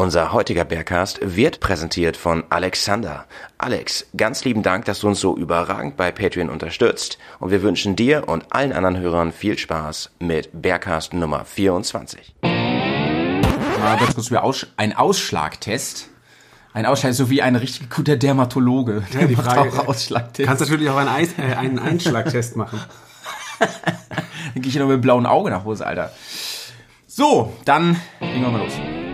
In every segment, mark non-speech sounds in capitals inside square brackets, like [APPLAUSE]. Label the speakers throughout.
Speaker 1: Unser heutiger Bergcast wird präsentiert von Alexander. Alex, ganz lieben Dank, dass du uns so überragend bei Patreon unterstützt und wir wünschen dir und allen anderen Hörern viel Spaß mit Bergcast Nummer 24.
Speaker 2: Mal ganz kurz wieder Aus ein Ausschlagtest. Ein Ausschlag, so wie ein richtig guter Dermatologe.
Speaker 3: Ja, die
Speaker 2: macht
Speaker 3: Frage,
Speaker 2: auch Ausschlagtest.
Speaker 3: Kannst natürlich auch einen, Eis, äh, einen Einschlagtest machen. [LAUGHS]
Speaker 2: Dann gehe ich noch mit dem blauen Auge nach Hause, Alter. So, dann legen wir mal los.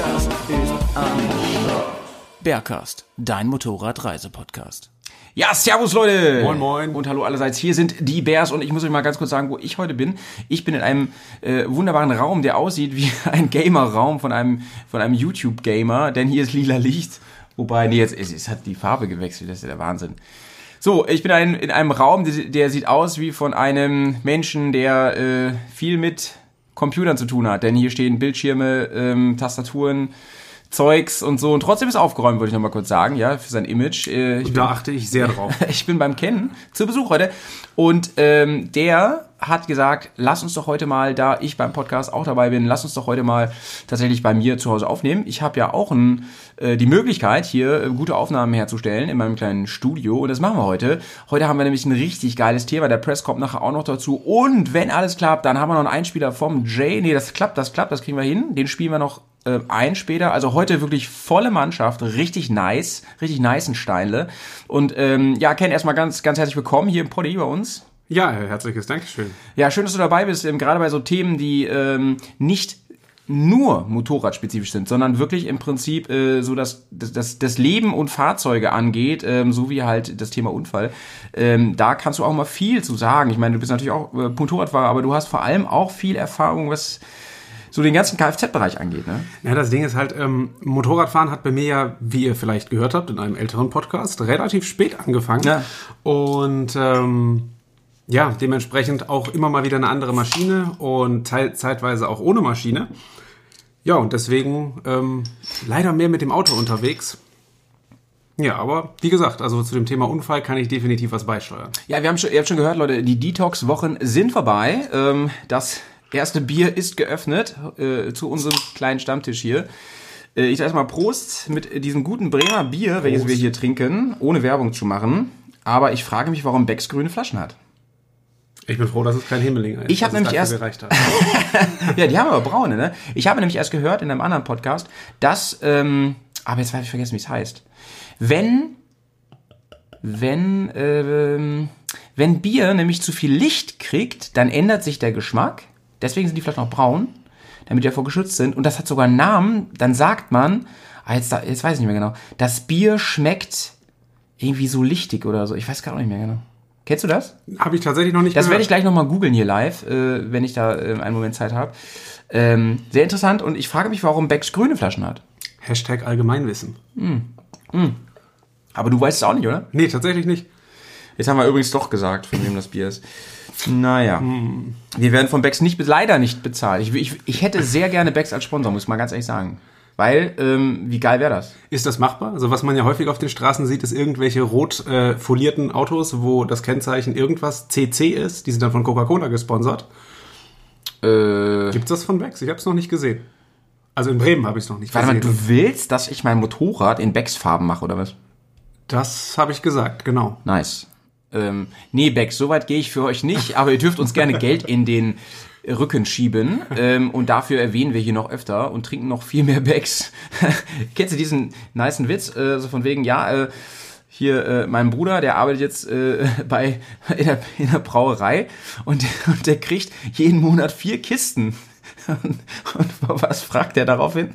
Speaker 4: Bergkast ist am.
Speaker 2: Bergcast, dein Motorradreisepodcast. Ja, servus Leute!
Speaker 3: Moin, moin.
Speaker 2: Und hallo allerseits, hier sind die Bears und ich muss euch mal ganz kurz sagen, wo ich heute bin. Ich bin in einem äh, wunderbaren Raum, der aussieht wie [LAUGHS] ein Gamer-Raum von einem, von einem YouTube-Gamer, denn hier ist lila Licht. Wobei, nee, jetzt es, es hat die Farbe gewechselt, das ist ja der Wahnsinn. So, ich bin ein, in einem Raum, der, der sieht aus wie von einem Menschen, der äh, viel mit Computern zu tun hat. Denn hier stehen Bildschirme, ähm, Tastaturen, Zeugs und so. Und trotzdem ist aufgeräumt, wollte ich noch mal kurz sagen, ja, für sein Image. Äh, ich,
Speaker 3: Da achte ich sehr drauf. [LAUGHS]
Speaker 2: ich bin beim Kennen zu Besuch heute. Und ähm, der hat gesagt, lass uns doch heute mal, da ich beim Podcast auch dabei bin, lass uns doch heute mal tatsächlich bei mir zu Hause aufnehmen. Ich habe ja auch ein, äh, die Möglichkeit, hier äh, gute Aufnahmen herzustellen in meinem kleinen Studio. Und das machen wir heute. Heute haben wir nämlich ein richtig geiles Thema. Der Press kommt nachher auch noch dazu. Und wenn alles klappt, dann haben wir noch einen Einspieler vom Jay. Nee, das klappt, das klappt, das kriegen wir hin. Den spielen wir noch äh, ein später. Also heute wirklich volle Mannschaft, richtig nice, richtig nice in Steinle. Und ähm, ja, Ken, erstmal ganz, ganz herzlich willkommen hier im Poddy bei uns.
Speaker 3: Ja, herzliches Dankeschön.
Speaker 2: Ja, schön, dass du dabei bist, ähm, gerade bei so Themen, die ähm, nicht nur motorradspezifisch sind, sondern wirklich im Prinzip äh, so das, das, das, das Leben und Fahrzeuge angeht, ähm, so wie halt das Thema Unfall. Ähm, da kannst du auch mal viel zu sagen. Ich meine, du bist natürlich auch äh, Motorradfahrer, aber du hast vor allem auch viel Erfahrung, was so den ganzen Kfz-Bereich angeht. Ne?
Speaker 3: Ja, das Ding ist halt, ähm, Motorradfahren hat bei mir ja, wie ihr vielleicht gehört habt, in einem älteren Podcast, relativ spät angefangen.
Speaker 2: Ja.
Speaker 3: Und ähm, ja, dementsprechend auch immer mal wieder eine andere Maschine und zeitweise auch ohne Maschine. Ja, und deswegen ähm, leider mehr mit dem Auto unterwegs. Ja, aber wie gesagt, also zu dem Thema Unfall kann ich definitiv was beisteuern.
Speaker 2: Ja, wir haben schon, ihr habt schon gehört, Leute, die Detox-Wochen sind vorbei. Ähm, das erste Bier ist geöffnet äh, zu unserem kleinen Stammtisch hier. Äh, ich sage erstmal Prost mit diesem guten Bremer Bier, welches wir hier trinken, ohne Werbung zu machen. Aber ich frage mich, warum Becks grüne Flaschen hat.
Speaker 3: Ich bin froh, dass es kein Himmelinger ist.
Speaker 2: Ich hab
Speaker 3: dass es
Speaker 2: nämlich erst-. [LAUGHS] Ja, die haben aber braune, ne? Ich habe nämlich erst gehört in einem anderen Podcast, dass, ähm, aber jetzt habe ich vergessen, wie es heißt. Wenn, wenn, ähm, wenn Bier nämlich zu viel Licht kriegt, dann ändert sich der Geschmack. Deswegen sind die Flaschen auch braun, damit die davor geschützt sind. Und das hat sogar einen Namen. Dann sagt man, ah, jetzt, jetzt weiß ich nicht mehr genau, das Bier schmeckt irgendwie so lichtig oder so. Ich weiß gar nicht mehr genau. Kennst du das?
Speaker 3: Habe ich tatsächlich noch nicht
Speaker 2: Das
Speaker 3: gehört.
Speaker 2: werde ich gleich nochmal googeln hier live, äh, wenn ich da äh, einen Moment Zeit habe. Ähm, sehr interessant und ich frage mich, warum Becks grüne Flaschen hat.
Speaker 3: Hashtag Allgemeinwissen.
Speaker 2: Aber du weißt es auch nicht, oder?
Speaker 3: Nee, tatsächlich nicht.
Speaker 2: Jetzt haben wir übrigens doch gesagt, von wem das Bier ist. Naja. Wir werden von Becks nicht, leider nicht bezahlt. Ich, ich, ich hätte sehr gerne Becks als Sponsor, muss ich mal ganz ehrlich sagen. Weil, ähm, wie geil wäre das?
Speaker 3: Ist das machbar? Also was man ja häufig auf den Straßen sieht, ist irgendwelche rot äh, folierten Autos, wo das Kennzeichen irgendwas CC ist. Die sind dann von Coca-Cola gesponsert.
Speaker 2: Äh,
Speaker 3: Gibt's das von Becks? Ich habe es noch nicht gesehen. Also in Bremen habe ich es noch nicht
Speaker 2: warte mal,
Speaker 3: gesehen.
Speaker 2: du willst, dass ich mein Motorrad in Becks Farben mache, oder was?
Speaker 3: das habe ich gesagt, genau.
Speaker 2: Nice. Ähm, nee, Becks, so weit gehe ich für euch nicht, aber ihr dürft uns gerne Geld in den Rücken schieben ähm, und dafür erwähnen wir hier noch öfter und trinken noch viel mehr Becks. [LAUGHS] Kennst du diesen nicen Witz? Äh, so von wegen, ja, äh, hier äh, mein Bruder, der arbeitet jetzt äh, [LAUGHS] bei in der, in der Brauerei und, und der kriegt jeden Monat vier Kisten. [LAUGHS] Und, und was fragt er daraufhin?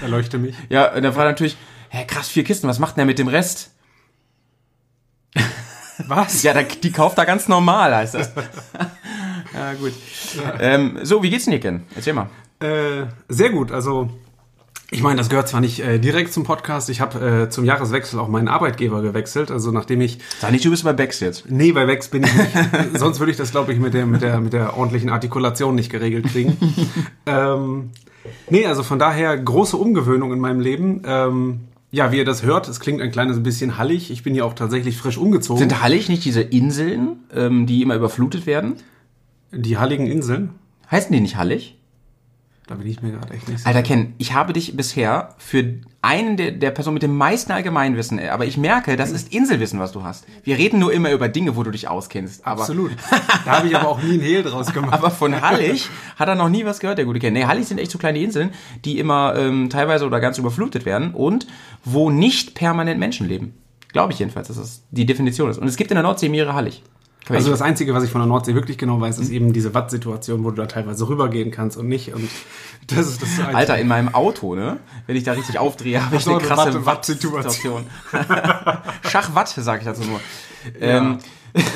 Speaker 3: Erleuchte mich.
Speaker 2: Ja, und dann fragt er natürlich, hä, krass, vier Kisten, was macht denn der mit dem Rest?
Speaker 3: Was?
Speaker 2: Ja, da, die kauft da ganz normal, heißt das. Ja, gut. [LAUGHS] Ähm, so, wie geht's denn dir, Ken? Erzähl mal.
Speaker 3: Äh, sehr gut. Also Ich meine, das gehört zwar nicht äh, direkt zum Podcast, ich habe äh, zum Jahreswechsel auch meinen Arbeitgeber gewechselt, also nachdem ich
Speaker 2: Sag nicht, du bist bei Bex jetzt.
Speaker 3: Nee, bei Wex bin ich nicht. [LAUGHS] Sonst würde ich das, glaube ich, mit der, mit, der, mit der ordentlichen Artikulation nicht geregelt kriegen. [LAUGHS] ähm, nee, also von daher große Umgewöhnung in meinem Leben. Ähm, ja, wie ihr das hört, es klingt ein kleines bisschen hallig. Ich bin hier auch tatsächlich frisch umgezogen.
Speaker 2: Sind Hallig nicht diese Inseln, ähm, die immer überflutet werden?
Speaker 3: Die Halligen Inseln.
Speaker 2: Heißen die nicht Hallig?
Speaker 3: Da bin ich mir gerade echt nicht sicher.
Speaker 2: Alter Ken, ich habe dich bisher für einen der, der Personen mit dem meisten Allgemeinwissen, äh, aber ich merke, das ist Inselwissen, was du hast. Wir reden nur immer über Dinge, wo du dich auskennst. Aber,
Speaker 3: Absolut. Da habe ich aber auch nie ein Hehl draus gemacht.
Speaker 2: Aber von Hallig hat er noch nie was gehört, der gute Ken. Nee, Hallig sind echt so kleine Inseln, die immer ähm, teilweise oder ganz überflutet werden und wo nicht permanent Menschen leben. Glaube ich jedenfalls, dass das die Definition ist. Und es gibt in der Nordsee mehrere Hallig.
Speaker 3: Also das Einzige, was ich von der Nordsee wirklich genau weiß, ist eben diese Watt-Situation, wo du da teilweise rübergehen kannst und nicht. Und das ist das Einzige.
Speaker 2: Alter, in meinem Auto, ne? Wenn ich da richtig aufdrehe, habe ich
Speaker 3: so,
Speaker 2: eine krasse
Speaker 3: Watt-
Speaker 2: Watt-Situation. [LAUGHS] Schachwatt, sage ich dazu nur. Ähm,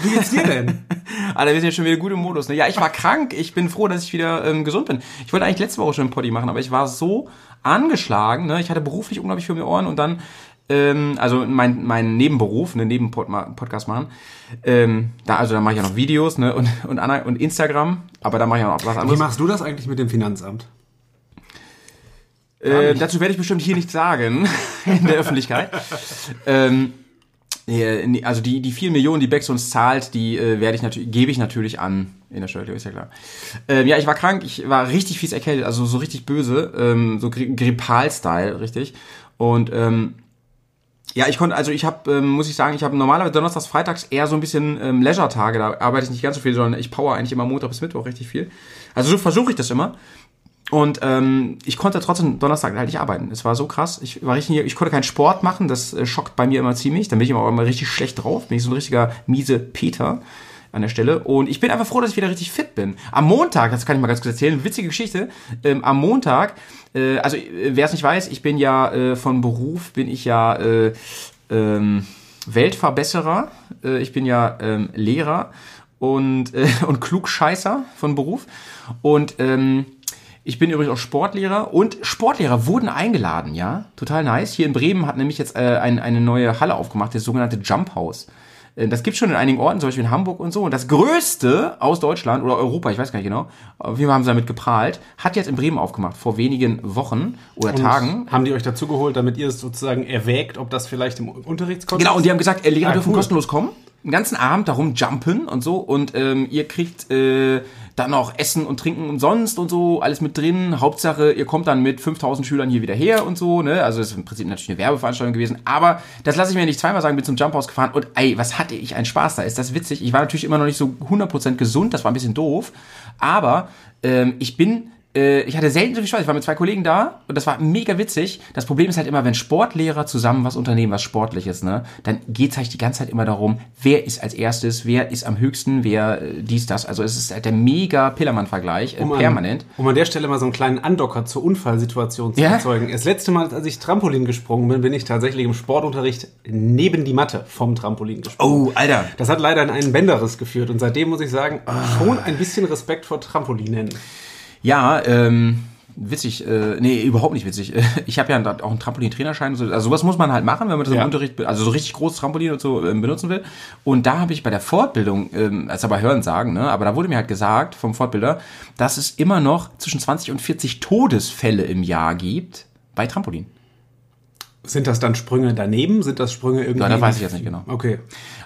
Speaker 3: Wie geht's dir denn? [LAUGHS]
Speaker 2: Alter, wir sind jetzt schon wieder gut im Modus. Ne? Ja, ich war krank. Ich bin froh, dass ich wieder ähm, gesund bin. Ich wollte eigentlich letzte Woche schon einen Poddy machen, aber ich war so angeschlagen. Ne? Ich hatte beruflich unglaublich viel um die Ohren und dann, ähm, also mein, mein Nebenberuf, ne, neben Pod Podcast machen. Ähm, da, also da mache ich ja noch Videos ne? und, und, und Instagram, aber da mache ich auch noch was
Speaker 3: Wie
Speaker 2: anderes.
Speaker 3: machst du das eigentlich mit dem Finanzamt?
Speaker 2: Äh, dazu werde ich bestimmt hier nichts sagen [LAUGHS] in der Öffentlichkeit. ähm, also die, die vielen Millionen, die Bex uns zahlt, die äh, werde ich natürlich, gebe ich natürlich an in der Steuererklärung, ist ja klar. Ähm, ja, ich war krank, ich war richtig fies erkältet, also so richtig böse, ähm, so Gri Grippal-Style, richtig. Und ähm, ja, ich konnte, also ich habe, ähm, muss ich sagen, ich habe normalerweise donnerstags, freitags eher so ein bisschen ähm, Leisure-Tage, da arbeite ich nicht ganz so viel, sondern ich power eigentlich immer Montag bis Mittwoch richtig viel. Also so versuche ich das immer. Und ähm, ich konnte trotzdem Donnerstag halt nicht arbeiten. Es war so krass. Ich war richtig, ich konnte keinen Sport machen. Das äh, schockt bei mir immer ziemlich. Dann bin ich immer, auch immer richtig schlecht drauf. Bin ich so ein richtiger miese Peter an der Stelle. Und ich bin einfach froh, dass ich wieder richtig fit bin. Am Montag, das kann ich mal ganz kurz erzählen, witzige Geschichte. Ähm, am Montag, äh, also äh, wer es nicht weiß, ich bin ja äh, von Beruf, bin ich ja äh, ähm, Weltverbesserer. Äh, ich bin ja ähm, Lehrer und, äh, [LAUGHS] und Klugscheißer von Beruf. Und ähm, ich bin übrigens auch Sportlehrer und Sportlehrer wurden eingeladen, ja. Total nice. Hier in Bremen hat nämlich jetzt äh, ein, eine neue Halle aufgemacht, das sogenannte Jump House. Äh, Das gibt schon in einigen Orten, zum Beispiel in Hamburg und so. Und das größte aus Deutschland oder Europa, ich weiß gar nicht genau, Fall haben sie damit geprahlt, hat jetzt in Bremen aufgemacht, vor wenigen Wochen oder Tagen.
Speaker 3: Haben die euch dazu geholt, damit ihr es sozusagen erwägt, ob das vielleicht im Unterrichtskontext...
Speaker 2: Genau, und die haben gesagt, äh, Lehrer
Speaker 3: Ah,
Speaker 2: dürfen
Speaker 3: cool.
Speaker 2: kostenlos kommen. Den ganzen Abend darum jumpen und so. Und ähm, ihr kriegt äh, dann noch Essen und Trinken umsonst und so, alles mit drin. Hauptsache, ihr kommt dann mit 5000 Schülern hier wieder her und so. Ne? Also das ist im Prinzip natürlich eine Werbeveranstaltung gewesen. Aber das lasse ich mir nicht zweimal sagen, bin zum Jump House gefahren. Und ey, was hatte ich einen Spaß da. Ist das witzig? Ich war natürlich immer noch nicht so 100% gesund, das war ein bisschen doof. Aber ähm, ich bin ich hatte selten so viel Spaß. Ich war mit zwei Kollegen da und das war mega witzig. Das Problem ist halt immer, wenn Sportlehrer zusammen was unternehmen, was Sportliches, ne, dann geht's halt die ganze Zeit immer darum, wer ist als erstes, wer ist am höchsten, wer äh, dies, das. Also es ist halt der mega Pillermann-Vergleich, äh,
Speaker 3: Um an-
Speaker 2: permanent.
Speaker 3: Um an der Stelle mal so einen kleinen Andocker zur Unfallsituation zu
Speaker 2: Ja?
Speaker 3: erzeugen. Das letzte Mal, als ich Trampolin gesprungen bin, bin ich tatsächlich im Sportunterricht neben die Matte vom Trampolin gesprungen.
Speaker 2: Oh, Alter.
Speaker 3: Das hat leider in einen Bänderriss geführt und seitdem muss ich sagen, schon ein bisschen Respekt vor Trampolinen.
Speaker 2: Ja, ähm, witzig, äh, nee, überhaupt nicht witzig. [LAUGHS] Ich habe ja auch einen Trampolin-Trainerschein. und So. Also sowas muss man halt machen, wenn man das im
Speaker 3: Ja.
Speaker 2: Unterricht, also so richtig großes Trampolin und so ähm, benutzen will. Und da habe ich bei der Fortbildung, ähm, also aber hören sagen, ne, aber da wurde mir halt gesagt vom Fortbilder, dass es immer noch zwischen 20 und 40 Todesfälle im Jahr gibt bei Trampolin.
Speaker 3: Sind das dann Sprünge daneben? Sind das Sprünge irgendwie?
Speaker 2: Ja, das weiß ich jetzt nicht genau.
Speaker 3: Okay.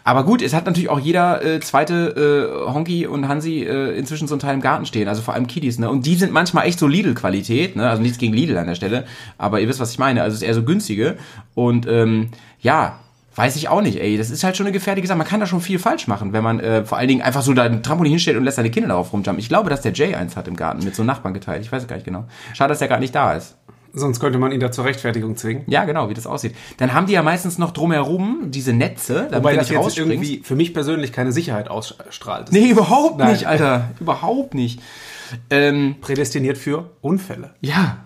Speaker 2: Aber gut, es hat natürlich auch jeder äh, zweite äh, Honky und Hansi äh, inzwischen so ein Teil im Garten stehen, also vor allem Kiddies, ne? Und die sind manchmal echt so Lidl-Qualität, ne? Also nichts gegen Lidl an der Stelle, aber ihr wisst, was ich meine. Also es ist eher so günstige. Und ähm, ja, weiß ich auch nicht, ey. Das ist halt schon eine gefährliche Sache. Man kann da schon viel falsch machen, wenn man äh, vor allen Dingen einfach so da ein Trampolin hinstellt und lässt seine Kinder darauf rumjumpen. Ich glaube, dass der Jay eins hat im Garten mit so einem Nachbarn geteilt. Ich weiß es gar nicht genau. Schade, dass der gerade nicht da ist.
Speaker 3: Sonst könnte man ihn da zur Rechtfertigung zwingen.
Speaker 2: Ja, genau, wie das aussieht. Dann haben die ja meistens noch drumherum diese Netze, damit
Speaker 3: Wobei das jetzt
Speaker 2: rausspringst.
Speaker 3: irgendwie für mich persönlich keine Sicherheit ausstrahlt. Das
Speaker 2: Nee, überhaupt
Speaker 3: Nein.
Speaker 2: nicht, Alter. Überhaupt nicht. Ähm,
Speaker 3: Prädestiniert für Unfälle.
Speaker 2: ja,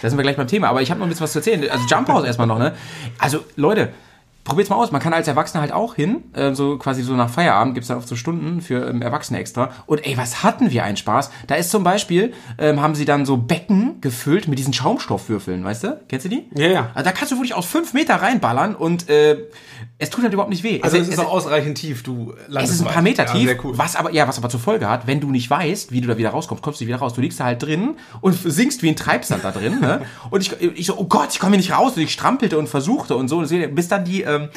Speaker 2: da sind wir gleich beim Thema. Aber ich habe noch ein bisschen was zu erzählen. Also Jump House erstmal noch, ne? Also, Leute, Probiert's mal aus. Man kann als Erwachsener halt auch hin, äh, so quasi so nach Feierabend gibt's dann oft so Stunden für ähm, Erwachsene extra. Und ey, was hatten wir einen Spaß? Da ist zum Beispiel, ähm, haben sie dann so Becken gefüllt mit diesen Schaumstoffwürfeln, weißt du? Kennst du die?
Speaker 3: Ja, ja.
Speaker 2: Also da kannst du wirklich aus fünf Meter reinballern und äh, es tut halt überhaupt nicht weh.
Speaker 3: Also es ist auch ausreichend tief, du
Speaker 2: es ist ein paar. Meter
Speaker 3: ja,
Speaker 2: tief,
Speaker 3: Sehr cool.
Speaker 2: was aber ja, was aber zur Folge hat, wenn du nicht weißt, wie du da wieder rauskommst, kommst du wieder raus. Du liegst da halt drin und singst wie ein Treibsand da drin. ne? [LAUGHS] Und ich, ich so, oh Gott, ich komme hier nicht raus. Und ich strampelte und versuchte und so. Bis dann die ähm,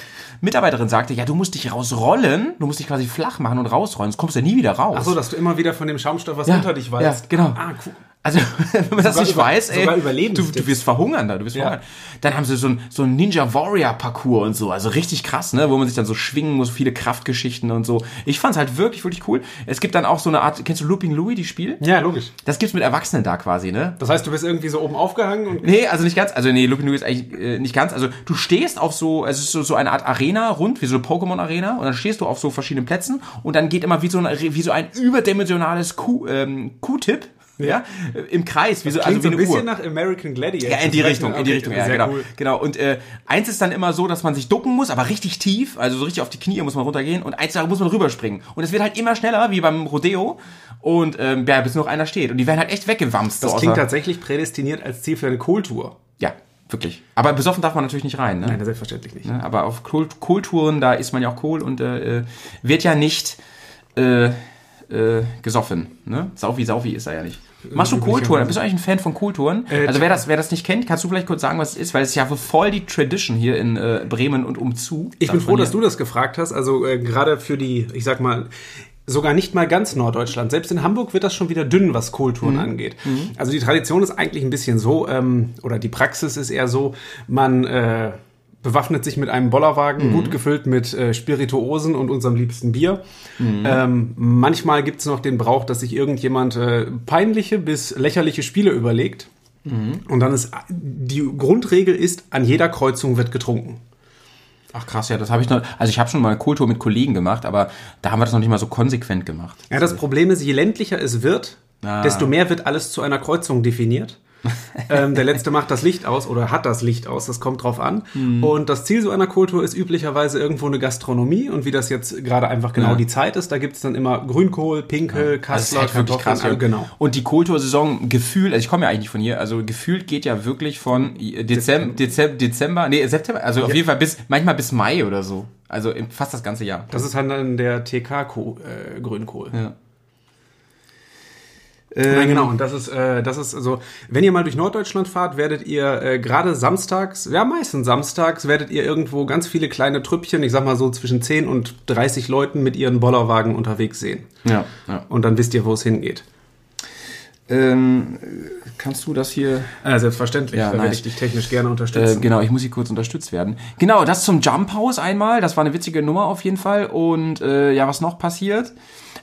Speaker 2: Mitarbeiterin sagte, ja, du musst dich rausrollen, du musst dich quasi flach machen und rausrollen, sonst kommst du nie wieder raus.
Speaker 3: Ach so, dass du immer wieder von dem Schaumstoff was
Speaker 2: Ja,
Speaker 3: unter dich weißt.
Speaker 2: ja, genau.
Speaker 3: Ah, cool.
Speaker 2: Also, [LAUGHS] wenn man das
Speaker 3: Sogar
Speaker 2: nicht
Speaker 3: über-
Speaker 2: weiß, ey, du, du wirst verhungern da, du wirst
Speaker 3: Ja.
Speaker 2: verhungern. Dann haben sie so ein, so ein Ninja Warrior Parcours und so, also richtig krass, ne, wo man sich dann so schwingen muss, viele Kraftgeschichten und so. Ich fand's halt wirklich, wirklich cool. Es gibt dann auch so eine Art, kennst du Looping Louis, die Spiel?
Speaker 3: Ja, logisch.
Speaker 2: Das gibt's mit Erwachsenen da quasi, ne?
Speaker 3: Das heißt, du bist irgendwie so oben aufgehangen und
Speaker 2: Nee, also nicht ganz. Also nee, Looping Louis ist eigentlich äh, nicht ganz. Also du stehst auf so, also es ist so, so eine Art Arena rund, wie so eine Pokémon-Arena. Und dann stehst du auf so verschiedenen Plätzen und dann geht immer wie so, eine, wie so ein überdimensionales ähm, Q-Tip. Ja, im Kreis, wie so, also wie
Speaker 3: so ein
Speaker 2: eine Uhr.
Speaker 3: bisschen nach American Gladiator.
Speaker 2: Ja, in die Richtung, in die Richtung, ja,
Speaker 3: sehr
Speaker 2: genau.
Speaker 3: cool.
Speaker 2: Genau. Und äh, eins ist dann immer so, dass man sich ducken muss, aber richtig tief, also so richtig auf die Knie muss man runtergehen. Und eins da muss man rüberspringen. Und es wird halt immer schneller, wie beim Rodeo. Und ähm, ja, bis nur noch einer steht. Und die werden halt echt weggewamst.
Speaker 3: Das
Speaker 2: so
Speaker 3: klingt tatsächlich prädestiniert als Ziel für eine Kohltour.
Speaker 2: Ja, wirklich. Aber besoffen darf man natürlich nicht rein, ne?
Speaker 3: Nein, selbstverständlich nicht.
Speaker 2: Ne, Aber auf Kohl Kohltouren, da isst man ja auch Kohl und äh, äh, wird ja nicht äh, äh, gesoffen. Ne? Saufi, Saufi ist er ja nicht. Machst du Kohltouren? Bist du eigentlich ein Fan von Kohltouren?
Speaker 3: Äh,
Speaker 2: also wer das, wer das nicht kennt, kannst du vielleicht kurz sagen, was es ist? Weil es ist ja voll die Tradition hier in äh, Bremen und umzu.
Speaker 3: Ich bin froh, dass du das gefragt hast. Also äh, gerade für die, ich sag mal, sogar nicht mal ganz Norddeutschland. Selbst in Hamburg wird das schon wieder dünn, was Kohltouren angeht. Also die Tradition ist eigentlich ein bisschen so, ähm, oder die Praxis ist eher so, man äh, bewaffnet sich mit einem Bollerwagen, gut gefüllt mit äh, Spirituosen und unserem liebsten Bier. Ähm, manchmal gibt's noch den Brauch, dass sich irgendjemand äh, peinliche bis lächerliche Spiele überlegt. Und dann ist die Grundregel ist, an jeder Kreuzung wird getrunken.
Speaker 2: Ach krass, ja, das habe ich noch. Also ich habe schon mal Kohltour mit Kollegen gemacht, aber da haben wir das noch nicht mal so konsequent gemacht.
Speaker 3: Ja, das Problem ist, je ländlicher es wird,
Speaker 2: Ah.
Speaker 3: desto mehr wird alles zu einer Kreuzung definiert. [LAUGHS] ähm, der letzte macht das Licht aus oder hat das Licht aus, das kommt drauf an.
Speaker 2: Hm.
Speaker 3: Und das Ziel so einer Kultur ist üblicherweise irgendwo eine Gastronomie und wie das jetzt gerade einfach genau
Speaker 2: Ja.
Speaker 3: die Zeit ist, da gibt's dann immer Grünkohl, Pinkel,
Speaker 2: ist
Speaker 3: Kassler,
Speaker 2: halt wirklich
Speaker 3: Kartoffeln,
Speaker 2: krass. Ja.
Speaker 3: äh, genau.
Speaker 2: Und die Kultursaison gefühlt, also ich komme ja eigentlich von hier, also gefühlt geht ja wirklich von Dezember, Dezember, Dezember nee, September, also auf jeden Fall bis, manchmal bis Mai oder so. Also fast das ganze Jahr.
Speaker 3: Das ist halt dann der TK-Grünkohl.
Speaker 2: ja.
Speaker 3: Nein, genau. Und das ist, äh, das ist also, wenn ihr mal durch Norddeutschland fahrt, werdet ihr äh, gerade samstags, ja meistens samstags, werdet ihr irgendwo ganz viele kleine Trüppchen, ich sag mal so zwischen 10 und 30 Leuten mit ihren Bollerwagen unterwegs sehen.
Speaker 2: Ja, ja.
Speaker 3: Und dann wisst ihr, wo es hingeht.
Speaker 2: Ähm, kannst du das hier
Speaker 3: Äh, selbstverständlich,
Speaker 2: Ja,
Speaker 3: da werde
Speaker 2: nice.
Speaker 3: ich dich technisch gerne
Speaker 2: Äh,
Speaker 3: unterstützen.
Speaker 2: genau, ich muss hier kurz unterstützt werden. Genau, das zum Jump House einmal. Das war eine witzige Nummer auf jeden Fall. Und äh, ja, was noch passiert?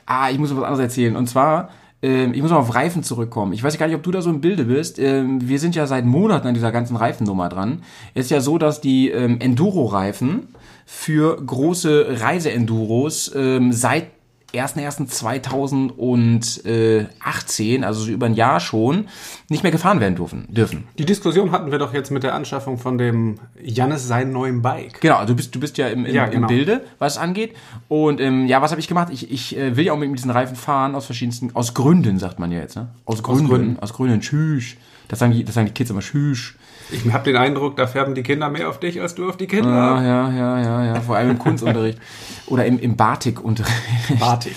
Speaker 2: Ah, ich muss noch was anderes erzählen. Und zwar, ähm, ich muss noch auf Reifen zurückkommen. Ich weiß gar nicht, ob du da so im Bilde bist. Ähm, wir sind ja seit Monaten an dieser ganzen Reifennummer dran. Es ist ja so, dass die ähm, Enduro-Reifen für große Reise-Enduros ähm, seit 1.1.2018, also so über ein Jahr schon, nicht mehr gefahren werden dürfen. dürfen.
Speaker 3: Die Diskussion hatten wir doch jetzt mit der Anschaffung von dem Jannis seinen neuen Bike.
Speaker 2: Genau, du bist, du bist ja im, im,
Speaker 3: Ja,
Speaker 2: im
Speaker 3: genau.
Speaker 2: Bilde, was es angeht. Und ähm, ja, was habe ich gemacht? Ich, ich äh, will ja auch mit diesen Reifen fahren, aus verschiedensten, aus Gründen, sagt man ja jetzt, ne? Aus Gründen.
Speaker 3: Gründen.
Speaker 2: Aus Gründen, tschüss. Das sagen die, das sagen die Kids immer, tschüss.
Speaker 3: Ich habe den Eindruck, da färben die Kinder mehr auf dich, als du auf die Kinder.
Speaker 2: Ja, ja, ja, ja, ja. Vor allem im Kunstunterricht. Oder im, im Batikunterricht.
Speaker 3: Batik.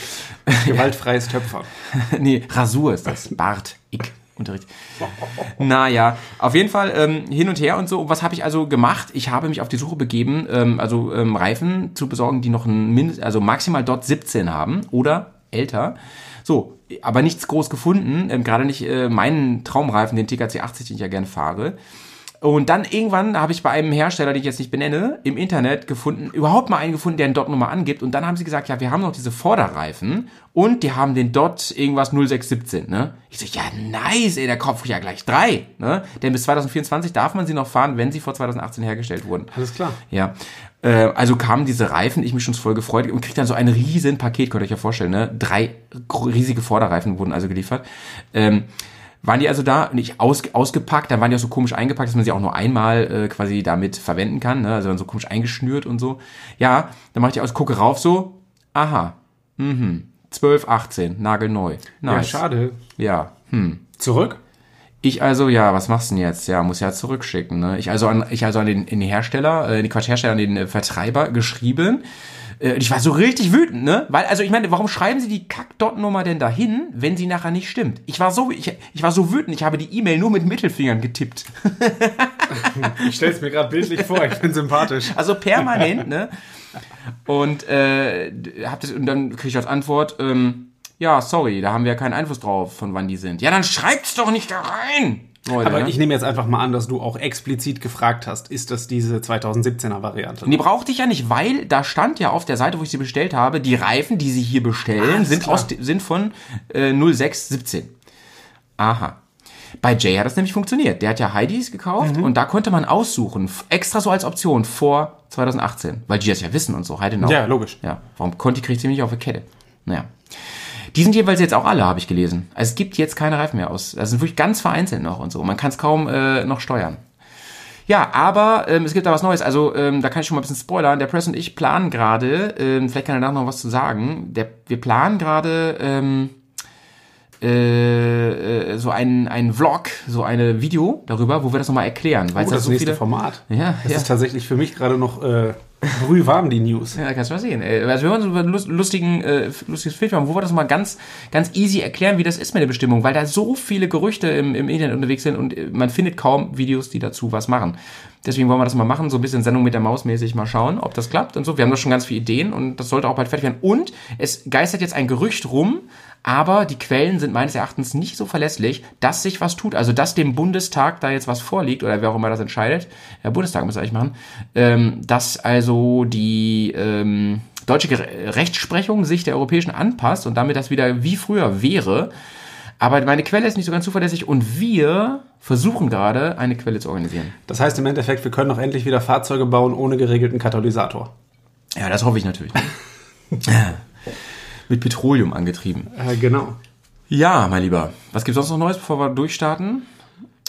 Speaker 3: Gewaltfreies Töpfern. [LAUGHS]
Speaker 2: nee, Rasur ist das. Bart, ich. Unterricht. Naja, auf jeden Fall ähm, hin und her und so. Was habe ich also gemacht? Ich habe mich auf die Suche begeben, ähm, also ähm, Reifen zu besorgen, die noch ein Mindest, also maximal dort 17 haben oder älter. So, aber nichts groß gefunden, ähm, gerade nicht äh, meinen Traumreifen, den TKC 80, den ich ja gerne fahre. Und dann irgendwann habe ich bei einem Hersteller, den ich jetzt nicht benenne, im Internet gefunden, überhaupt mal einen gefunden, der einen Dot Nummer angibt. Und dann haben sie gesagt, ja, wir haben noch diese Vorderreifen und die haben den Dot irgendwas 0617, ne? Ich so, ja, nice, ey, kaufe ich ja gleich drei, ne? Denn bis 2024 darf man sie noch fahren, wenn sie vor 2018 hergestellt wurden.
Speaker 3: Alles klar.
Speaker 2: Ja. Äh, also kamen diese Reifen, ich mich schon voll gefreut und krieg dann so ein riesen Paket, könnt ihr euch ja vorstellen, ne? Drei riesige Vorderreifen wurden also geliefert. Ähm, waren die also da, nicht aus, ausgepackt, dann waren die auch so komisch eingepackt, dass man sie auch nur einmal äh, quasi damit verwenden kann, ne? also dann so komisch eingeschnürt und so. Ja, dann mache ich die aus, gucke rauf so, aha, mhm, 12, 18, nagelneu.
Speaker 3: Ja,
Speaker 2: Nice.
Speaker 3: schade.
Speaker 2: Ja, hm.
Speaker 3: Zurück?
Speaker 2: Ich also, ja, was machst du denn jetzt? Ja, muss ja zurückschicken, ne? Ich also an, ich also an den, in den Hersteller, äh, die Quatsch, Hersteller, an den äh, Vertreiber geschrieben. Äh, ich war so richtig wütend, ne? Weil, also ich meine, warum schreiben sie die Kack-Dot-Nummer denn dahin, wenn sie nachher nicht stimmt? Ich war so, ich, ich war so wütend, ich habe die E-Mail nur mit Mittelfingern getippt. [LAUGHS]
Speaker 3: Ich stell's mir gerade bildlich vor, ich bin sympathisch.
Speaker 2: Also permanent, ne? Und, äh, hab das, und dann kriege ich als Antwort, ähm, ja, sorry, da haben wir keinen Einfluss drauf, von wann die sind. Ja, dann schreibt's doch nicht da rein! Leute,
Speaker 3: Aber ich nehme jetzt einfach mal an, dass du auch explizit gefragt hast, ist das diese 2017er Variante?
Speaker 2: Die brauchte ich ja nicht, weil da stand ja auf der Seite, wo ich sie bestellt habe, die Reifen, die sie hier bestellen, sind, aus, sind von äh, 0617. Aha. Bei Jay hat das nämlich funktioniert. Der hat ja Heidis gekauft
Speaker 3: Mhm.
Speaker 2: und da konnte man aussuchen, extra so als Option vor 2018, weil die das ja wissen und so. Heidi noch.
Speaker 3: Ja, logisch.
Speaker 2: Ja, warum Conti kriegt sie nicht auf die Kette? Naja. Die sind jeweils jetzt auch alle, habe ich gelesen. Also es gibt jetzt keine Reifen mehr aus. Das sind wirklich ganz vereinzelt noch und so. Man kann es kaum äh, noch steuern. Ja, aber ähm, es gibt da was Neues. Also ähm, da kann ich schon mal ein bisschen spoilern. Der Press und ich planen gerade, ähm, vielleicht kann er da noch was zu sagen. Der, wir planen gerade ähm, äh, äh, so einen, einen Vlog, so eine Video darüber, wo wir das nochmal erklären. Weil
Speaker 3: Oh,
Speaker 2: es da
Speaker 3: das
Speaker 2: so
Speaker 3: nächste
Speaker 2: viele,
Speaker 3: Format.
Speaker 2: Ja,
Speaker 3: Das
Speaker 2: ja.
Speaker 3: ist tatsächlich für mich gerade noch äh, brühwarm, die News.
Speaker 2: Ja, kannst du mal sehen. ey. Also wir wollen so einen lust- lustigen, äh, lustiges Film machen, wo wir das mal ganz, ganz easy erklären, wie das ist mit der Bestimmung, weil da so viele Gerüchte im, im Internet unterwegs sind und äh, man findet kaum Videos, die dazu was machen. Deswegen wollen wir das mal machen, so ein bisschen Sendung mit der Maus mäßig mal schauen, ob das klappt und so. Wir haben doch schon ganz viele Ideen und das sollte auch bald fertig werden. Und es geistert jetzt ein Gerücht rum, aber die Quellen sind meines Erachtens nicht so verlässlich, dass sich was tut. Also, dass dem Bundestag da jetzt was vorliegt oder wer auch immer das entscheidet, der Bundestag muss eigentlich machen, ähm, dass also die ähm, deutsche Rechtsprechung sich der europäischen anpasst und damit das wieder wie früher wäre. Aber meine Quelle ist nicht so ganz zuverlässig und wir versuchen gerade, eine Quelle zu organisieren.
Speaker 3: Das heißt im Endeffekt, wir können auch endlich wieder Fahrzeuge bauen ohne geregelten Katalysator.
Speaker 2: Ja, das hoffe ich natürlich. [LAUGHS] Mit Petroleum angetrieben.
Speaker 3: Äh, genau.
Speaker 2: Ja, mein Lieber. Was gibt's sonst noch Neues, bevor wir durchstarten?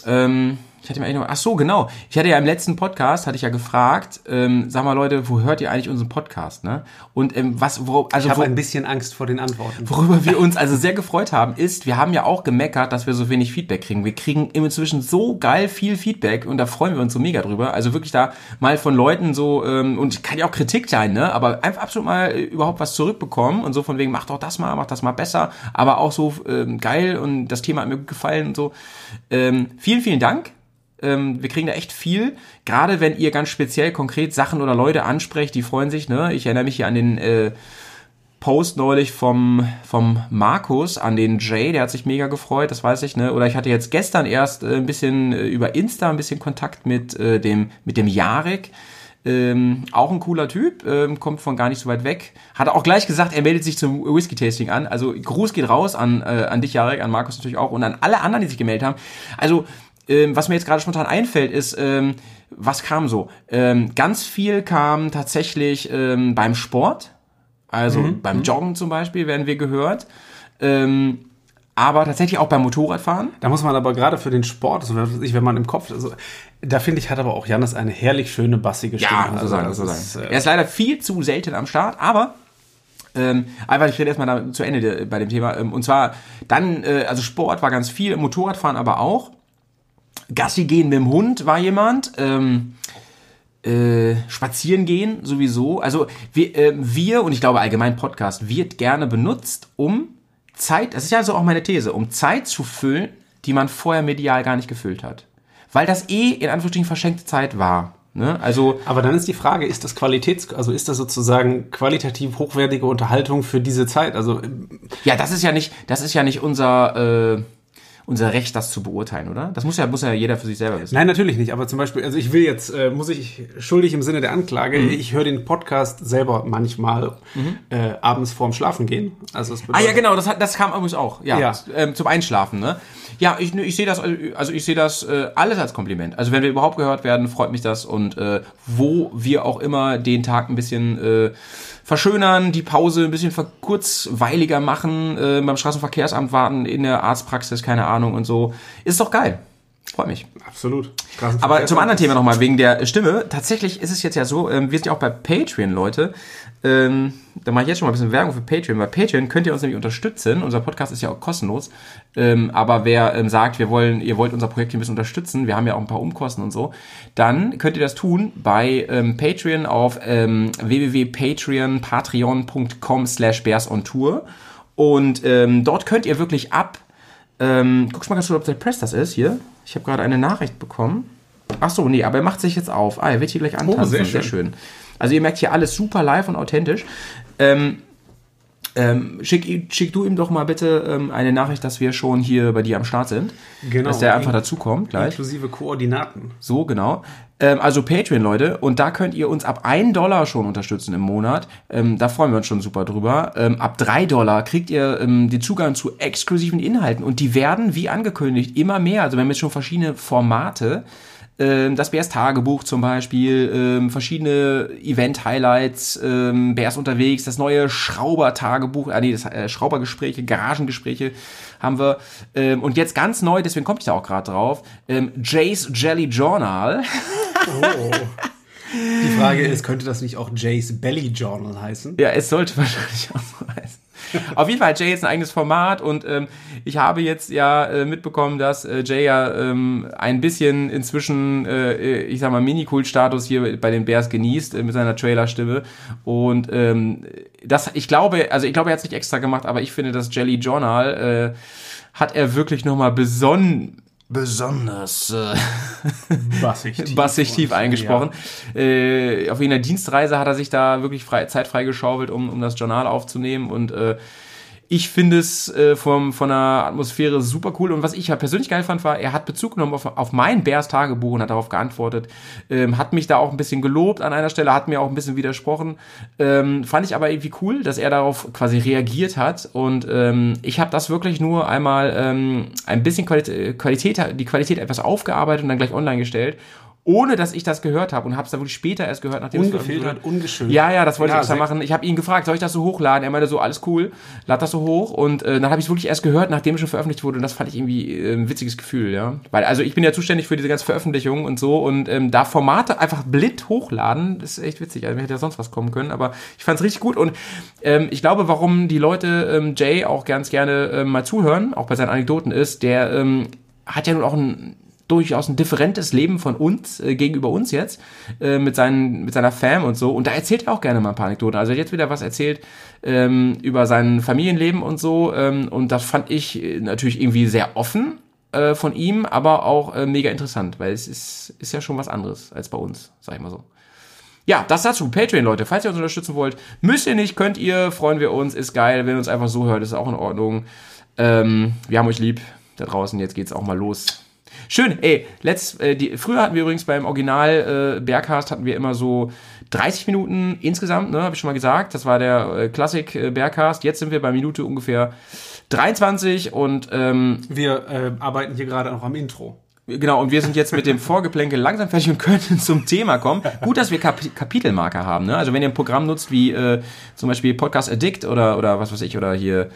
Speaker 2: Ähm, ich hatte mir eigentlich noch, ach so, genau. Ich hatte ja im letzten Podcast, hatte ich ja gefragt, ähm, sag mal Leute, wo hört ihr eigentlich unseren Podcast, ne? Und ähm, was, wo, also
Speaker 3: Ich habe ein bisschen Angst vor den Antworten.
Speaker 2: Worüber wir [LAUGHS] uns also sehr gefreut haben, ist, wir haben ja auch gemeckert, dass wir so wenig Feedback kriegen. Wir kriegen inzwischen so geil viel Feedback und da freuen wir uns so mega drüber. Also wirklich da mal von Leuten so, ähm, und kann ja auch Kritik sein, ne? Aber einfach absolut mal äh, überhaupt was zurückbekommen und so von wegen, mach doch das mal, mach das mal besser, aber auch so ähm, geil und das Thema hat mir gut gefallen und so. Ähm, vielen, vielen Dank. Ähm, wir kriegen da echt viel, gerade wenn ihr ganz speziell konkret Sachen oder Leute ansprecht, die freuen sich, ne? Ich erinnere mich hier an den äh, Post neulich vom, vom Markus an den Jay, der hat sich mega gefreut, das weiß ich, ne? Oder ich hatte jetzt gestern erst äh, ein bisschen äh, über Insta ein bisschen Kontakt mit äh, dem, mit dem Jarek. Ähm, auch ein cooler Typ, ähm, kommt von gar nicht so weit weg. Hat auch gleich gesagt, er meldet sich zum Whisky-Tasting an. Also Gruß geht raus an, äh, an dich, Jarek, an Markus natürlich auch und an alle anderen, die sich gemeldet haben. Also, ähm, was mir jetzt gerade spontan einfällt, ist, ähm, was kam so? Ähm, ganz viel kam tatsächlich ähm, beim Sport. Also beim Joggen zum Beispiel werden wir gehört. Ähm, aber tatsächlich auch beim Motorradfahren.
Speaker 3: Da muss man aber gerade für den Sport, also wenn man im Kopf, also, da finde ich, hat aber auch Jannis eine herrlich schöne, bassige Stimme.
Speaker 2: Ja, so sagen, muss so sagen.
Speaker 3: ist,
Speaker 2: er ist leider viel zu selten am Start, aber ähm, einfach, ich rede erstmal da zu Ende de- bei dem Thema. Ähm, und zwar dann, äh, also Sport war ganz viel, Motorradfahren aber auch. Gassi gehen mit dem Hund war jemand. Ähm, äh, spazieren gehen sowieso. Also wir, äh, wir und ich glaube allgemein Podcast wird gerne benutzt, um Zeit, das ist ja so auch meine These, um Zeit zu füllen, die man vorher medial gar nicht gefüllt hat. Weil das eh in Anführungsstrichen verschenkte Zeit war. Ne? Also
Speaker 3: Aber dann ist die Frage, ist das Qualitäts, also ist das sozusagen qualitativ hochwertige Unterhaltung für diese Zeit? Also
Speaker 2: ja, das ist ja nicht, das ist ja nicht unser äh, unser Recht, das zu beurteilen, oder? Das muss ja muss ja jeder für sich selber wissen.
Speaker 3: Nein, natürlich nicht. Aber zum Beispiel, also ich will jetzt, äh, muss ich schuldig im Sinne der Anklage,
Speaker 2: Mhm.
Speaker 3: ich höre den Podcast selber manchmal äh, abends vorm Schlafen gehen. Also es
Speaker 2: Ah
Speaker 3: bedeutet,
Speaker 2: ja, genau, das, hat, das kam übrigens auch. Ja,
Speaker 3: Ja.
Speaker 2: Ähm, zum Einschlafen, ne? Ja, ich, ich sehe das, also ich sehe das äh, alles als Kompliment. Also wenn wir überhaupt gehört werden, freut mich das und äh, wo wir auch immer den Tag ein bisschen äh, verschönern, die Pause ein bisschen kurzweiliger machen, äh, beim Straßenverkehrsamt warten, in der Arztpraxis, keine Ahnung und so. Ist doch geil. Freut mich.
Speaker 3: Absolut.
Speaker 2: Aber zum anderen Thema nochmal, wegen der Stimme. Tatsächlich ist es jetzt ja so, ähm, wir sind ja auch bei Patreon, Leute. Ähm, da mache ich jetzt schon mal ein bisschen Werbung für Patreon. Bei Patreon könnt ihr uns nämlich unterstützen. Unser Podcast ist ja auch kostenlos. Ähm, aber wer ähm, sagt, wir wollen, ihr wollt unser Projekt hier ein bisschen unterstützen, wir haben ja auch ein paar Umkosten und so, dann könnt ihr das tun bei ähm, Patreon auf ähm, www.patreon, patreon.com slash bears on tour. Und ähm, dort könnt ihr wirklich ab ähm, guckst mal ganz kurz, ob der Press das ist hier. Ich habe gerade eine Nachricht bekommen. Ach so, nee, aber er macht sich jetzt auf. Ah, er wird hier gleich antanzen.
Speaker 3: sehr
Speaker 2: sehr
Speaker 3: schön.
Speaker 2: schön. Also ihr merkt hier alles super live und authentisch. Ähm, ähm, schick, schick du ihm doch mal bitte ähm, eine Nachricht, dass wir schon hier bei dir am Start sind.
Speaker 3: Genau.
Speaker 2: Dass der einfach
Speaker 3: In-
Speaker 2: dazukommt gleich.
Speaker 3: Inklusive Koordinaten.
Speaker 2: So, genau. Ähm, also Patreon, Leute. Und da könnt ihr uns ab 1 Dollar schon unterstützen im Monat. Ähm, da freuen wir uns schon super drüber. Ähm, ab 3 Dollar kriegt ihr ähm, den Zugang zu exklusiven Inhalten. Und die werden, wie angekündigt, immer mehr. Also wir haben jetzt schon verschiedene Formate. Ähm, das Bärs Tagebuch zum Beispiel, ähm, verschiedene Event-Highlights, ähm, Bärs unterwegs, das neue Schrauber-Tagebuch, äh, nee, das äh, Schraubergespräche, Garagengespräche haben wir. Und jetzt ganz neu, deswegen komme ich da auch gerade drauf, Jay's Jelly Journal.
Speaker 3: Die Frage ist, könnte das nicht auch Jays Belly Journal heißen?
Speaker 2: Ja, es sollte [LAUGHS] wahrscheinlich auch so heißen. [LAUGHS] Auf jeden Fall hat Jay jetzt ein eigenes Format und ähm, ich habe jetzt ja äh, mitbekommen, dass äh, Jay ja ähm, ein bisschen inzwischen, äh, ich sag mal, Mini-Kult-Status hier bei den Bears genießt äh, mit seiner Trailer-Stimme. Und ähm, das, ich glaube, also ich glaube, er hat es nicht extra gemacht, aber ich finde, das Jelly Journal äh, hat er wirklich nochmal beson besonders äh, [LAUGHS]
Speaker 3: Bassig tief.
Speaker 2: bassig tief eingesprochen. Äh, auf irgendeiner Dienstreise hat er sich da wirklich frei, Zeit freigeschaubelt, um, um das Journal aufzunehmen und äh, ich finde es äh, vom, von der Atmosphäre super cool. Und was ich ja persönlich geil fand, war, er hat Bezug genommen auf, auf mein Bears Tagebuch und hat darauf geantwortet. Ähm, hat mich da auch ein bisschen gelobt an einer Stelle, hat mir auch ein bisschen widersprochen. Ähm, fand ich aber irgendwie cool, dass er darauf quasi reagiert hat. Und ähm, ich habe das wirklich nur einmal ähm, ein bisschen Qualität, Qualität, die Qualität etwas aufgearbeitet und dann gleich online gestellt. Ohne dass ich das gehört habe und habe es dann wirklich später erst gehört, nachdem es veröffentlicht
Speaker 3: Ungefiltert,
Speaker 2: wurde.
Speaker 3: ungeschönt.
Speaker 2: Ja, ja, das wollte
Speaker 3: Ja,
Speaker 2: ich extra machen. Ich habe ihn gefragt, soll ich das so hochladen? Er meinte so, alles cool, lad das so hoch. Und äh, dann habe ich es wirklich erst gehört, nachdem es schon veröffentlicht wurde. Und das fand ich irgendwie äh, ein witziges Gefühl, ja. Weil, also ich bin ja zuständig für diese ganze Veröffentlichung und so. Und ähm, da Formate einfach blind hochladen, das ist echt witzig. Also mir hätte ja sonst was kommen können. Aber ich fand es richtig gut. Und ähm, ich glaube, warum die Leute ähm, Jay auch ganz gerne ähm, mal zuhören, auch bei seinen Anekdoten, ist, der ähm, hat ja nun auch ein durchaus ein differentes Leben von uns äh, gegenüber uns jetzt äh, mit seinen mit seiner Fam und so und da erzählt er auch gerne mal ein paar Anekdoten. Also er hat jetzt wieder was erzählt ähm, über sein Familienleben und so ähm, und das fand ich äh, natürlich irgendwie sehr offen äh, von ihm, aber auch äh, mega interessant, weil es ist ist ja schon was anderes als bei uns, sag ich mal so. Ja, das dazu. Patreon, Leute. Falls ihr uns unterstützen wollt, müsst ihr nicht, könnt ihr, freuen wir uns, ist geil. Wenn ihr uns einfach so hört, ist auch in Ordnung. Ähm, wir haben euch lieb da draußen. Jetzt geht's auch mal los. Schön, ey, letzt, äh, die, früher hatten wir übrigens beim Original äh, Bergcast hatten wir immer so 30 Minuten insgesamt, ne, habe ich schon mal gesagt. Das war der äh, Klassik äh, Bergcast. Jetzt sind wir bei Minute ungefähr 23 und ähm,
Speaker 3: Wir äh, arbeiten hier gerade noch am Intro.
Speaker 2: Genau, und wir sind jetzt mit dem Vorgeplänkel langsam fertig und können [LAUGHS] zum Thema kommen. Gut, dass wir Kap Kapitelmarker haben. Ne? Also wenn ihr ein Programm nutzt wie äh, zum Beispiel Podcast Addict oder, oder was weiß ich, oder hier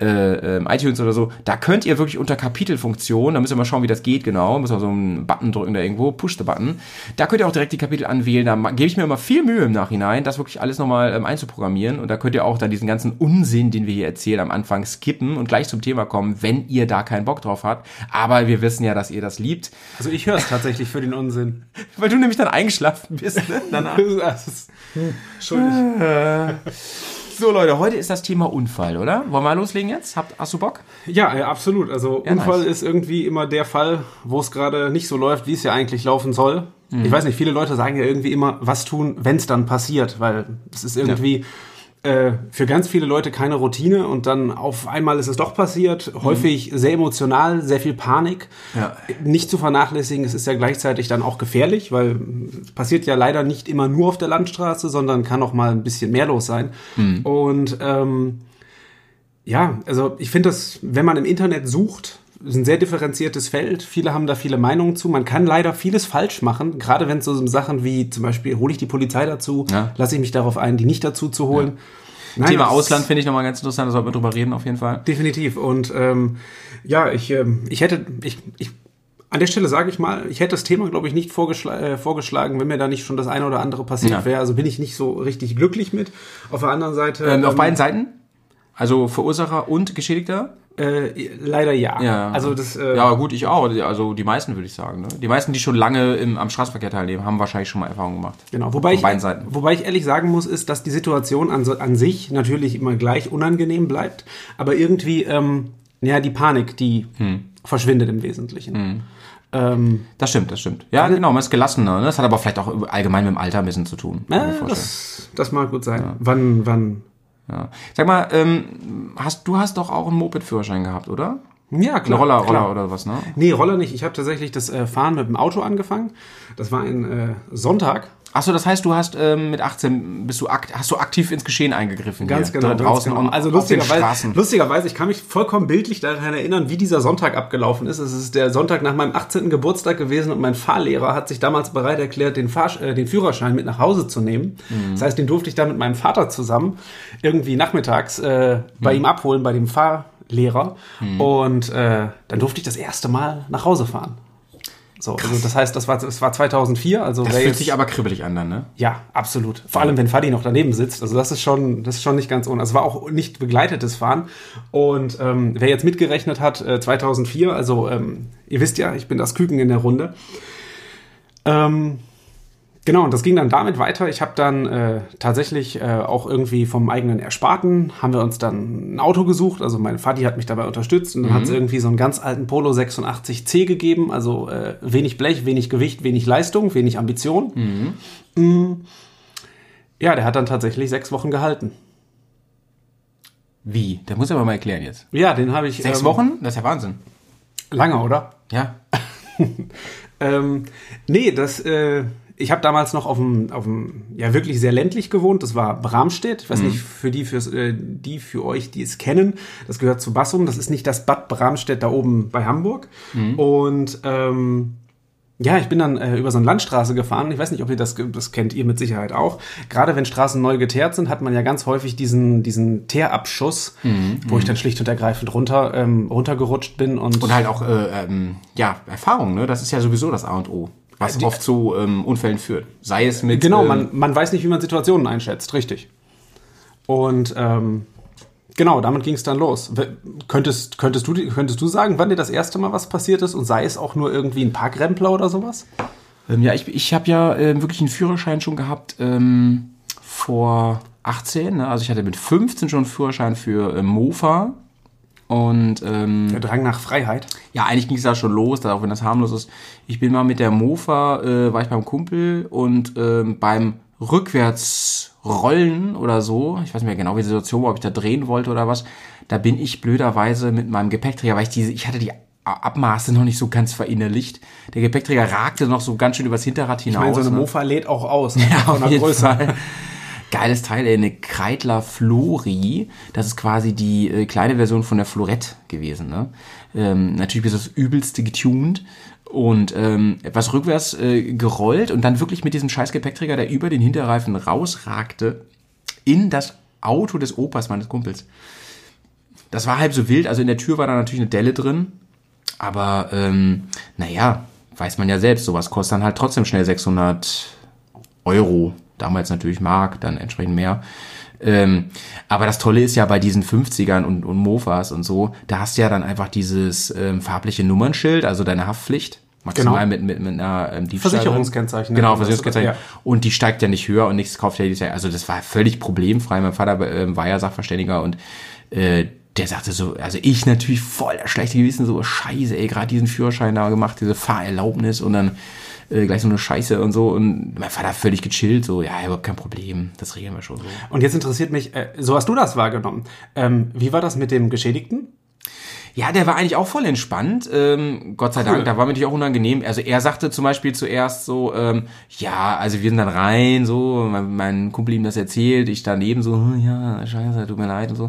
Speaker 2: äh, ähm, iTunes oder so, da könnt ihr wirklich unter Kapitelfunktion, da müsst ihr mal schauen, wie das geht genau, müsst ihr so einen Button drücken da irgendwo, Push the Button, da könnt ihr auch direkt die Kapitel anwählen, da gebe ich mir immer viel Mühe im Nachhinein, das wirklich alles nochmal ähm, einzuprogrammieren und da könnt ihr auch dann diesen ganzen Unsinn, den wir hier erzählen, am Anfang skippen und gleich zum Thema kommen, wenn ihr da keinen Bock drauf habt, aber wir wissen ja, dass ihr das liebt,
Speaker 3: Also ich höre es tatsächlich für den Unsinn. [LAUGHS]
Speaker 2: weil du nämlich dann eingeschlafen bist, ne? danach. [LAUGHS]
Speaker 3: Das ist, Entschuldigung. [LAUGHS]
Speaker 2: So Leute, heute ist das Thema Unfall, oder? Wollen wir loslegen jetzt? Habt, hast du Bock?
Speaker 3: Ja, ja, absolut. Also
Speaker 2: Ja,
Speaker 3: Unfall
Speaker 2: nice.
Speaker 3: ist irgendwie immer der Fall, wo es gerade nicht so läuft, wie es ja eigentlich laufen soll. Ich weiß nicht, viele Leute sagen ja irgendwie immer, was tun, wenn es dann passiert, weil es ist irgendwie äh, für ganz viele Leute keine Routine und dann auf einmal ist es doch passiert. Häufig sehr emotional, sehr viel Panik.
Speaker 2: Ja.
Speaker 3: Nicht zu vernachlässigen, es ist ja gleichzeitig dann auch gefährlich, weil es passiert ja leider nicht immer nur auf der Landstraße, sondern kann auch mal ein bisschen mehr los sein. Und ähm, ja, also ich finde das, wenn man im Internet sucht, ist ein sehr differenziertes Feld. Viele haben da viele Meinungen zu. Man kann leider vieles falsch machen, gerade wenn es so um Sachen wie zum Beispiel, hole ich die Polizei dazu,
Speaker 2: Ja.
Speaker 3: lasse ich mich darauf ein, die nicht dazu zu holen. Nein,
Speaker 2: Thema Ausland finde ich nochmal ganz interessant, da sollten wir drüber reden auf jeden Fall.
Speaker 3: Definitiv. Und ähm, ja, ich, ähm, ich hätte, ich, ich, an der Stelle sage ich mal, ich hätte das Thema, glaube ich, nicht vorgeschla äh, vorgeschlagen, wenn mir da nicht schon das eine oder andere passiert
Speaker 2: Ja.
Speaker 3: wäre. Also bin ich nicht so richtig glücklich mit. Auf der anderen Seite.
Speaker 2: Ähm, auf
Speaker 3: ähm,
Speaker 2: beiden Seiten? Also Verursacher und Geschädigter?
Speaker 3: Äh, leider ja.
Speaker 2: Ja.
Speaker 3: Also das. Äh,
Speaker 2: ja, gut, ich auch. Also die meisten würde ich sagen. Ne? Die meisten, die schon lange im, am Straßenverkehr teilnehmen, haben wahrscheinlich schon mal Erfahrungen gemacht.
Speaker 3: Genau, wobei
Speaker 2: Auf
Speaker 3: ich,
Speaker 2: beiden Seiten.
Speaker 3: wobei ich ehrlich sagen muss, ist, dass die Situation an, an sich natürlich immer gleich unangenehm bleibt, aber irgendwie, ähm, ja, die Panik, die
Speaker 2: Hm.
Speaker 3: verschwindet im Wesentlichen. Ähm,
Speaker 2: Das stimmt, das stimmt. Ja, genau, man ist gelassener. Ne? Das hat aber vielleicht auch allgemein mit dem Alter ein bisschen zu tun.
Speaker 3: äh, das, das mag gut sein. Wann, wann?
Speaker 2: Ja. Sag mal, ähm, hast, du hast doch auch einen Moped-Führerschein gehabt, oder?
Speaker 3: Ja,
Speaker 2: Ein
Speaker 3: klar.
Speaker 2: Roller,
Speaker 3: klar.
Speaker 2: Roller oder was, ne?
Speaker 3: Nee, Roller nicht. Ich habe tatsächlich das äh, Fahren mit dem Auto angefangen. Das war ein äh, Sonntag.
Speaker 2: Achso, das heißt, du hast ähm, mit 18 bist du hast du aktiv ins Geschehen eingegriffen.
Speaker 3: Ganz
Speaker 2: hier,
Speaker 3: genau.
Speaker 2: da
Speaker 3: ganz
Speaker 2: draußen
Speaker 3: genau. also lustigerweise, lustigerweise, ich kann mich vollkommen bildlich daran erinnern, wie dieser Sonntag abgelaufen ist. Es ist der Sonntag nach meinem 18. Geburtstag gewesen und mein Fahrlehrer hat sich damals bereit erklärt, den, Fahr äh, den Führerschein mit nach Hause zu nehmen.
Speaker 2: Mhm.
Speaker 3: Das heißt, den durfte ich dann mit meinem Vater zusammen irgendwie nachmittags äh, bei
Speaker 2: Mhm.
Speaker 3: ihm abholen, bei dem Fahrlehrer. Und äh, dann durfte ich das erste Mal nach Hause fahren. So, also das heißt, das war, das war 2004. Also
Speaker 2: Das fühlt
Speaker 3: jetzt-
Speaker 2: sich aber kribbelig an dann, ne?
Speaker 3: ja, absolut. Vor allem, wenn Fadi noch daneben sitzt. Also das ist schon, das ist schon nicht ganz ohne. Also es war auch nicht begleitetes Fahren. Und ähm, wer jetzt mitgerechnet hat, äh, 2004, also ähm, ihr wisst ja, ich bin das Küken in der Runde. Ähm, genau, und das ging dann damit weiter. Ich habe dann äh, tatsächlich äh, auch irgendwie vom eigenen Ersparten, haben wir uns dann ein Auto gesucht. Also mein Vati hat mich dabei unterstützt und dann hat es irgendwie so einen ganz alten Polo 86C gegeben. Also äh, wenig Blech, wenig Gewicht, wenig Leistung, wenig Ambition. Mm. Ja, der hat dann tatsächlich sechs Wochen gehalten.
Speaker 2: Wie? Das muss aber mal erklären jetzt.
Speaker 3: Ja, den habe ich.
Speaker 2: Sechs
Speaker 3: ähm,
Speaker 2: Wochen? Das ist ja Wahnsinn.
Speaker 3: Lange, oder?
Speaker 2: Ja. [LAUGHS]
Speaker 3: Ähm, nee, das, äh, ich habe damals noch auf dem, auf dem, ja wirklich sehr ländlich gewohnt. Das war Bramstedt. Ich weiß nicht, für die, fürs, äh, die für euch, die es kennen, das gehört zu Bassum. Das ist nicht das Bad Bramstedt da oben bei Hamburg. Und ähm, ja, ich bin dann äh, über so eine Landstraße gefahren. Ich weiß nicht, ob ihr das, das kennt ihr mit Sicherheit auch. Gerade wenn Straßen neu geteert sind, hat man ja ganz häufig diesen, diesen Teerabschuss, wo ich dann schlicht und ergreifend runter, ähm, runtergerutscht bin und,
Speaker 2: Und halt auch, äh, ähm, ja, Erfahrung, ne? Das ist ja sowieso das A und O. Was oft zu ähm, Unfällen führt. Sei es mit.
Speaker 3: Genau,
Speaker 2: ähm,
Speaker 3: man, man weiß nicht, wie man Situationen einschätzt, richtig. Und ähm, genau, damit ging es dann los. Könntest, könntest, du, könntest du sagen, wann dir das erste Mal was passiert ist und sei es auch nur irgendwie ein Parkrempler oder sowas?
Speaker 2: Ähm, ja, ich, ich habe ja äh, wirklich einen Führerschein schon gehabt ähm, vor 18. Ne? Also ich hatte mit 15 schon einen Führerschein für äh, Mofa. Und ähm,
Speaker 3: Der Drang nach Freiheit.
Speaker 2: ja, eigentlich ging es da schon los, auch wenn das harmlos ist. Ich bin mal mit der Mofa, äh, war ich beim Kumpel und ähm, beim Rückwärtsrollen oder so, ich weiß nicht mehr genau, wie die Situation war, ob ich da drehen wollte oder was, da bin ich blöderweise mit meinem Gepäckträger, weil ich diese, ich hatte die Abmaße noch nicht so ganz verinnerlicht. Der Gepäckträger ragte noch so ganz schön übers Hinterrad hinaus.
Speaker 3: Ich meine, so eine
Speaker 2: ne?
Speaker 3: Mofa lädt auch aus. [LAUGHS]
Speaker 2: Ja,
Speaker 3: von
Speaker 2: auf jeden
Speaker 3: Größe.
Speaker 2: Fall. Geiles Teil, ey, eine Kreidler Flori. Das ist quasi die äh, kleine Version von der Florette gewesen. Ne? Ähm, natürlich bis das übelste getuned und ähm, etwas rückwärts äh, gerollt und dann wirklich mit diesem scheiß Gepäckträger, der über den Hinterreifen rausragte, in das Auto des Opas meines Kumpels. Das war halb so wild, also in der Tür war da natürlich eine Delle drin, aber ähm, naja, weiß man ja selbst, sowas kostet dann halt trotzdem schnell 600 Euro, damals natürlich Mark, dann entsprechend mehr. Ähm, aber das Tolle ist ja bei diesen 50ern und, und Mofas und so, da hast du ja dann einfach dieses ähm, farbliche Nummernschild, also deine Haftpflicht. Maximal
Speaker 3: Genau.
Speaker 2: mit, mit, mit einer ähm, Diebstahl.
Speaker 3: Versicherungskennzeichen,
Speaker 2: Genau,
Speaker 3: ne?
Speaker 2: Versicherungskennzeichen.
Speaker 3: Ja.
Speaker 2: Und die steigt ja nicht höher und nichts kauft ja dieses Jahr. Also das war völlig problemfrei. Mein Vater ähm, war ja Sachverständiger und äh, der sagte so, also ich natürlich voll das schlechte Gewissen, so scheiße, ey, gerade diesen Führerschein da gemacht, diese Fahrerlaubnis und dann äh, gleich so eine Scheiße und so. Und mein Vater völlig gechillt, so, ja, überhaupt kein Problem, das regeln wir schon so.
Speaker 3: Und jetzt interessiert mich, äh, so hast du das wahrgenommen. Ähm, wie war das mit dem Geschädigten?
Speaker 2: Ja, der war eigentlich auch voll entspannt. Ähm, Gott sei Dank, da war mir natürlich auch unangenehm. Also er sagte zum Beispiel zuerst so, ähm, ja, also wir sind dann rein, so, mein, mein Kumpel ihm das erzählt, ich daneben so, hm, ja, scheiße, tut mir leid und so.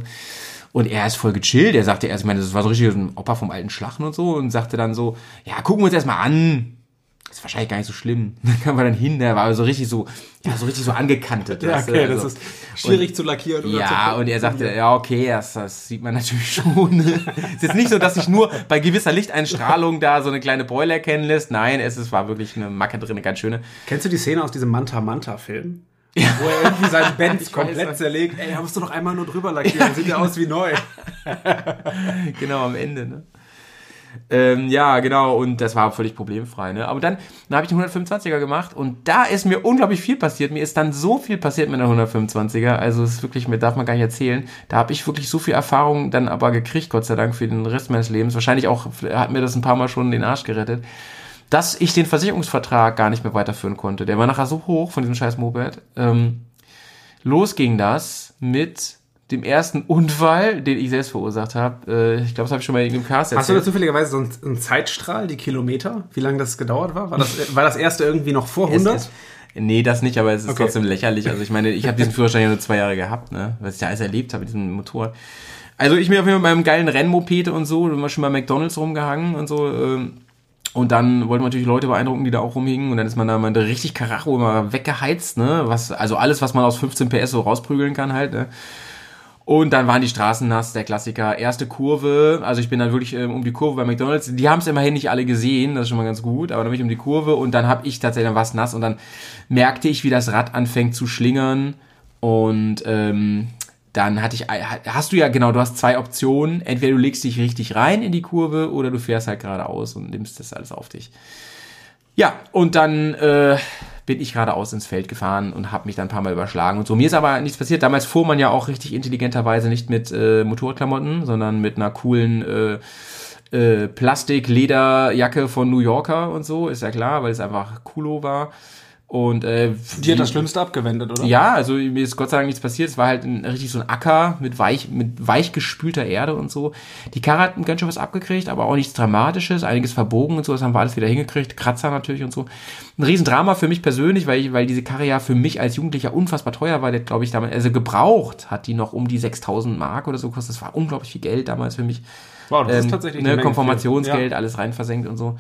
Speaker 2: Und er ist voll gechillt. Er sagte erst, ich meine, das war so richtig ein Opa vom alten Schlachten und so und sagte dann so, ja, gucken wir uns erstmal an. Ist wahrscheinlich gar nicht so schlimm. [LAUGHS] Dann kam er dann hin, der war so richtig so, ja, so richtig so angekantet.
Speaker 3: Ja, okay,
Speaker 2: also.
Speaker 3: das ist schwierig zu lackieren. oder
Speaker 2: Ja,
Speaker 3: zu
Speaker 2: und er sagte, ja, okay, das, das sieht man natürlich [LAUGHS] schon. es ist jetzt nicht so, dass sich nur bei gewisser Lichteinstrahlung da so eine kleine Beule erkennen lässt. Nein, es ist, war wirklich eine Macke drin, eine ganz schöne.
Speaker 3: Kennst du die Szene aus diesem Manta-Manta-Film? Ja. Wo er irgendwie seinen [LAUGHS] Benz komplett
Speaker 2: weiß.
Speaker 3: zerlegt. Ey, da musst du doch einmal nur drüber lackieren, dann sieht er aus wie neu.
Speaker 2: genau am Ende, ne? Ähm, ja, genau, und das war völlig problemfrei, ne? Aber dann, dann habe ich den 125er gemacht und da ist mir unglaublich viel passiert. Mir ist dann so viel passiert mit der 125er, also es ist wirklich, mir darf man gar nicht erzählen. Da habe ich wirklich so viel Erfahrung dann aber gekriegt, Gott sei Dank, für den Rest meines Lebens. Wahrscheinlich auch, hat mir das ein paar Mal schon den Arsch gerettet, dass ich den Versicherungsvertrag gar nicht mehr weiterführen konnte. Der war nachher so hoch von diesem scheiß Moped. Ähm, los ging das mit dem ersten Unfall, den ich selbst verursacht habe. Äh, ich glaube, das habe ich schon mal in irgendeinem Cast
Speaker 3: Hast du da
Speaker 2: erzählt.
Speaker 3: zufälligerweise so einen, einen Zeitstrahl, die Kilometer? Wie lange das gedauert war? War das, war das erste irgendwie noch vor 100?
Speaker 2: Es ist, nee, das nicht, aber es ist
Speaker 3: Okay.
Speaker 2: trotzdem lächerlich. Also ich meine, ich habe diesen Führerschein ja nur zwei Jahre gehabt, ne? Was ich da alles erlebt habe mit diesem Motorrad. Also ich bin auf jeden Fall mit meinem geilen Rennmopete und so, immer schon bei McDonalds rumgehangen und so. ähm, Und dann wollten wir natürlich Leute beeindrucken, die da auch rumhingen. Und dann ist man da mal richtig Karacho immer weggeheizt, ne? Was, also alles, was man aus 15 PS so rausprügeln kann halt, ne? Und dann waren die Straßen nass, der Klassiker. Erste Kurve, also ich bin dann wirklich ähm, um die Kurve bei McDonalds. Die haben es immerhin nicht alle gesehen, das ist schon mal ganz gut. Aber dann bin ich um die Kurve und dann habe ich tatsächlich dann was nass und dann merkte ich, wie das Rad anfängt zu schlingern. Und ähm, dann hatte ich, hast du ja genau, du hast zwei Optionen. Entweder du legst dich richtig rein in die Kurve oder du fährst halt geradeaus und nimmst das alles auf dich. Ja, und dann äh, bin ich geradeaus ins Feld gefahren und habe mich dann ein paar Mal überschlagen und so. Mir ist aber nichts passiert. Damals fuhr man ja auch richtig intelligenterweise nicht mit äh, Motorradklamotten, sondern mit einer coolen äh, äh, Plastik-Lederjacke von New Yorker und so, ist ja klar, weil es einfach coolo war. Und äh,
Speaker 3: Die hat das Schlimmste abgewendet, oder?
Speaker 2: ja, also mir ist Gott sei Dank nichts passiert. Es war halt ein, richtig so ein Acker mit weich, mit weich gespülter Erde und so. Die Karre hat ganz schön was abgekriegt, aber auch nichts Dramatisches, einiges verbogen und so. Das haben wir alles wieder hingekriegt. Kratzer natürlich und so. Ein Riesendrama für mich persönlich, weil, ich, weil diese Karre ja für mich als Jugendlicher unfassbar teuer war. Der, glaube ich, damals, also gebraucht hat die noch um die 6000 Mark oder so gekostet. Das war unglaublich viel Geld damals für mich.
Speaker 3: Wow, das
Speaker 2: Ähm,
Speaker 3: ist tatsächlich
Speaker 2: ne,
Speaker 3: eine
Speaker 2: Konformationsgeld,
Speaker 3: Ja.
Speaker 2: alles rein versenkt und so.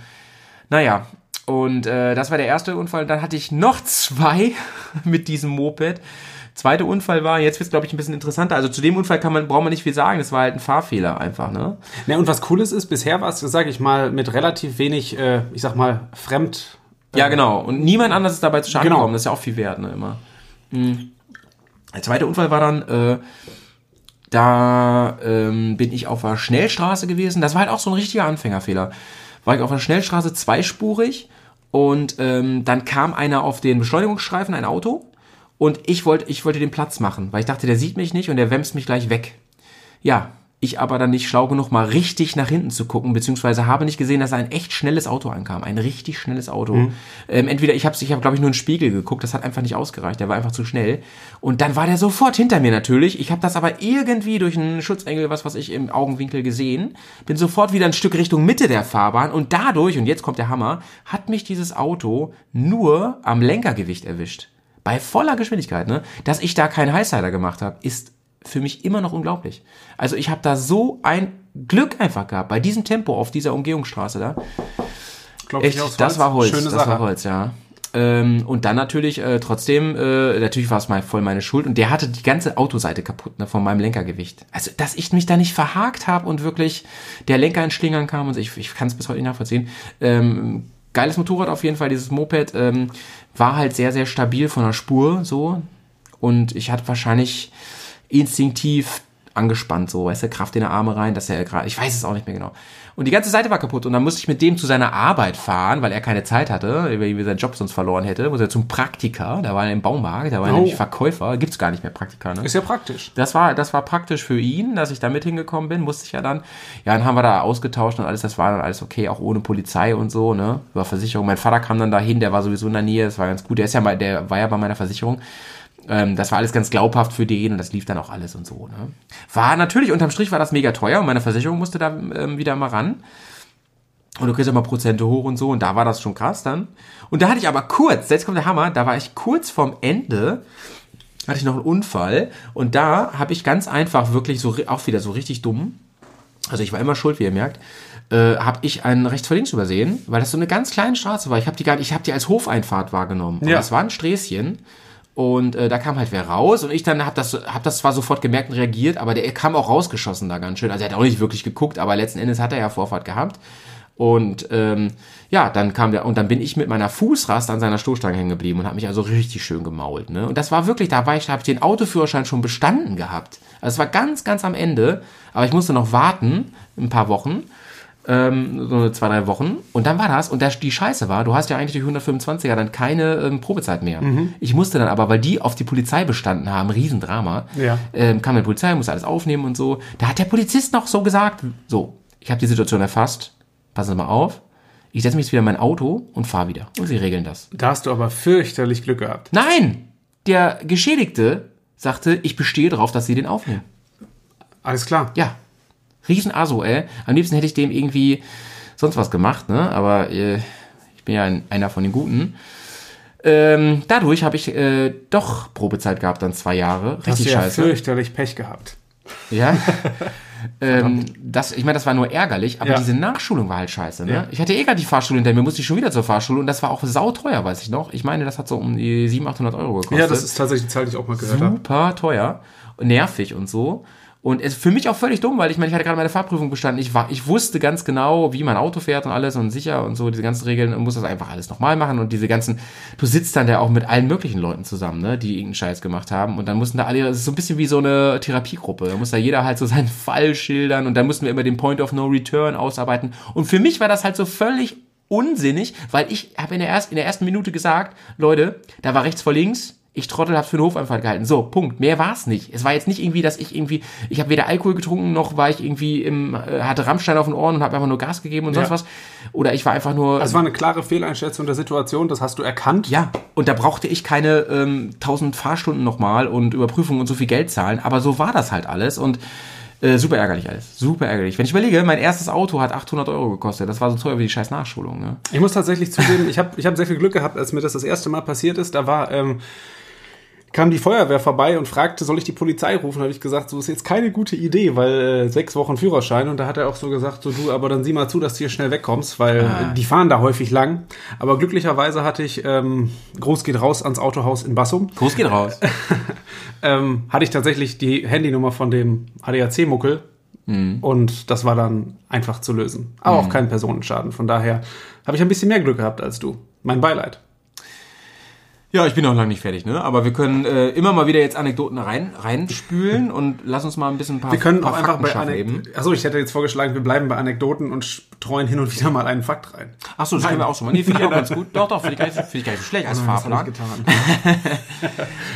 Speaker 2: Naja, und äh, das war der erste Unfall. Dann hatte ich noch zwei [LAUGHS] mit diesem Moped. Zweiter Unfall war, jetzt wird es glaube ich ein bisschen interessanter. Also zu dem Unfall kann man, braucht man nicht viel sagen. Das war halt ein Fahrfehler einfach, ne?
Speaker 3: Ne, und was cooles ist, bisher war es, sage ich mal, mit relativ wenig, äh, ich sag mal, fremd.
Speaker 2: Ja, genau. Und niemand anders ist dabei zu Schaden
Speaker 3: Genau.
Speaker 2: gekommen. Das ist ja auch viel wert, ne, immer. Mhm. Der zweite Unfall war dann, äh, da ähm, bin ich auf der Schnellstraße gewesen. Das war halt auch so ein richtiger Anfängerfehler. War ich auf der Schnellstraße zweispurig und ähm, dann kam einer auf den Beschleunigungsstreifen, ein Auto, und ich wollte, ich wollte den Platz machen, weil ich dachte, der sieht mich nicht und der wämst mich gleich weg. Ja, ich aber dann nicht schlau genug, mal richtig nach hinten zu gucken, beziehungsweise habe nicht gesehen, dass ein echt schnelles Auto ankam. Ein richtig schnelles Auto. Ähm, entweder ich habe ich hab, glaube ich, nur in den Spiegel geguckt, das hat einfach nicht ausgereicht, der war einfach zu schnell. Und dann war der sofort hinter mir natürlich. Ich habe das aber irgendwie durch einen Schutzengel, was was ich, im Augenwinkel gesehen, bin sofort wieder ein Stück Richtung Mitte der Fahrbahn und dadurch, und jetzt kommt der Hammer, hat mich dieses Auto nur am Lenkergewicht erwischt. Bei voller Geschwindigkeit, ne? Dass ich da keinen Highsider gemacht habe, ist für mich immer noch unglaublich. Also ich habe da so ein Glück einfach gehabt bei diesem Tempo auf dieser Umgehungsstraße da.
Speaker 3: Glaub
Speaker 2: Echt,
Speaker 3: ich, aus
Speaker 2: das war Holz.
Speaker 3: Schöne
Speaker 2: das
Speaker 3: Sache.
Speaker 2: war Holz, ja. Ähm, und dann natürlich äh, trotzdem, äh, natürlich war es mal voll meine Schuld und der hatte die ganze Autoseite kaputt ne, von meinem Lenkergewicht. Also, dass ich mich da nicht verhakt habe und wirklich der Lenker in Schlingern kam und ich, ich kann es bis heute nicht nachvollziehen. Ähm, geiles Motorrad auf jeden Fall, dieses Moped ähm, war halt sehr, sehr stabil von der Spur so und ich hatte wahrscheinlich instinktiv angespannt, so, weißt du, Kraft in der Arme rein, dass er gerade, ich weiß es auch nicht mehr genau. Und die ganze Seite war kaputt und dann musste ich mit dem zu seiner Arbeit fahren, weil er keine Zeit hatte, weil er seinen Job sonst verloren hätte, muss er zum Praktiker, da war er im Baumarkt, da war er
Speaker 3: Oh.
Speaker 2: nämlich Verkäufer, gibt's gar nicht mehr Praktiker, ne?
Speaker 3: Ist ja praktisch.
Speaker 2: Das war, das war praktisch für ihn, dass ich da mit hingekommen bin, musste ich ja dann. Ja, dann haben wir da ausgetauscht und alles, das war dann alles okay, auch ohne Polizei und so, ne? Über Versicherung. Mein Vater kam dann dahin, der war sowieso in der Nähe, das war ganz gut. Der ist ja mal, der war ja bei meiner Versicherung. Ähm, das war alles ganz glaubhaft für den und das lief dann auch alles und so, ne? War natürlich, unterm Strich war das mega teuer und meine Versicherung musste da ähm, wieder mal ran. Und du kriegst immer Prozente hoch und so. Und da war das schon krass dann. Und da hatte ich aber kurz, jetzt kommt der Hammer, da war ich kurz vorm Ende hatte ich noch einen Unfall und da habe ich ganz einfach wirklich so auch wieder so richtig dumm. Also ich war immer schuld, wie ihr merkt. Äh, habe ich einen rechts vor links übersehen, weil das so eine ganz kleine Straße war. Ich habe die gar nicht, ich habe die als Hofeinfahrt wahrgenommen. Aber
Speaker 3: Ja.
Speaker 2: es war ein Sträßchen und äh, da kam halt wer raus und ich dann habe das hab das zwar sofort gemerkt und reagiert, aber der kam auch rausgeschossen da ganz schön. Also er hat auch nicht wirklich geguckt, aber letzten Endes hat er ja Vorfahrt gehabt. Und ähm, ja, dann kam der und dann bin ich mit meiner Fußrast an seiner Stoßstange hängen geblieben und habe mich also richtig schön gemault. Ne? Und das war wirklich, da war ich, habe ich den Autoführerschein schon bestanden gehabt. Also es war ganz, ganz am Ende, aber ich musste noch warten, ein paar Wochen, ähm, so zwei, drei Wochen. Und dann war das. Und das, die Scheiße war, du hast ja eigentlich durch 125er dann keine ähm, Probezeit mehr. Ich musste dann aber, weil die auf die Polizei bestanden haben, Riesendrama,
Speaker 3: Ja.
Speaker 2: ähm, kam die Polizei, musste alles aufnehmen und so. Da hat der Polizist noch so gesagt, so, ich habe die Situation erfasst, passen Sie mal auf, ich setze mich jetzt wieder in mein Auto und fahre wieder. Und sie regeln das.
Speaker 3: Da hast du aber fürchterlich Glück gehabt.
Speaker 2: Nein! Der Geschädigte sagte, ich bestehe darauf, dass sie den aufnehmen.
Speaker 3: Alles klar.
Speaker 2: Ja. Riesen Aso, ey. Am liebsten hätte ich dem irgendwie sonst was gemacht, ne? Aber äh, ich bin ja ein, einer von den Guten. Ähm, dadurch habe ich äh, doch Probezeit gehabt, dann zwei Jahre.
Speaker 3: Hast
Speaker 2: Richtig
Speaker 3: du ja
Speaker 2: scheiße.
Speaker 3: fürchterlich Pech gehabt.
Speaker 2: Ja. [LAUGHS] ähm, das, ich meine, das war nur ärgerlich, aber
Speaker 3: Ja.
Speaker 2: diese Nachschulung war halt scheiße. Ne?
Speaker 3: Ja.
Speaker 2: Ich hatte eh gerade die Fahrschule hinter mir, musste ich schon wieder zur Fahrschule und das war auch sauteuer, weiß ich noch. Ich meine, das hat so um die 700, 800 Euro gekostet.
Speaker 3: Ja, das ist tatsächlich die Zahl, die ich auch mal gehört habe.
Speaker 2: super teuer, nervig und so. Und es für mich auch völlig dumm, weil ich meine, ich hatte gerade meine Fahrprüfung bestanden. Ich, war, ich wusste ganz genau, wie mein Auto fährt und alles und sicher und so, diese ganzen Regeln und muss das einfach alles nochmal machen. Und diese ganzen, du sitzt dann da auch mit allen möglichen Leuten zusammen, ne, die irgendeinen Scheiß gemacht haben. Und dann mussten da alle, es ist so ein bisschen wie so eine Therapiegruppe. Da muss da jeder halt so seinen [LAUGHS] Fall schildern und dann mussten wir immer den Point of No Return ausarbeiten. Und für mich war das halt so völlig unsinnig, weil ich habe in, der erst- in der ersten Minute gesagt, Leute, da war rechts vor links, ich Trottel hab's für eine Hofeinfahrt gehalten. So, Punkt. Mehr war's nicht. Es war jetzt nicht irgendwie, dass ich irgendwie, ich habe weder Alkohol getrunken, noch war ich irgendwie im, äh, hatte Rammstein auf den Ohren und habe einfach nur Gas gegeben und sonst
Speaker 3: Ja.
Speaker 2: was. Oder ich war einfach nur.
Speaker 3: Das war eine klare Fehleinschätzung der Situation, das hast du erkannt.
Speaker 2: ja, und da brauchte ich keine ähm, 1000 Fahrstunden nochmal und Überprüfungen und so viel Geld zahlen. Aber so war das halt alles und äh, super ärgerlich alles. Super ärgerlich. Wenn ich überlege, mein erstes Auto hat 800 Euro gekostet. Das war so teuer wie die scheiß Nachschulung. Ne?
Speaker 3: Ich muss tatsächlich zugeben, ich habe ich hab sehr viel Glück gehabt, als mir das das erste Mal passiert ist. Da war, ähm, kam die Feuerwehr vorbei und fragte, soll ich die Polizei rufen? Habe ich gesagt, so ist jetzt keine gute Idee, weil äh, sechs Wochen Führerschein. Und da hat er auch so gesagt, so du, aber dann sieh mal zu, dass du hier schnell wegkommst, weil äh, die fahren da häufig lang. Aber glücklicherweise hatte ich, ähm, Groß geht raus ans Autohaus in Bassum,
Speaker 2: Groß geht raus. [LAUGHS]
Speaker 3: ähm, hatte ich tatsächlich die Handynummer von dem ADAC-Muckel. Und das war dann einfach zu lösen. Aber auch kein Personenschaden. Von daher habe ich ein bisschen mehr Glück gehabt als du. Mein Beileid.
Speaker 2: Ja, ich bin noch lange nicht fertig, ne? Aber wir können äh, immer mal wieder jetzt Anekdoten rein, reinspülen und lass uns mal ein bisschen ein paar
Speaker 3: Wir können
Speaker 2: paar
Speaker 3: auch einfach bei
Speaker 2: Fakten.
Speaker 3: Anekdoten. Achso, ich hätte jetzt vorgeschlagen, wir bleiben bei Anekdoten und streuen hin und wieder mal einen Fakt rein.
Speaker 2: Achso, das können wir auch schon mal. Nee, finde ich auch ganz gut. Doch, doch, finde ich, gar nicht so- finde ich gar nicht so schlecht als Fahrplan.
Speaker 3: getan. [LAUGHS]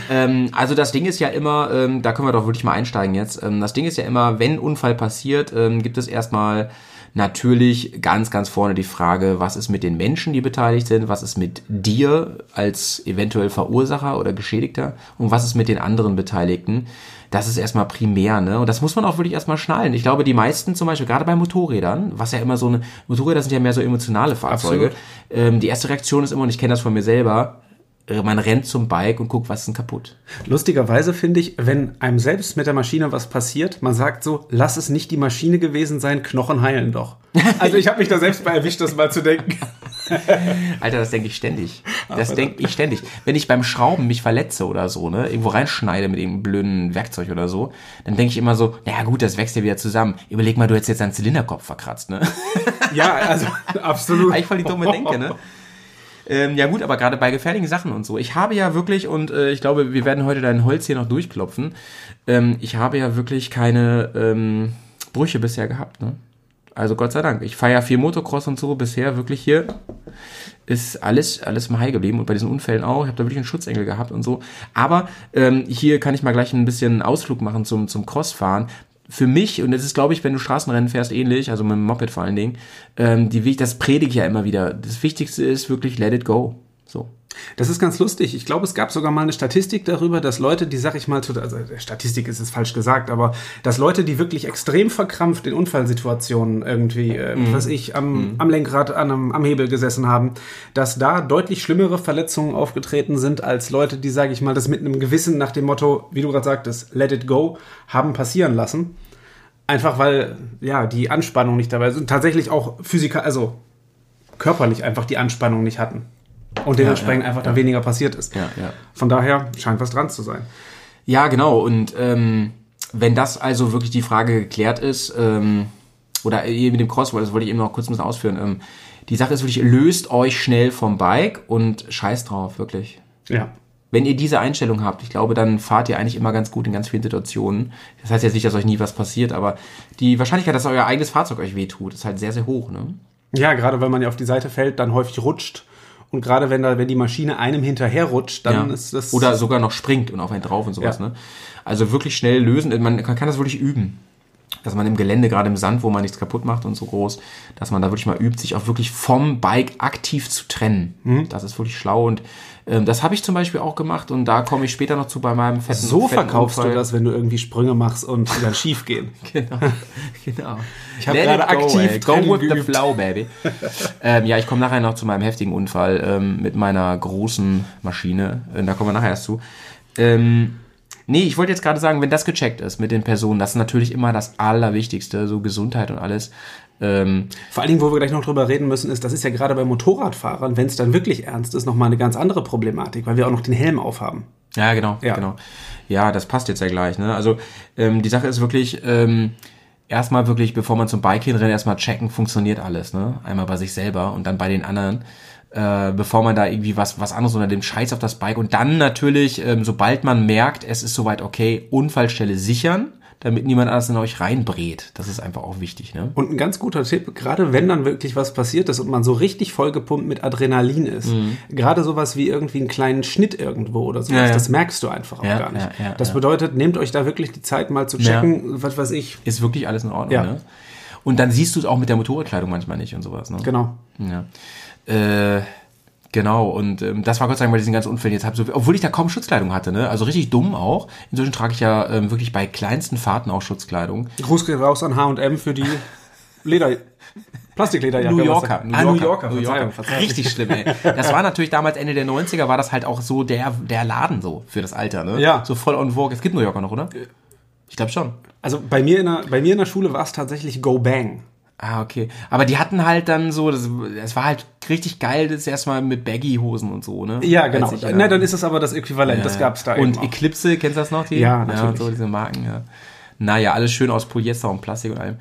Speaker 2: Ähm, also das Ding ist ja immer, ähm, da können wir doch wirklich mal einsteigen jetzt. Ähm, das Ding ist ja immer, wenn Unfall passiert, ähm, gibt es erstmal natürlich ganz, ganz vorne die Frage, was ist mit den Menschen, die beteiligt sind, was ist mit dir als eventuell Verursacher oder Geschädigter und was ist mit den anderen Beteiligten. Das ist erstmal primär, ne? Und das muss man auch wirklich erstmal schnallen. Ich glaube, die meisten zum Beispiel, gerade bei Motorrädern, was ja immer so eine, Motorräder sind ja mehr so emotionale Fahrzeuge. Ähm, die erste Reaktion ist immer, und ich kenne das von mir selber, man rennt zum Bike und guckt, was ist denn kaputt.
Speaker 3: Lustigerweise finde ich, wenn einem selbst mit der Maschine was passiert, man sagt so, lass es nicht die Maschine gewesen sein, Knochen heilen doch. [LAUGHS] Also ich habe mich da selbst bei erwischt, das mal zu denken. [LAUGHS]
Speaker 2: Alter, das denke ich ständig. Das denke ich ständig. Wenn ich beim Schrauben mich verletze oder so, ne, irgendwo reinschneide mit irgendeinem blöden Werkzeug oder so, dann denke ich immer so, naja gut, das wächst ja wieder zusammen. Überleg mal, du hättest jetzt deinen Zylinderkopf verkratzt, ne?
Speaker 3: Ja, also [LAUGHS] absolut.
Speaker 2: Eigentlich voll die dumme Denke, ne? Ähm, ja gut, aber gerade bei gefährlichen Sachen und so. Ich habe ja wirklich, und äh, ich glaube, wir werden heute dein Holz hier noch durchklopfen, ähm, ich habe ja wirklich keine ähm, Brüche bisher gehabt, ne? Also Gott sei Dank. Ich fahre ja viel Motocross und so bisher wirklich hier. Ist alles, alles im High geblieben und bei diesen Unfällen auch. Ich habe da wirklich einen Schutzengel gehabt und so. Aber ähm, hier kann ich mal gleich ein bisschen Ausflug machen zum, zum Crossfahren. Für mich, und das ist, glaube ich, wenn du Straßenrennen fährst, ähnlich, also mit dem Moped vor allen Dingen, ähm, die, das predige ich ja immer wieder. Das Wichtigste ist wirklich let it go. So.
Speaker 3: Das ist ganz lustig. Ich glaube, es gab sogar mal eine Statistik darüber, dass Leute, die, sag ich mal, also äh, Statistik ist es falsch gesagt, aber dass Leute, die wirklich extrem verkrampft in Unfallsituationen irgendwie, äh, was ich, am, am Lenkrad, an einem, am Hebel gesessen haben, dass da deutlich schlimmere Verletzungen aufgetreten sind als Leute, die, sage ich mal, das mit einem Gewissen nach dem Motto, wie du gerade sagtest, let it go, haben passieren lassen. Einfach weil, ja, die Anspannung nicht dabei ist und tatsächlich auch physikal, also körperlich einfach die Anspannung nicht hatten. Und dementsprechend
Speaker 2: ja,
Speaker 3: einfach da weniger passiert ist. Von daher scheint was dran zu sein.
Speaker 2: Ja, genau. Und ähm, wenn das also wirklich die Frage geklärt ist, ähm, oder eben mit dem Crossword, das wollte ich eben noch kurz ein bisschen ausführen, ähm, die Sache ist wirklich, löst euch schnell vom Bike und scheiß drauf, wirklich.
Speaker 3: Ja.
Speaker 2: Wenn ihr diese Einstellung habt, ich glaube, dann fahrt ihr eigentlich immer ganz gut in ganz vielen Situationen. Das heißt jetzt nicht, dass euch nie was passiert, aber die Wahrscheinlichkeit, dass euer eigenes Fahrzeug euch wehtut, ist halt sehr, sehr hoch. Ne?
Speaker 3: Ja, gerade wenn man ja auf die Seite fällt, dann häufig rutscht. Und gerade wenn da, wenn die Maschine einem hinterher rutscht, dann
Speaker 2: Ja.
Speaker 3: ist das.
Speaker 2: Oder sogar noch springt und auf einen drauf und sowas.
Speaker 3: Ja.
Speaker 2: Ne? Also wirklich schnell lösen. Man kann kann das wirklich üben. Dass man im Gelände, gerade im Sand, wo man nichts kaputt macht und so groß, dass man da wirklich mal übt, sich auch wirklich vom Bike aktiv zu trennen.
Speaker 3: Mhm.
Speaker 2: Das ist wirklich schlau. Und ähm, das habe ich zum Beispiel auch gemacht und da komme ich später noch zu bei meinem fetten
Speaker 3: so
Speaker 2: fetten
Speaker 3: verkaufst
Speaker 2: Unfall.
Speaker 3: du das, wenn du irgendwie Sprünge machst und die dann schief gehen. [LAUGHS]
Speaker 2: Genau, [LAUGHS] genau.
Speaker 3: Ich hab
Speaker 2: Let
Speaker 3: gerade
Speaker 2: go,
Speaker 3: aktiv.
Speaker 2: Go
Speaker 3: Trennen
Speaker 2: with the flow, baby. [LAUGHS] ähm, ja, ich komme nachher noch zu meinem heftigen Unfall ähm, mit meiner großen Maschine. Äh, da kommen wir nachher erst zu. Ähm, nee, ich wollte jetzt gerade sagen, wenn das gecheckt ist mit den Personen, das ist natürlich immer das Allerwichtigste, so Gesundheit und alles. Ähm,
Speaker 3: Vor allen Dingen, wo wir gleich noch drüber reden müssen, ist, das ist ja gerade bei Motorradfahrern, wenn es dann wirklich ernst ist, nochmal eine ganz andere Problematik, weil wir auch noch den Helm aufhaben.
Speaker 2: Ja, genau,
Speaker 3: Ja.
Speaker 2: genau. Ja, das passt jetzt ja gleich. Ne? Also ähm, die Sache ist wirklich, ähm, erstmal wirklich, bevor man zum Bike hinrennt, erstmal checken, funktioniert alles. Ne? Einmal bei sich selber und dann bei den anderen. Äh, bevor man da irgendwie was, was anderes unter dem Scheiß auf das Bike und dann natürlich, ähm, sobald man merkt, es ist soweit okay, Unfallstelle sichern, damit niemand anders in euch reinbrät. Das ist einfach auch wichtig. Ne?
Speaker 3: Und ein ganz guter Tipp, gerade wenn dann wirklich was passiert ist und man so richtig vollgepumpt mit Adrenalin ist, gerade sowas wie irgendwie einen kleinen Schnitt irgendwo oder sowas,
Speaker 2: Mhm. Ja, ja.
Speaker 3: das merkst du einfach auch
Speaker 2: Ja,
Speaker 3: gar nicht. das bedeutet, nehmt euch da wirklich die Zeit mal zu checken, was weiß ich.
Speaker 2: Ist wirklich alles in Ordnung. Ne? Und dann siehst du es auch mit der Motorradkleidung manchmal nicht und sowas. Ne?
Speaker 3: Genau.
Speaker 2: Ja. Äh, genau, und ähm, das war Gott sei Dank bei diesen ganzen Unfällen jetzt halb so, obwohl ich da kaum Schutzkleidung hatte, ne? Also richtig dumm auch. Inzwischen trage ich ja ähm, wirklich bei kleinsten Fahrten auch Schutzkleidung.
Speaker 3: Gruß geht raus an H&M für die Leder, Plastiklederjacke.
Speaker 2: New
Speaker 3: was-
Speaker 2: Yorker,
Speaker 3: Ah, New Yorker,
Speaker 2: New Yorker.
Speaker 3: Verzeihung.
Speaker 2: Richtig schlimm, ey. Das war natürlich damals Ende der 90er, war das halt auch so der, der Laden so für das Alter, ne?
Speaker 3: Ja.
Speaker 2: So voll on vogue. Es gibt New Yorker noch, oder? Ich glaube schon.
Speaker 3: Also bei mir in der, bei mir in der Schule war es tatsächlich Go Bang.
Speaker 2: Ah, okay. Aber die hatten halt dann so, das, es war halt richtig geil, das erstmal mit Baggy-Hosen und so, ne?
Speaker 3: Ja, genau.
Speaker 2: Ich,
Speaker 3: Na, dann ist es aber das Äquivalent, das
Speaker 2: Ja,
Speaker 3: gab's da
Speaker 2: Und
Speaker 3: eben.
Speaker 2: Eclipse, kennst du das noch? Die?
Speaker 3: Ja,
Speaker 2: Ja,
Speaker 3: natürlich.
Speaker 2: und so diese Marken, ja. Naja, alles schön aus Polyester und Plastik und allem.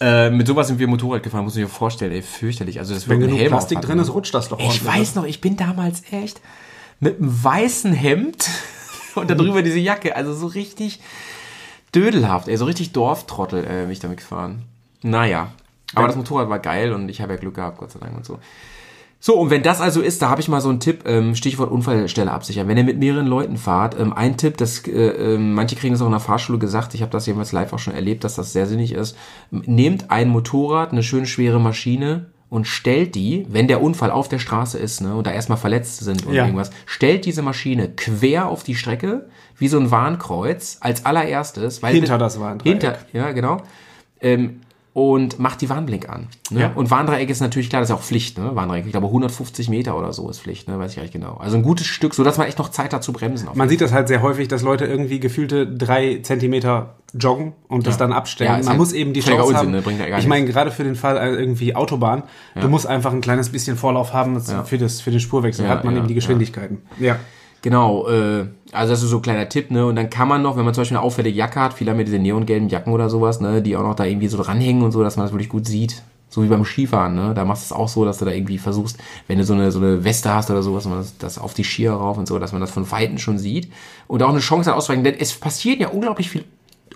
Speaker 2: Äh, mit sowas sind wir Motorrad gefahren, muss ich mir vorstellen, ey, fürchterlich. Also das
Speaker 3: Wenn genug
Speaker 2: Helm
Speaker 3: Plastik drin ist,
Speaker 2: ne?
Speaker 3: rutscht das doch
Speaker 2: Ich weiß noch, ich bin damals echt mit einem weißen Hemd [LAUGHS] und darüber diese Jacke, also so richtig dödelhaft, ey, so richtig Dorftrottel, äh, bin ich damit gefahren. Naja, aber das Motorrad war geil und ich habe ja Glück gehabt, Gott sei Dank und so. So, und wenn das also ist, da habe ich mal so einen Tipp, ähm, Stichwort Unfallstelle absichern. Wenn ihr mit mehreren Leuten fahrt, ähm, ein Tipp, das, äh, ähm, manche kriegen das auch in der Fahrschule gesagt, ich habe das jedenfalls live auch schon erlebt, dass das sehr sinnig ist. Nehmt ein Motorrad, eine schön schwere Maschine und stellt die, wenn der Unfall auf der Straße ist ne, und da erstmal Verletzte sind und
Speaker 3: Ja.
Speaker 2: irgendwas, stellt diese Maschine quer auf die Strecke, wie so ein Warnkreuz, als allererstes. Weil
Speaker 3: Hinter das Warndreieck.
Speaker 2: Hinter, ja, genau. Ähm, und macht die Warnblink an. Ne?
Speaker 3: Ja.
Speaker 2: Und Warndreieck ist natürlich klar, das ist auch Pflicht, ne? Warndreieck. Ich glaube 150 Meter oder so ist Pflicht, ne? Weiß ich gar nicht genau. Also ein gutes Stück, so dass man echt noch Zeit hat zu bremsen.
Speaker 3: Man sieht das halt sehr häufig, dass Leute irgendwie gefühlte drei Zentimeter joggen und das dann abstellen.
Speaker 2: Ja,
Speaker 3: Man
Speaker 2: halt
Speaker 3: muss eben die Chance
Speaker 2: Unsinn,
Speaker 3: haben.
Speaker 2: ne? Bringt ja gar
Speaker 3: ich meine, gerade für den Fall äh, irgendwie Autobahn, du musst einfach ein kleines bisschen Vorlauf haben das- für, das, für den Spurwechsel,
Speaker 2: Ja,
Speaker 3: hat man
Speaker 2: ja,
Speaker 3: eben die
Speaker 2: ja.
Speaker 3: Geschwindigkeiten. Ja.
Speaker 2: Genau, äh, also das ist so ein kleiner Tipp, ne? Und dann kann man noch, wenn man zum Beispiel eine auffällige Jacke hat, viele haben ja diese neongelben Jacken oder sowas, ne? Die auch noch da irgendwie so dranhängen und so, dass man das wirklich gut sieht. So wie beim Skifahren, ne? Da machst du es auch so, dass du da irgendwie versuchst, wenn du so eine, so eine Weste hast oder sowas, man das, auf die Skier rauf und so, dass man das von Weitem schon sieht und auch eine Chance hat auszuweichen. Denn es passieren ja unglaublich viel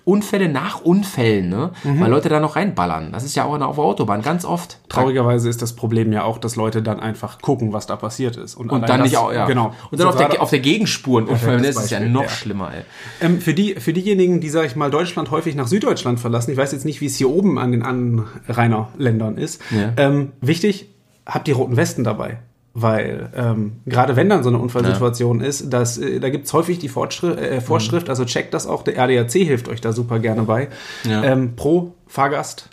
Speaker 2: Unfälle nach Unfällen, ne?
Speaker 3: Mhm.
Speaker 2: Weil Leute da noch reinballern. Das ist ja auch auf der Autobahn ganz oft.
Speaker 3: Traurigerweise ist das Problem ja auch, dass Leute dann einfach gucken, was da passiert ist.
Speaker 2: Und
Speaker 3: allein
Speaker 2: dann
Speaker 3: das-
Speaker 2: nicht auch, ja.
Speaker 3: Genau.
Speaker 2: Und dann
Speaker 3: So
Speaker 2: auf, der, auf der Gegenspuren Unfall,
Speaker 3: Perfektes
Speaker 2: das ist ja noch
Speaker 3: ja.
Speaker 2: schlimmer, ey.
Speaker 3: Ähm, für, die, für diejenigen, die, sag ich mal, Deutschland häufig nach Süddeutschland verlassen, ich weiß jetzt nicht, wie es hier oben an den Anrainerländern ist,
Speaker 2: Ja.
Speaker 3: ähm, wichtig, habt die roten Westen dabei. Weil ähm, gerade wenn dann so eine Unfallsituation ist, dass, äh, da gibt's häufig die Fortschrift, äh, Vorschrift, also checkt das auch, der RDAC hilft euch da super gerne bei.
Speaker 2: Ja.
Speaker 3: Ähm, pro Fahrgast.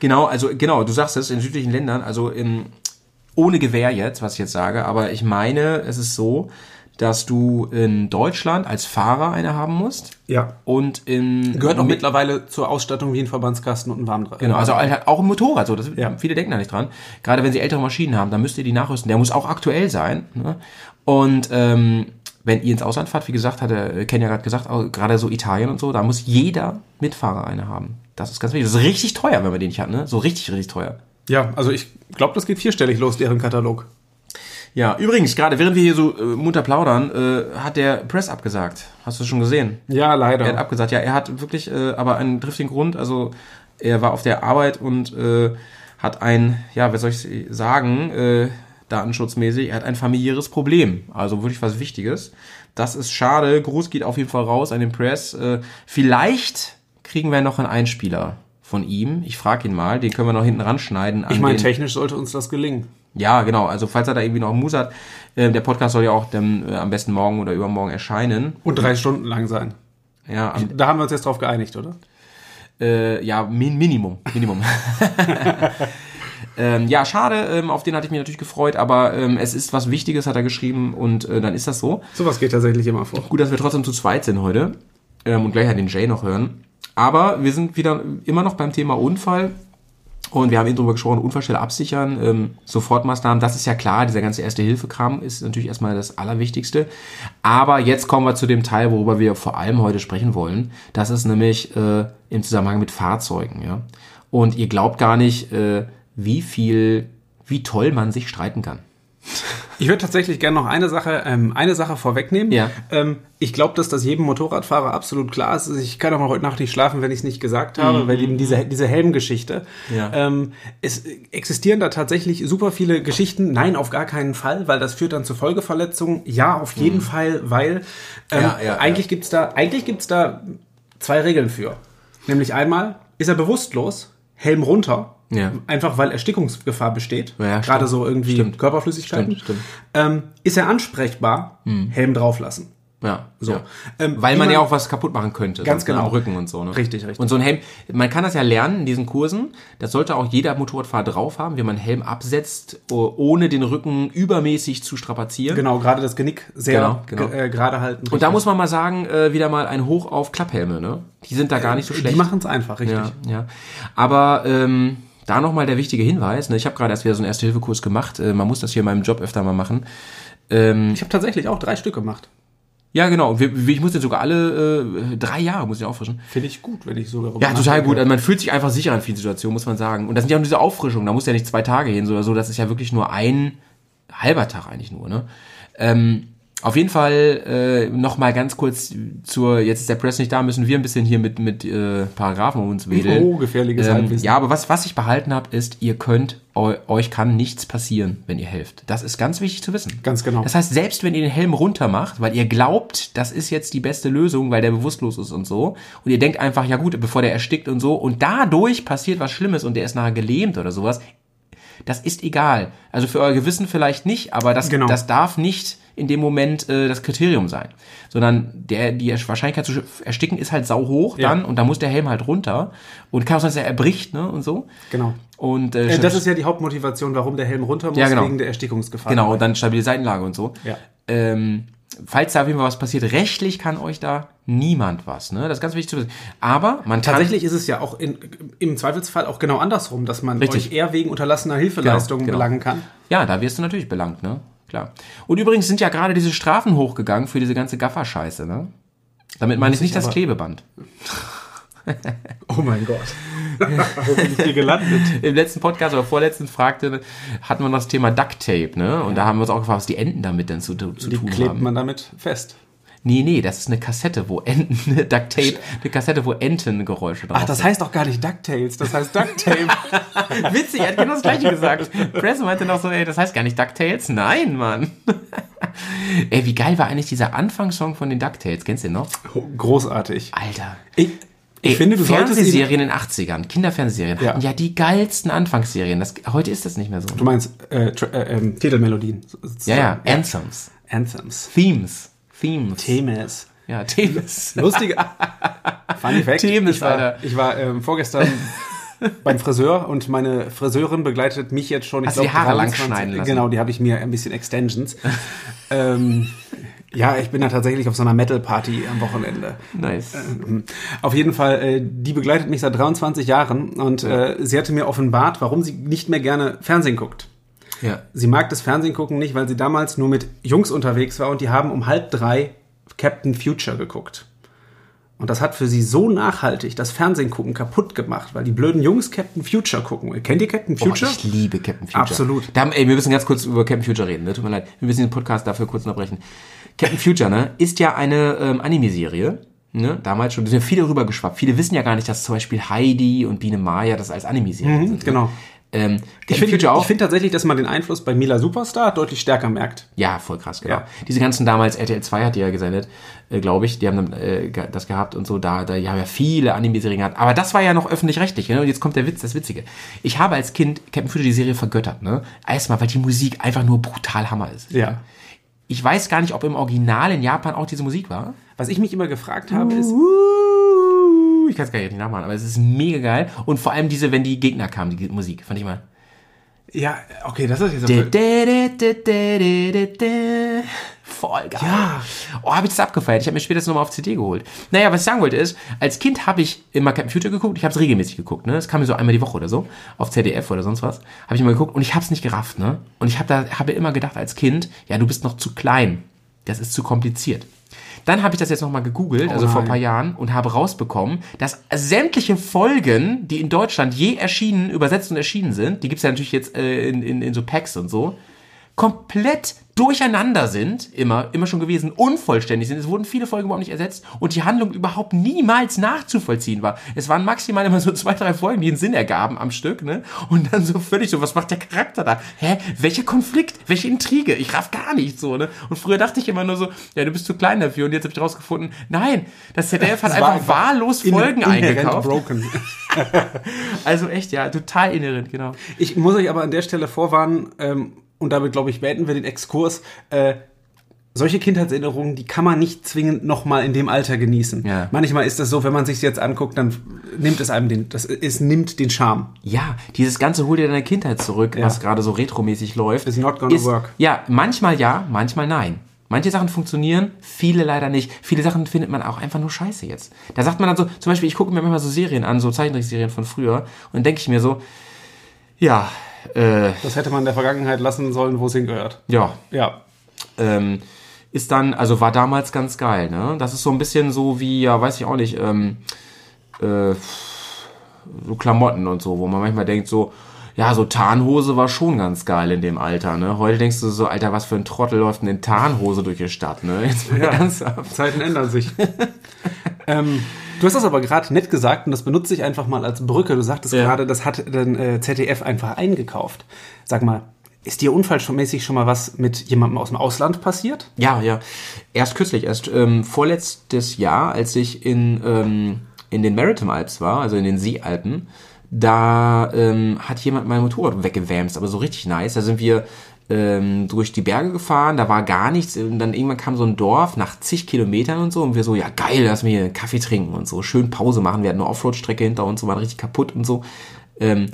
Speaker 2: Genau, also genau, du sagst es in südlichen Ländern, also in, ohne Gewehr jetzt, was ich jetzt sage, aber ich meine, es ist so, dass du in Deutschland als Fahrer eine haben musst
Speaker 3: Ja.
Speaker 2: und in
Speaker 3: Gehört auch
Speaker 2: mit,
Speaker 3: mittlerweile zur Ausstattung wie ein Verbandskasten und ein Warmdreieck.
Speaker 2: Genau, also halt auch ein Motorrad, so das,
Speaker 3: Ja.
Speaker 2: viele denken da nicht dran. Gerade wenn sie ältere Maschinen haben, dann müsst ihr die nachrüsten. Der muss auch aktuell sein. Ne? Und ähm, wenn ihr ins Ausland fahrt, wie gesagt, hat der Ken ja gerade gesagt, gerade so Italien und so, da muss jeder Mitfahrer eine haben. Das ist ganz wichtig. Das ist richtig teuer, wenn man den nicht hat, ne? So richtig, richtig teuer.
Speaker 3: Ja, also ich glaube, das geht vierstellig los, deren Katalog.
Speaker 2: Ja, übrigens, gerade während wir hier so äh, munter plaudern, äh, hat der Press abgesagt. Hast du schon gesehen?
Speaker 3: Ja, leider.
Speaker 2: Er hat abgesagt. Ja, er hat wirklich äh, aber einen triftigen Grund. Also er war auf der Arbeit und äh, hat ein, ja, was soll ich sagen, äh, datenschutzmäßig, er hat ein familiäres Problem. Also wirklich was Wichtiges. Das ist schade. Gruß geht auf jeden Fall raus an den Press. Äh, vielleicht kriegen wir noch einen Einspieler von ihm. Ich frage ihn mal. Den können wir noch hinten ranschneiden. an
Speaker 3: ich meine, technisch sollte uns das gelingen.
Speaker 2: Ja, genau. Also falls er da irgendwie noch Mus hat, äh, der Podcast soll ja auch dann, äh, am besten morgen oder übermorgen erscheinen.
Speaker 3: Und drei Stunden lang sein.
Speaker 2: Ja, am,
Speaker 3: Da haben wir uns jetzt drauf geeinigt, oder?
Speaker 2: Äh, ja, min Minimum. Minimum. [LAUGHS] ähm, ja, schade, ähm, auf den hatte ich mich natürlich gefreut, aber ähm, es ist was Wichtiges, hat er geschrieben und äh, dann ist das so.
Speaker 3: Sowas geht tatsächlich immer vor.
Speaker 2: Gut, dass wir trotzdem zu zweit sind heute ähm, und gleich halt den Jay noch hören. Aber wir sind wieder immer noch beim Thema Unfall. Und wir haben eben drüber gesprochen, Unfallstelle absichern, ähm, Sofortmaßnahmen, das ist ja klar, dieser ganze Erste-Hilfe-Kram ist natürlich erstmal das Allerwichtigste. Aber jetzt kommen wir zu dem Teil, worüber wir vor allem heute sprechen wollen. Das ist nämlich äh, im Zusammenhang mit Fahrzeugen. Ja? Und ihr glaubt gar nicht, äh, wie viel, wie toll man sich streiten kann.
Speaker 3: Ich würde tatsächlich gerne noch eine Sache, ähm, eine Sache vorwegnehmen.
Speaker 2: Ja.
Speaker 3: Ähm, ich glaube, dass das jedem Motorradfahrer absolut klar ist. Also Ich kann auch mal heute Nacht nicht schlafen, wenn ich es nicht gesagt habe, weil eben diese, diese Helmgeschichte.
Speaker 2: Mhm. Ja.
Speaker 3: Ähm, es existieren da tatsächlich super viele Geschichten. Nein, auf gar keinen Fall, weil das führt dann zu Folgeverletzungen. Ja, auf jeden Fall, weil ähm,
Speaker 2: Mhm. Ja, ja,
Speaker 3: eigentlich gibt's da, eigentlich gibt's da zwei Regeln für. Nämlich einmal, ist er bewusstlos, Helm runter.
Speaker 2: Ja.
Speaker 3: Einfach weil Erstickungsgefahr besteht.
Speaker 2: Ja,
Speaker 3: Gerade so irgendwie
Speaker 2: Stimmt.
Speaker 3: Körperflüssigkeiten.
Speaker 2: Stimmt, stimmt.
Speaker 3: Ähm, ist er ansprechbar, Helm drauflassen.
Speaker 2: Ja,
Speaker 3: So.
Speaker 2: Ja.
Speaker 3: Ähm,
Speaker 2: Weil man
Speaker 3: man-
Speaker 2: ja auch was kaputt machen könnte.
Speaker 3: Ganz genau.
Speaker 2: Am Rücken und so. Ne?
Speaker 3: Richtig, richtig.
Speaker 2: Und so ein Helm, man kann das ja lernen in diesen Kursen. Das sollte auch jeder Motorradfahrer drauf haben, wie man einen Helm absetzt, oh- ohne den Rücken übermäßig zu strapazieren.
Speaker 3: Genau, gerade das Genick sehr
Speaker 2: Genau, genau.
Speaker 3: ge- äh, gerade halten.
Speaker 2: Und da muss man mal sagen, äh, wieder mal ein Hoch auf Klapphelme. Ne? Die sind da gar nicht so schlecht.
Speaker 3: Die machen es einfach, richtig.
Speaker 2: Ja, ja. Aber ähm, da nochmal der wichtige Hinweis. Ne? Ich habe gerade erst wieder so einen Erste-Hilfe-Kurs gemacht. Äh, man muss das hier in meinem Job öfter mal machen. Ähm,
Speaker 3: Ich habe tatsächlich auch drei Stück gemacht.
Speaker 2: ja, genau. Ich muss jetzt sogar alle äh, drei Jahre muss ich auffrischen.
Speaker 3: Finde ich gut, wenn ich so darüber
Speaker 2: Ja, total gut. Also man fühlt sich einfach sicher in vielen Situationen, muss man sagen. Und das sind ja auch nur diese Auffrischungen. Da muss ja nicht zwei Tage hin oder so. Das ist ja wirklich nur ein halber Tag eigentlich nur. Ne? Ähm, auf jeden Fall äh, noch mal ganz kurz zur. Jetzt ist der Press nicht da, müssen wir ein bisschen hier mit mit äh, Paragraphen um uns wedeln.
Speaker 3: Oh, gefährliches
Speaker 2: ähm,
Speaker 3: Halbwissen.
Speaker 2: Ja, aber was was ich behalten habe, ist, ihr könnt eu, euch kann nichts passieren, wenn ihr helft. Das ist ganz wichtig zu wissen.
Speaker 3: Ganz genau.
Speaker 2: Das heißt, selbst wenn ihr den Helm runter macht, weil ihr glaubt, das ist jetzt die beste Lösung, weil der bewusstlos ist und so, und ihr denkt einfach, ja gut, bevor der erstickt und so, und dadurch passiert was Schlimmes und der ist nachher gelähmt oder sowas, das ist egal. Also für euer Gewissen vielleicht nicht, aber das,
Speaker 3: Genau.
Speaker 2: das darf nicht in dem Moment äh, das Kriterium sein, sondern der die Wahrscheinlichkeit zu ersticken ist halt sau hoch
Speaker 3: Ja.
Speaker 2: dann und da muss der Helm halt runter und kann auch sein, dass er erbricht, ne und so.
Speaker 3: Genau.
Speaker 2: Und äh,
Speaker 3: Äh, das ist ja die Hauptmotivation, warum der Helm runter muss,
Speaker 2: Ja, genau.
Speaker 3: wegen der Erstickungsgefahr.
Speaker 2: Genau, und dann stabile Seitenlage und so.
Speaker 3: Ja.
Speaker 2: Ähm, falls da auf jeden Fall was passiert, rechtlich kann euch da niemand was. Ne? Das ist ganz wichtig zu wissen. Aber man kann,
Speaker 3: Tatsächlich ist es ja auch in, im Zweifelsfall auch genau andersrum, dass man
Speaker 2: Richtig.
Speaker 3: euch eher wegen unterlassener Hilfeleistung
Speaker 2: Genau, genau.
Speaker 3: belangen kann.
Speaker 2: Ja, da wirst du natürlich belangt, ne? Klar. Und übrigens sind ja gerade diese Strafen hochgegangen für diese ganze Gaffer-Scheiße, ne? Damit meine ich nicht das Klebeband. [LAUGHS]
Speaker 3: Oh mein Gott. Wo bin ich hier gelandet?
Speaker 2: Im letzten Podcast oder vorletzten fragte, hatten wir noch das Thema Duct Tape, ne? Und da haben wir uns auch gefragt, was die Enten damit denn zu, zu
Speaker 3: Die
Speaker 2: tun
Speaker 3: klebt
Speaker 2: haben.
Speaker 3: man damit fest.
Speaker 2: Nee, nee, das ist eine Kassette, wo Enten, [LAUGHS] Duct Tape, eine Kassette, wo Entengeräusche drauf
Speaker 3: Ach, das
Speaker 2: sind.
Speaker 3: heißt doch gar nicht DuckTales, das heißt Ducktape. [LAUGHS]
Speaker 2: Witzig, er hat genau das gleiche gesagt. Press meinte noch so, ey, das heißt gar nicht DuckTales. Nein, Mann. ey, wie geil war eigentlich dieser Anfangssong von den DuckTales? Kennst du den noch?
Speaker 3: Großartig.
Speaker 2: Alter.
Speaker 3: Ich, Ich finde, du
Speaker 2: Fernsehserien in den 80ern, Kinderfernsehserien,
Speaker 3: Ja.
Speaker 2: hatten ja die geilsten Anfangsserien. Das, heute ist das nicht mehr so.
Speaker 3: du meinst äh, äh, ähm, Titelmelodien.
Speaker 2: Ja, ja, Anthems,
Speaker 3: Anthems.
Speaker 2: Themes, Themes.
Speaker 3: Themes.
Speaker 2: Ja, Themes. [LAUGHS]
Speaker 3: Lustige. Funny Fact.
Speaker 2: Themes,
Speaker 3: ich war,
Speaker 2: Alter.
Speaker 3: ich war ähm, vorgestern [LAUGHS] beim Friseur und meine Friseurin begleitet mich jetzt schon. Ich
Speaker 2: Hast du die
Speaker 3: glaub,
Speaker 2: Haare lang
Speaker 3: 23
Speaker 2: schneiden lassen?
Speaker 3: Genau, die habe ich mir ein bisschen Extensions. [LAUGHS] ähm, ja, ich bin da tatsächlich auf so einer Metal-Party am Wochenende.
Speaker 2: Nice.
Speaker 3: Auf jeden Fall, äh, die begleitet mich seit 23 Jahren und äh, sie hatte mir offenbart, warum sie nicht mehr gerne Fernsehen guckt.
Speaker 2: Ja.
Speaker 3: Sie mag das Fernsehen gucken nicht, weil sie damals nur mit Jungs unterwegs war und die haben um halb drei Captain Future geguckt. Und das hat für sie so nachhaltig das Fernsehen gucken kaputt gemacht, weil die blöden Jungs Captain Future gucken. Kennt ihr Captain
Speaker 2: Oh,
Speaker 3: Future?
Speaker 2: ich liebe Captain Future.
Speaker 3: Absolut.
Speaker 2: Da, ey, wir müssen ganz kurz über Captain Future reden. Ne? Tut mir leid. Wir müssen den Podcast dafür kurz unterbrechen. Captain Future ne, ist ja eine ähm, Anime-Serie. Ne, damals schon, da sind ja viele rübergeschwappt. Viele wissen ja gar nicht, dass zum Beispiel Heidi und Biene Maya das als Anime-Serien sind. ne?
Speaker 3: genau.
Speaker 2: Ähm,
Speaker 3: Ich finde
Speaker 2: Future auch.
Speaker 3: ich find tatsächlich, dass man den Einfluss bei Mila Superstar deutlich stärker merkt.
Speaker 2: Ja, voll krass, genau.
Speaker 3: Ja.
Speaker 2: Diese ganzen damals, RTL 2 hat die ja gesendet, äh, glaube ich, die haben dann, äh, das gehabt und so, da, da die haben ja viele Anime-Serien gehabt. Aber das war ja noch öffentlich-rechtlich, ne? Und jetzt kommt der Witz, das Witzige. Ich habe als Kind Captain Future die Serie vergöttert, ne? Erstmal, weil die Musik einfach nur brutal Hammer ist.
Speaker 3: Ja.
Speaker 2: Ich weiß gar nicht, ob im Original in Japan auch diese Musik war.
Speaker 3: Was ich mich immer gefragt habe, ist,
Speaker 2: Ich kann es gar nicht nachmachen, aber es ist mega geil. Und vor allem diese, wenn die Gegner kamen, die Musik, fand ich mal.
Speaker 3: ja, okay, das ist jetzt
Speaker 2: Voll geil.
Speaker 3: Ja.
Speaker 2: Oh, habe ich das abgefeiert. Ich habe mir später das nochmal auf CD geholt. Naja, was ich sagen wollte ist, als Kind habe ich immer Captain Future geguckt. Ich habe es regelmäßig geguckt. Ne? Das kam mir so einmal die Woche oder so. Auf ZDF oder sonst was. Habe ich immer geguckt und ich habe es nicht gerafft. Ne? Und ich habe da habe immer gedacht als Kind, ja, du bist noch zu klein. Das ist zu kompliziert. Dann habe ich das jetzt nochmal gegoogelt, also vor ein paar Jahren, und habe rausbekommen, dass sämtliche Folgen, die in Deutschland je erschienen, übersetzt und erschienen sind, die gibt's ja natürlich jetzt äh, in, in, in so Packs und so, komplett durcheinander sind, immer, immer schon gewesen, unvollständig sind. Es wurden viele Folgen überhaupt nicht ersetzt und die Handlung überhaupt niemals nachzuvollziehen war. Es waren maximal immer so zwei, drei Folgen, die einen Sinn ergaben am Stück, ne? Und dann so völlig so, was macht der Charakter da? Hä? Welcher Konflikt? Welche Intrige? Ich raff gar nicht so, ne? Und früher dachte ich immer nur so, ja, du bist zu klein dafür und jetzt habe ich rausgefunden, nein, das ZDF hat
Speaker 3: war
Speaker 2: einfach wahllos
Speaker 3: in-
Speaker 2: Folgen
Speaker 3: inhärent
Speaker 2: eingekauft. [LAUGHS] Also echt, ja, total inhärent, genau.
Speaker 3: Ich muss euch aber an der Stelle vorwarnen, ähm, und damit, glaube ich, beenden wir den Exkurs. Äh, solche Kindheitserinnerungen, die kann man nicht zwingend nochmal in dem Alter genießen.
Speaker 2: Ja.
Speaker 3: Manchmal ist das so, wenn man sich jetzt anguckt, dann nimmt es einem den, das, es nimmt den Charme.
Speaker 2: Ja, dieses ganze Hol dir deine Kindheit zurück, was gerade so retromäßig läuft.
Speaker 3: Is not gonna work.
Speaker 2: Ja, manchmal ja, manchmal nein. Manche Sachen funktionieren, viele leider nicht. Viele Sachen findet man auch einfach nur scheiße jetzt. Da sagt man dann so, zum Beispiel, ich gucke mir manchmal so Serien an, so Zeichentrickserien von früher, und dann denke ich mir so, ja, äh,
Speaker 3: Das hätte man in der Vergangenheit lassen sollen, wo es hingehört.
Speaker 2: ja,
Speaker 3: Ja.
Speaker 2: ähm, ist dann, also war damals ganz geil, ne? Das ist so ein bisschen so wie, ja, weiß ich auch nicht, ähm, äh, so Klamotten und so, wo man manchmal denkt so, ja, so Tarnhose war schon ganz geil in dem Alter, ne? Heute denkst du so, Alter, was für ein Trottel läuft denn in Tarnhose durch die Stadt, ne? Jetzt mal ernsthaft.
Speaker 3: Zeiten ändern sich. [LAUGHS] ähm, du hast das aber gerade nett gesagt und das benutze ich einfach mal als Brücke. Du sagtest
Speaker 2: Ja.
Speaker 3: gerade, das hat dann äh, ZDF einfach eingekauft. Sag mal, ist dir unfallmäßig schon mal was mit jemandem aus dem Ausland passiert?
Speaker 2: Ja, ja. Erst kürzlich, erst ähm, vorletztes Jahr, als ich in, ähm, in den Maritime Alps war, also in den Seealpen, da ähm, hat jemand mein Motorrad weggewämst, aber so richtig nice. Da sind wir ähm, durch die Berge gefahren, da war gar nichts. Und dann irgendwann kam so ein Dorf nach zig Kilometern und so und wir so, ja geil, lass mir hier einen Kaffee trinken und so, schön Pause machen. Wir hatten eine Offroad-Strecke hinter uns, so waren richtig kaputt und so. Ähm,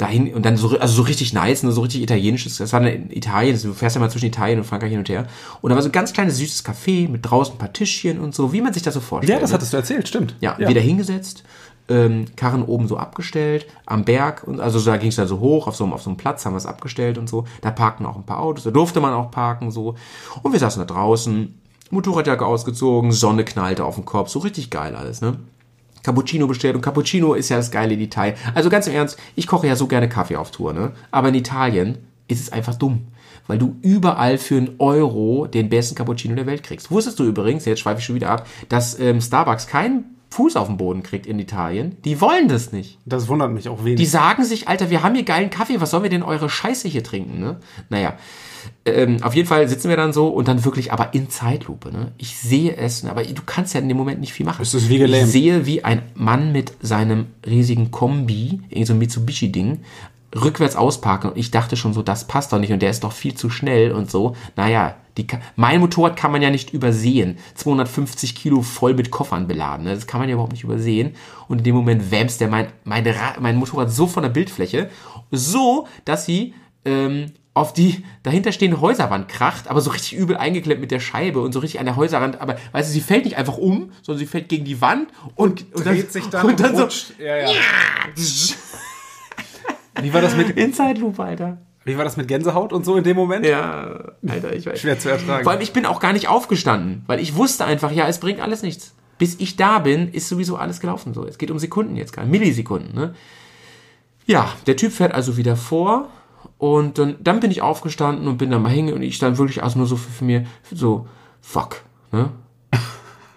Speaker 2: dahin und dann so, also so richtig nice, ne, so richtig italienisches. Das war in Italien, du fährst ja mal zwischen Italien und Frankreich hin und her. Und da war so ein ganz kleines süßes Café mit draußen ein paar Tischchen und so, wie man sich das so vorstellt.
Speaker 3: Ja, das
Speaker 2: ne?
Speaker 3: hattest du erzählt, stimmt.
Speaker 2: Ja, wieder hingesetzt, ähm, Karren oben so abgestellt, am Berg, und also da ging es dann so hoch, auf so, einem- auf so einem Platz haben wir es abgestellt und so. Da parkten auch ein paar Autos, da durfte man auch parken, so. Und wir saßen da draußen, Motorradjacke ausgezogen, Sonne knallte auf den Kopf, so richtig geil alles, ne? Cappuccino bestellt und Cappuccino ist ja das geile Detail. Also ganz im Ernst, ich koche ja so gerne Kaffee auf Tour, ne? Aber in Italien ist es einfach dumm. Weil du überall für einen Euro den besten Cappuccino der Welt kriegst. Wusstest du übrigens, jetzt schweife ich schon wieder ab, dass ähm, Starbucks keinen Fuß auf den Boden kriegt in Italien? Die wollen das nicht.
Speaker 3: Das wundert mich auch
Speaker 2: Die
Speaker 3: wenig.
Speaker 2: sagen sich, Alter, wir haben hier geilen Kaffee, was sollen wir denn eure Scheiße hier trinken, ne? Naja. Ähm, auf jeden Fall sitzen wir dann so und dann wirklich aber in Zeitlupe. Ne? Ich sehe es, aber du kannst ja in dem Moment nicht viel machen.
Speaker 3: Es ist wie gelähmt.
Speaker 2: Ich sehe, wie ein Mann mit seinem riesigen Kombi, irgend so ein Mitsubishi-Ding, rückwärts ausparken und ich dachte schon so, das passt doch nicht und der ist doch viel zu schnell und so. Naja, die, mein Motorrad kann man ja nicht übersehen. 250 Kilo voll mit Koffern beladen. Ne? Das kann man ja überhaupt nicht übersehen. Und in dem Moment wämst der mein, mein, mein Motorrad so von der Bildfläche, so, dass sie ähm, auf die dahinterstehende Häuserwand kracht, aber so richtig übel eingeklemmt mit der Scheibe und so richtig an der Häuserwand. Aber weißt du, sie fällt nicht einfach um, sondern sie fällt gegen die Wand und, und,
Speaker 3: Dreht sich [LAUGHS] dann
Speaker 2: und dann so
Speaker 3: rutscht. Ja, ja. Wie war das mit,
Speaker 2: in Zeitlupe, Alter.
Speaker 3: wie war das mit Gänsehaut und so in dem Moment?
Speaker 2: Ja, Alter, ich weiß.
Speaker 3: Schwer zu ertragen.
Speaker 2: Vor allem, ich bin auch gar nicht aufgestanden, weil ich wusste einfach, ja, es bringt alles nichts. Bis ich da bin, ist sowieso alles gelaufen. So, es geht um Sekunden jetzt gar, Millisekunden. Ne? Ja, der Typ fährt also wieder vor und dann, dann bin ich aufgestanden und bin dann mal hängen und ich stand wirklich also nur so für, für mir so fuck. Ne?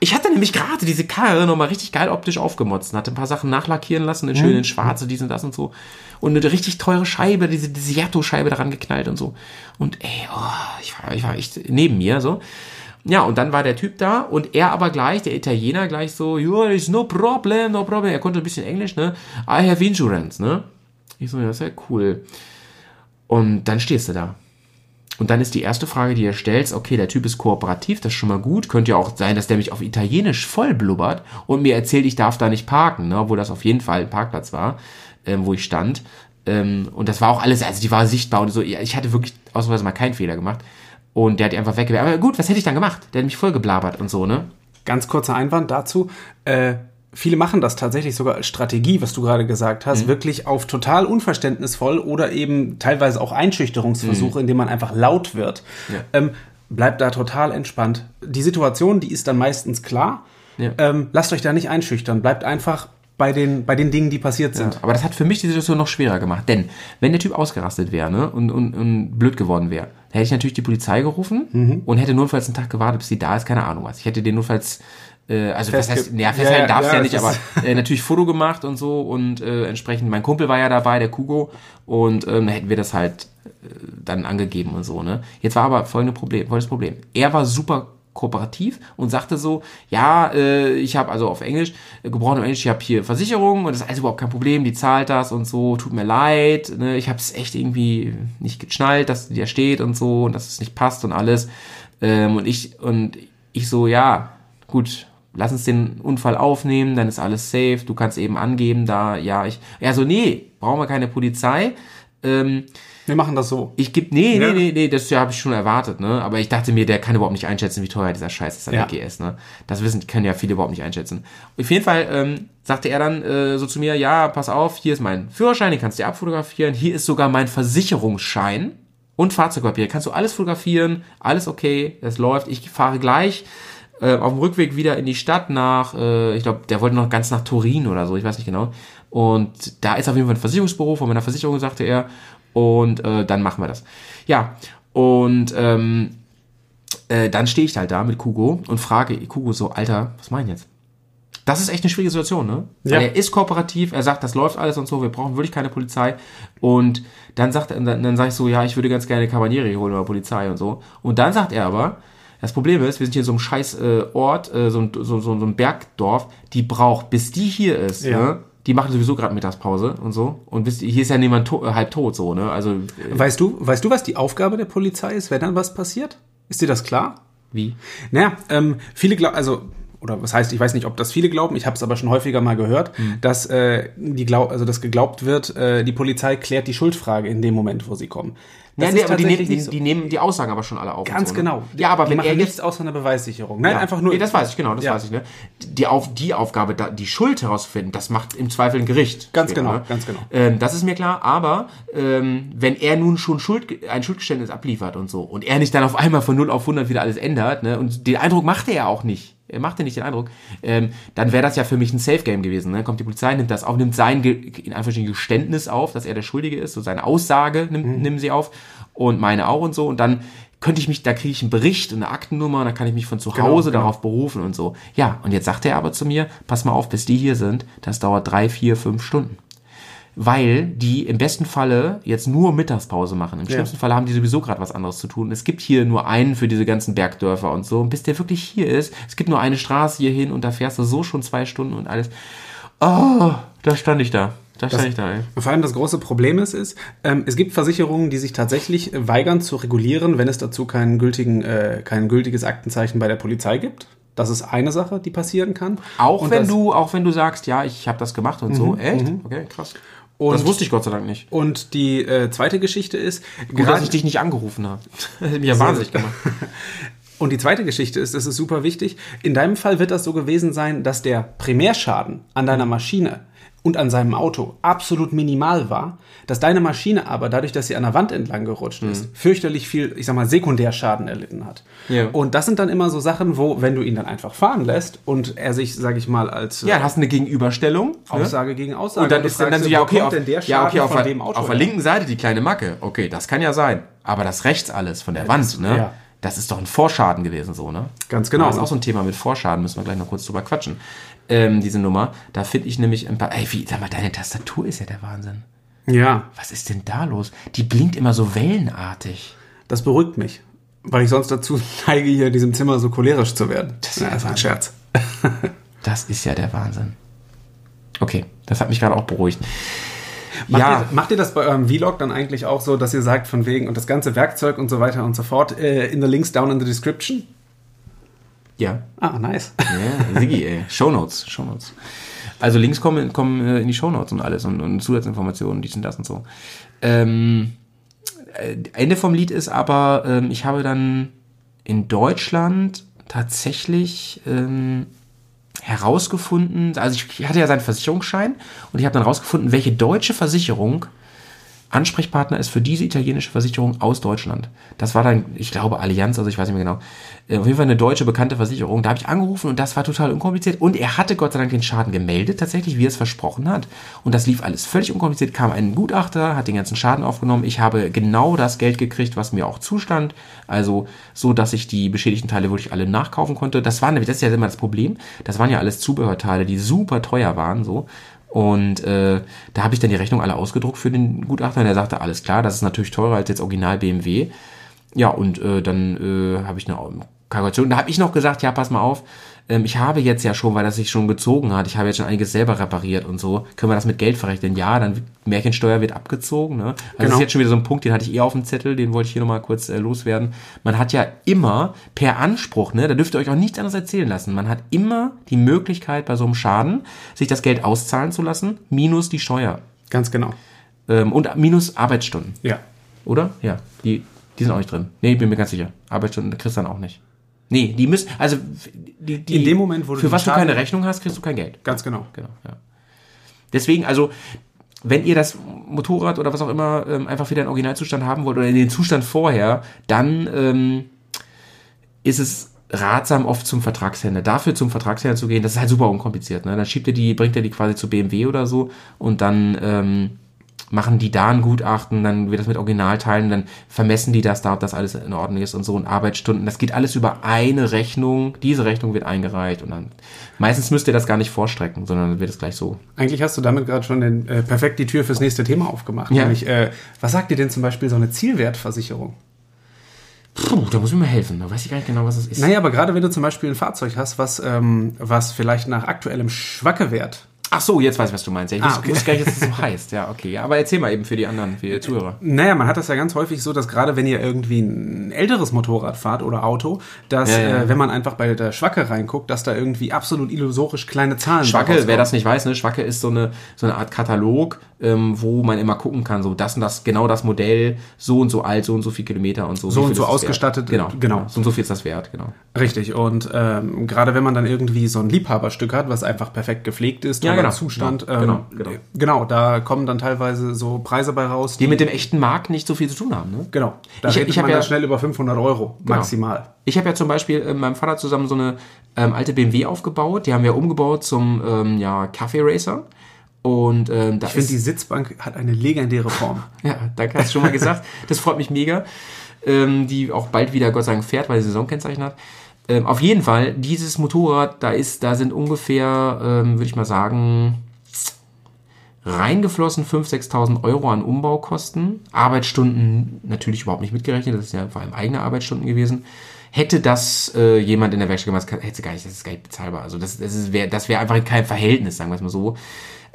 Speaker 2: Ich hatte nämlich gerade diese Karre nochmal richtig geil optisch aufgemotzt und hatte ein paar Sachen nachlackieren lassen, in schön in schwarz und dies und das und so. Und eine richtig teure Scheibe, diese Desiato-Scheibe daran geknallt und so. Und ey, oh, ich war, ich war echt neben mir so. Ja, und dann war der Typ da und er aber gleich, der Italiener gleich so, yeah, it's no problem, no problem. Er konnte ein bisschen Englisch, ne? I have insurance, ne? Ich so, ja, das ist ja cool. Und dann stehst du da. Und dann ist die erste Frage, die ihr stellt, okay, der Typ ist kooperativ, das ist schon mal gut. Könnte ja auch sein, dass der mich auf Italienisch voll blubbert und mir erzählt, ich darf da nicht parken, ne? obwohl das auf jeden Fall ein Parkplatz war, ähm, wo ich stand. Ähm, und das war auch alles, also die war sichtbar und so. Ich hatte wirklich ausnahmsweise mal keinen Fehler gemacht. Und der hat die einfach weggewehrt. Aber gut, was hätte ich dann gemacht? Der hat mich voll geblabert und so, ne?
Speaker 3: Ganz kurzer Einwand dazu. Äh, viele machen das tatsächlich sogar als Strategie, was du gerade gesagt
Speaker 2: Mhm.
Speaker 3: hast, wirklich auf total unverständnisvoll oder eben teilweise auch Einschüchterungsversuche,
Speaker 2: Mhm.
Speaker 3: indem man einfach laut wird. Ähm, bleibt da total entspannt. Die Situation, die ist dann meistens klar.
Speaker 2: Ja.
Speaker 3: Ähm, lasst euch da nicht einschüchtern. Bleibt einfach bei den, bei den Dingen, die passiert sind.
Speaker 2: Aber das hat für mich die Situation noch schwerer gemacht. Denn wenn der Typ ausgerastet wäre ne, und, und, und blöd geworden wäre, hätte ich natürlich die Polizei gerufen und hätte notfalls einen Tag gewartet, bis sie da ist, keine Ahnung was. Ich hätte den notfalls, äh, also was
Speaker 3: Festge-
Speaker 2: heißt, ja, festhalten
Speaker 3: Ja,
Speaker 2: darfst
Speaker 3: ja,
Speaker 2: ja nicht, aber äh, natürlich Foto gemacht und so und äh, entsprechend, mein Kumpel war ja dabei, der Kugo, und ähm, hätten wir das halt äh, dann angegeben und so, ne. Jetzt war aber folgende Problem, folgendes Problem. Er war super kooperativ und sagte so, ja, äh, ich habe also auf Englisch, äh, gebrochen Englisch, ich habe hier Versicherung und das ist alles überhaupt kein Problem, die zahlt das und so, tut mir leid, ne, ich habe es echt irgendwie nicht geschnallt, dass die da steht und so und dass es nicht passt und alles ähm, und ich und ich so, ja, gut, lass uns den Unfall aufnehmen, dann ist alles safe, du kannst eben angeben, da, ja, ich, ja, so, nee, brauchen wir keine Polizei, ähm,
Speaker 3: Wir machen das so.
Speaker 2: ich geb, nee,
Speaker 3: Ja.
Speaker 2: nee, nee, nee, das ja, habe ich schon erwartet, ne? Aber ich dachte mir, der kann überhaupt nicht einschätzen, wie teuer dieser Scheiß ist an
Speaker 3: Ja.
Speaker 2: der GS, ne? Das wissen, können ja viele überhaupt nicht einschätzen. Auf jeden Fall ähm, sagte er dann äh, so zu mir, ja, pass auf, hier ist mein Führerschein, den kannst du dir abfotografieren, hier ist sogar mein Versicherungsschein und Fahrzeugpapier. Kannst du alles fotografieren, alles okay, das läuft. Ich fahre gleich äh, auf dem Rückweg wieder in die Stadt nach, äh, ich glaube, der wollte noch ganz nach Turin oder so, ich weiß nicht genau. Und da ist auf jeden Fall ein Versicherungsbüro von meiner Versicherung, sagte er. Und äh, dann machen wir das. Ja, und ähm, äh, dann stehe ich halt da mit Kugo und frage Kugo so, Alter, was meinen jetzt? Das ist echt eine schwierige Situation, ne?
Speaker 3: Ja.
Speaker 2: Weil er ist kooperativ, er sagt, das läuft alles und so, wir brauchen wirklich keine Polizei. Und dann sagt er, dann, dann sage ich so, ja, ich würde ganz gerne Cavalieri holen oder Polizei und so. Und dann sagt er aber, das Problem ist, wir sind hier in so einem scheiß äh, Ort, äh, so, ein- so, so, so ein Bergdorf, die braucht, bis die hier ist,
Speaker 3: Ja.
Speaker 2: ne? Die machen sowieso gerade Mittagspause und so. Und bis die, hier ist ja niemand to äh, halb tot, so, ne? Also, äh,
Speaker 3: Weißt du, weißt du, was die Aufgabe der Polizei ist, wenn dann was passiert? Ist dir das klar?
Speaker 2: wie?
Speaker 3: Naja, ähm, viele glauben, also, oder was heißt, ich weiß nicht, ob das viele glauben, ich habe es aber schon häufiger mal gehört,
Speaker 2: Mhm.
Speaker 3: dass äh, die glaub, also dass geglaubt wird, äh, die Polizei klärt die Schuldfrage in dem Moment, wo sie kommen. Das
Speaker 2: ja, nee, aber die nehmen,
Speaker 3: tatsächlich
Speaker 2: die,
Speaker 3: so.
Speaker 2: die nehmen die Aussagen aber schon alle auf.
Speaker 3: Ganz
Speaker 2: so, ne?
Speaker 3: genau.
Speaker 2: Ja, aber
Speaker 3: die
Speaker 2: wenn
Speaker 3: machen
Speaker 2: er
Speaker 3: nichts
Speaker 2: jetzt
Speaker 3: außer einer Beweissicherung. Nein,
Speaker 2: Ja.
Speaker 3: einfach nur.
Speaker 2: Nee, das weiß ich, genau, das
Speaker 3: Ja.
Speaker 2: weiß ich, ne? Die, auf, die Aufgabe, die Schuld herauszufinden, das macht im Zweifel ein Gericht.
Speaker 3: Ganz
Speaker 2: später,
Speaker 3: genau,
Speaker 2: ne?
Speaker 3: ganz genau.
Speaker 2: Ähm, das ist mir klar, aber ähm, wenn er nun schon Schuld, ein Schuldgeständnis abliefert und so und er nicht dann auf einmal von 0 auf 100 wieder alles ändert, ne? Und den Eindruck macht er ja auch nicht. Er macht ja nicht den Eindruck. Ähm, dann wäre das ja für mich ein Safe Game gewesen. Ne? Kommt die Polizei, nimmt das auf, nimmt sein in Anführungsstrichen Geständnis auf, dass er der Schuldige ist, so seine Aussage nimmt,
Speaker 3: Mhm.
Speaker 2: nehmen sie auf und meine auch und so. Und dann könnte ich mich, da kriege ich einen Bericht und eine Aktennummer, und dann kann ich mich von zu Hause
Speaker 3: genau.
Speaker 2: darauf berufen und so. Ja, und jetzt sagt er aber zu mir, pass mal auf, bis die hier sind, das dauert drei, vier, fünf Stunden. Weil die im besten Falle jetzt nur Mittagspause machen. Im schlimmsten Falle haben die sowieso gerade was anderes zu tun. Es gibt hier nur einen für diese ganzen Bergdörfer und so. Und bis der wirklich hier ist, es gibt nur eine Straße hier hin und da fährst du so schon zwei Stunden und alles. Oh, da stand ich da. Da stand ich da, ey.
Speaker 3: Vor allem das große Problem ist, ist ähm, es gibt Versicherungen, die sich tatsächlich weigern zu regulieren, wenn es dazu keinen gültigen, äh, kein gültiges Aktenzeichen bei der Polizei gibt. Das ist eine Sache, die passieren kann.
Speaker 2: Auch
Speaker 3: Und
Speaker 2: wenn
Speaker 3: das,
Speaker 2: du, auch wenn du sagst, ja, ich habe das gemacht und so. Echt? Okay, krass.
Speaker 3: Und-
Speaker 2: das wusste ich Gott sei Dank nicht.
Speaker 3: Und die äh, zweite Geschichte ist,
Speaker 2: Gut, dass ich dich nicht angerufen habe. [LAUGHS] Das hat mich ja wahnsinnig gemacht. [LAUGHS]
Speaker 3: Und die zweite Geschichte ist, das ist super wichtig, in deinem Fall wird das so gewesen sein, dass der Primärschaden an deiner Maschine und an seinem Auto absolut minimal war, dass deine Maschine aber dadurch, dass sie an der Wand entlang gerutscht ist, fürchterlich viel, ich sag mal, Sekundärschaden erlitten hat.
Speaker 2: Ja.
Speaker 3: Und das sind dann immer so Sachen, wo, wenn du ihn dann einfach fahren lässt und er sich, sag ich mal, als
Speaker 2: Ja, hast eine Gegenüberstellung. ne?
Speaker 3: Aussage gegen Aussage
Speaker 2: Und dann
Speaker 3: du
Speaker 2: ist dann, so, ja, okay, auf,
Speaker 3: denn der
Speaker 2: ja, okay, auf,
Speaker 3: von
Speaker 2: der,
Speaker 3: dem Auto
Speaker 2: auf der linken Seite die kleine Macke. Okay, das kann ja sein. Aber das rechts alles von der Wand, ne?
Speaker 3: ja.
Speaker 2: Das ist doch ein Vorschaden gewesen, so, ne?
Speaker 3: Ganz genau.
Speaker 2: Das ist auch so ein Thema mit Vorschaden, müssen wir gleich noch kurz drüber quatschen. Ähm, diese Nummer, da finde ich nämlich ein paar. Ey, wie, sag mal, deine Tastatur ist ja der Wahnsinn.
Speaker 3: Ja,
Speaker 2: Was ist denn da los? Die blinkt immer so wellenartig.
Speaker 3: das beruhigt mich, weil ich sonst dazu [LAUGHS] neige, hier in diesem Zimmer so cholerisch zu werden. Das
Speaker 2: ja
Speaker 3: ist ein. Scherz. [LAUGHS]
Speaker 2: Das ist ja der Wahnsinn. Okay, das hat mich gerade auch beruhigt.
Speaker 3: Macht,
Speaker 2: ja,
Speaker 3: ihr, macht ihr das bei eurem Vlog dann eigentlich auch so, dass ihr sagt, von wegen und das ganze Werkzeug und so weiter und so fort äh, in the links down in the description?
Speaker 2: ja.
Speaker 3: Ah, nice.
Speaker 2: Ja, Sigi, ey. Shownotes, Shownotes. Also Links kommen, kommen äh, in die Shownotes und alles und, und Zusatzinformationen, dies und das und so. Ähm, äh, Ende vom Lied ist aber, ähm, ich habe dann in Deutschland tatsächlich ähm, herausgefunden, also ich, hatte ja seinen Versicherungsschein und ich habe dann herausgefunden, welche deutsche Versicherung Ansprechpartner ist für diese italienische Versicherung aus Deutschland. Das war dann, ich glaube, Allianz, also ich weiß nicht mehr genau. Äh, Auf jeden Fall eine deutsche bekannte Versicherung. Da habe ich angerufen und das war total unkompliziert. Und er hatte Gott sei Dank den Schaden gemeldet, tatsächlich, wie er es versprochen hat. Und das lief alles völlig unkompliziert. Kam ein Gutachter, hat den ganzen Schaden aufgenommen. Ich habe genau das Geld gekriegt, was mir auch zustand. Also so, dass ich die beschädigten Teile wirklich alle nachkaufen konnte. Das war nämlich, das ist ja immer das Problem. Das waren ja alles Zubehörteile, die super teuer waren, so. Und äh, da habe ich dann die Rechnung alle ausgedruckt für den Gutachter und er sagte, alles klar, das ist natürlich teurer als jetzt Original BMW. Ja, und äh, dann äh, habe ich eine Kalkulation. Da habe ich noch gesagt, ja, pass mal auf, ähm, ich habe jetzt ja schon, weil das sich schon gezogen hat, ich habe jetzt schon einiges selber repariert und so, können wir das mit Geld verrechnen? Ja, dann Märchensteuer wird abgezogen. Ne? Also das
Speaker 3: Genau.
Speaker 2: ist jetzt schon wieder so ein Punkt, den hatte ich eher auf dem Zettel, den wollte ich hier nochmal kurz äh, loswerden. Man hat ja immer per Anspruch, ne, da dürft ihr euch auch nichts anderes erzählen lassen, man hat immer die Möglichkeit bei so einem Schaden, sich das Geld auszahlen zu lassen, minus die Steuer.
Speaker 3: Ganz genau.
Speaker 2: Ähm, und minus Arbeitsstunden.
Speaker 3: Ja.
Speaker 2: Oder? Ja, die, die sind auch nicht drin. Nee, bin mir ganz sicher. Arbeitsstunden kriegst du dann auch nicht. Nee, die müssen, also die, die,
Speaker 3: In dem Moment, wo du
Speaker 2: für was du
Speaker 3: Schaden-
Speaker 2: keine Rechnung hast, kriegst du kein Geld.
Speaker 3: Ganz genau.
Speaker 2: Genau, ja. Deswegen, also, wenn ihr das Motorrad oder was auch immer ähm, einfach wieder in Originalzustand haben wollt oder in den Zustand vorher, dann ähm, ist es ratsam, oft zum Vertragshändler, dafür zum Vertragshändler zu gehen. Das ist halt super unkompliziert. Ne? Dann schiebt ihr die, bringt ihr die quasi zu BMW oder so und dann ähm, machen die da ein Gutachten, dann wird das mit Originalteilen, dann vermessen die das da, ob das alles in Ordnung ist und so und Arbeitsstunden. Das geht alles über eine Rechnung. Diese Rechnung wird eingereicht und dann meistens müsst ihr das gar nicht vorstrecken, sondern dann wird es gleich so.
Speaker 3: Eigentlich hast du damit gerade schon den, äh, perfekt die Tür fürs nächste Thema aufgemacht.
Speaker 2: Ja.
Speaker 3: Nämlich, äh, was sagt dir denn zum Beispiel so eine Zielwertversicherung?
Speaker 2: Puh, da muss ich mir helfen. Da weiß ich gar nicht genau, was das ist.
Speaker 3: Naja, aber gerade wenn du zum Beispiel ein Fahrzeug hast, was, ähm, was vielleicht nach aktuellem Schwackewert
Speaker 2: Ach so, jetzt weiß ich, was du meinst. Ja, ich
Speaker 3: Ah,
Speaker 2: wusste,
Speaker 3: okay.
Speaker 2: wusste gar nicht, dass das so [LAUGHS] heißt. Ja, okay. Ja, aber erzähl mal eben für die anderen, für die Zuhörer.
Speaker 3: Naja, man hat das ja ganz häufig so, dass gerade wenn ihr irgendwie ein älteres Motorrad fahrt oder Auto, dass
Speaker 2: Ja, ja.
Speaker 3: Äh, wenn man einfach bei der Schwacke reinguckt, dass da irgendwie absolut illusorisch kleine Zahlen
Speaker 2: Schwacke, wer das nicht weiß, ne, Schwacke ist so eine, so eine Art Katalog, ähm, wo man immer gucken kann, so das und das, genau das Modell, so und so alt, so und so viel Kilometer und so.
Speaker 3: So und so ausgestattet.
Speaker 2: Genau,
Speaker 3: genau.
Speaker 2: So und so viel ist das wert, genau.
Speaker 3: Richtig, und ähm, gerade wenn man dann irgendwie so ein Liebhaberstück hat, was einfach perfekt gepflegt ist,
Speaker 2: Ja, genau.
Speaker 3: Zustand,
Speaker 2: Genau,
Speaker 3: ähm,
Speaker 2: genau, genau.
Speaker 3: genau, da kommen dann teilweise so Preise bei raus,
Speaker 2: Die mit dem echten Markt nicht so viel zu tun haben, ne?
Speaker 3: genau, da
Speaker 2: Ich- ich
Speaker 3: man
Speaker 2: ja-
Speaker 3: schnell über 500 Euro
Speaker 2: Genau.
Speaker 3: maximal.
Speaker 2: Ich habe ja zum Beispiel äh, mit meinem Vater zusammen so eine ähm, alte BMW aufgebaut. Die haben wir umgebaut zum ähm, ja, Kaffee Racer. Und ähm, da
Speaker 3: Ich finde, die Sitzbank hat eine legendäre Form. [LAUGHS]
Speaker 2: Ja, danke, hast du schon mal gesagt. Das freut mich mega. Ähm, die auch bald wieder, Gott sei Dank, fährt, weil sie Saisonkennzeichen hat. Ähm, auf jeden Fall, dieses Motorrad, da ist, da sind ungefähr, ähm, würde ich mal sagen, reingeflossen 5.000, 6.000 Euro an Umbaukosten, Arbeitsstunden natürlich überhaupt nicht mitgerechnet, das ist ja vor allem eigene Arbeitsstunden gewesen. Hätte das äh, jemand in der Werkstatt gemacht, hätte gar nicht, das ist gar nicht bezahlbar. Also das, das, ist, das wäre einfach in keinem Verhältnis, sagen wir es mal so.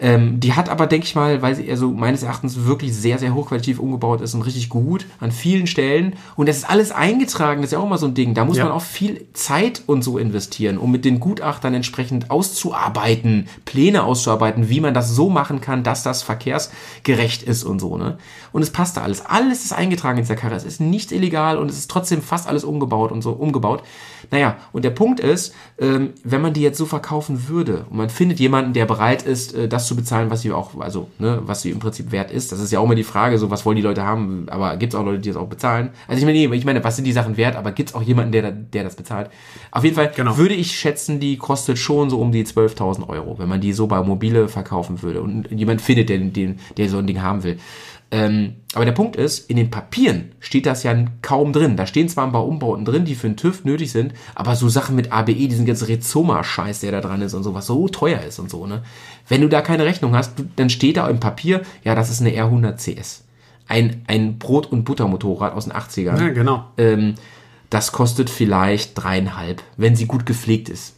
Speaker 2: Ähm, die hat aber, denke ich mal, weil sie also meines Erachtens wirklich sehr, sehr hochqualitativ umgebaut ist und richtig gut an vielen Stellen. Und das ist alles eingetragen, das ist ja auch immer so ein Ding. Da muss
Speaker 3: Ja.
Speaker 2: man auch viel Zeit und so investieren, um mit den Gutachtern entsprechend auszuarbeiten, Pläne auszuarbeiten, wie man das so machen kann, dass das verkehrsgerecht ist und so. Ne? Und es passt da alles. Alles ist eingetragen in dieser Karre. Es ist nicht illegal und es ist trotzdem fast alles umgebaut und so umgebaut. Naja, und der Punkt ist, ähm, wenn man die jetzt so verkaufen würde und man findet jemanden, der bereit ist, äh, das zu bezahlen, was sie auch, also, ne, was sie im Prinzip wert ist, das ist ja auch immer die Frage, so, was wollen die Leute haben, aber gibt es auch Leute, die das auch bezahlen? Also ich meine, ich meine, was sind die Sachen wert, aber gibt es auch jemanden, der, der das bezahlt? Auf jeden Fall
Speaker 3: Genau.
Speaker 2: würde ich schätzen, die kostet schon so um die 12.000 Euro, wenn man die so bei Mobile verkaufen würde und jemand findet, der, den, der so ein Ding haben will. Ähm, aber der Punkt ist, in den Papieren steht das ja kaum drin. Da stehen zwar ein paar Umbauten drin, die für den TÜV nötig sind, aber so Sachen mit ABE, diesen ganzen Rezoma-Scheiß, der da dran ist und so, was so teuer ist und so, ne? Wenn du da keine Rechnung hast, dann steht da im Papier, ja, das ist eine R100 CS. Ein, ein Brot- und Buttermotorrad aus den 80ern.
Speaker 3: Ja, genau.
Speaker 2: Ähm, das kostet vielleicht dreieinhalb, wenn sie gut gepflegt ist.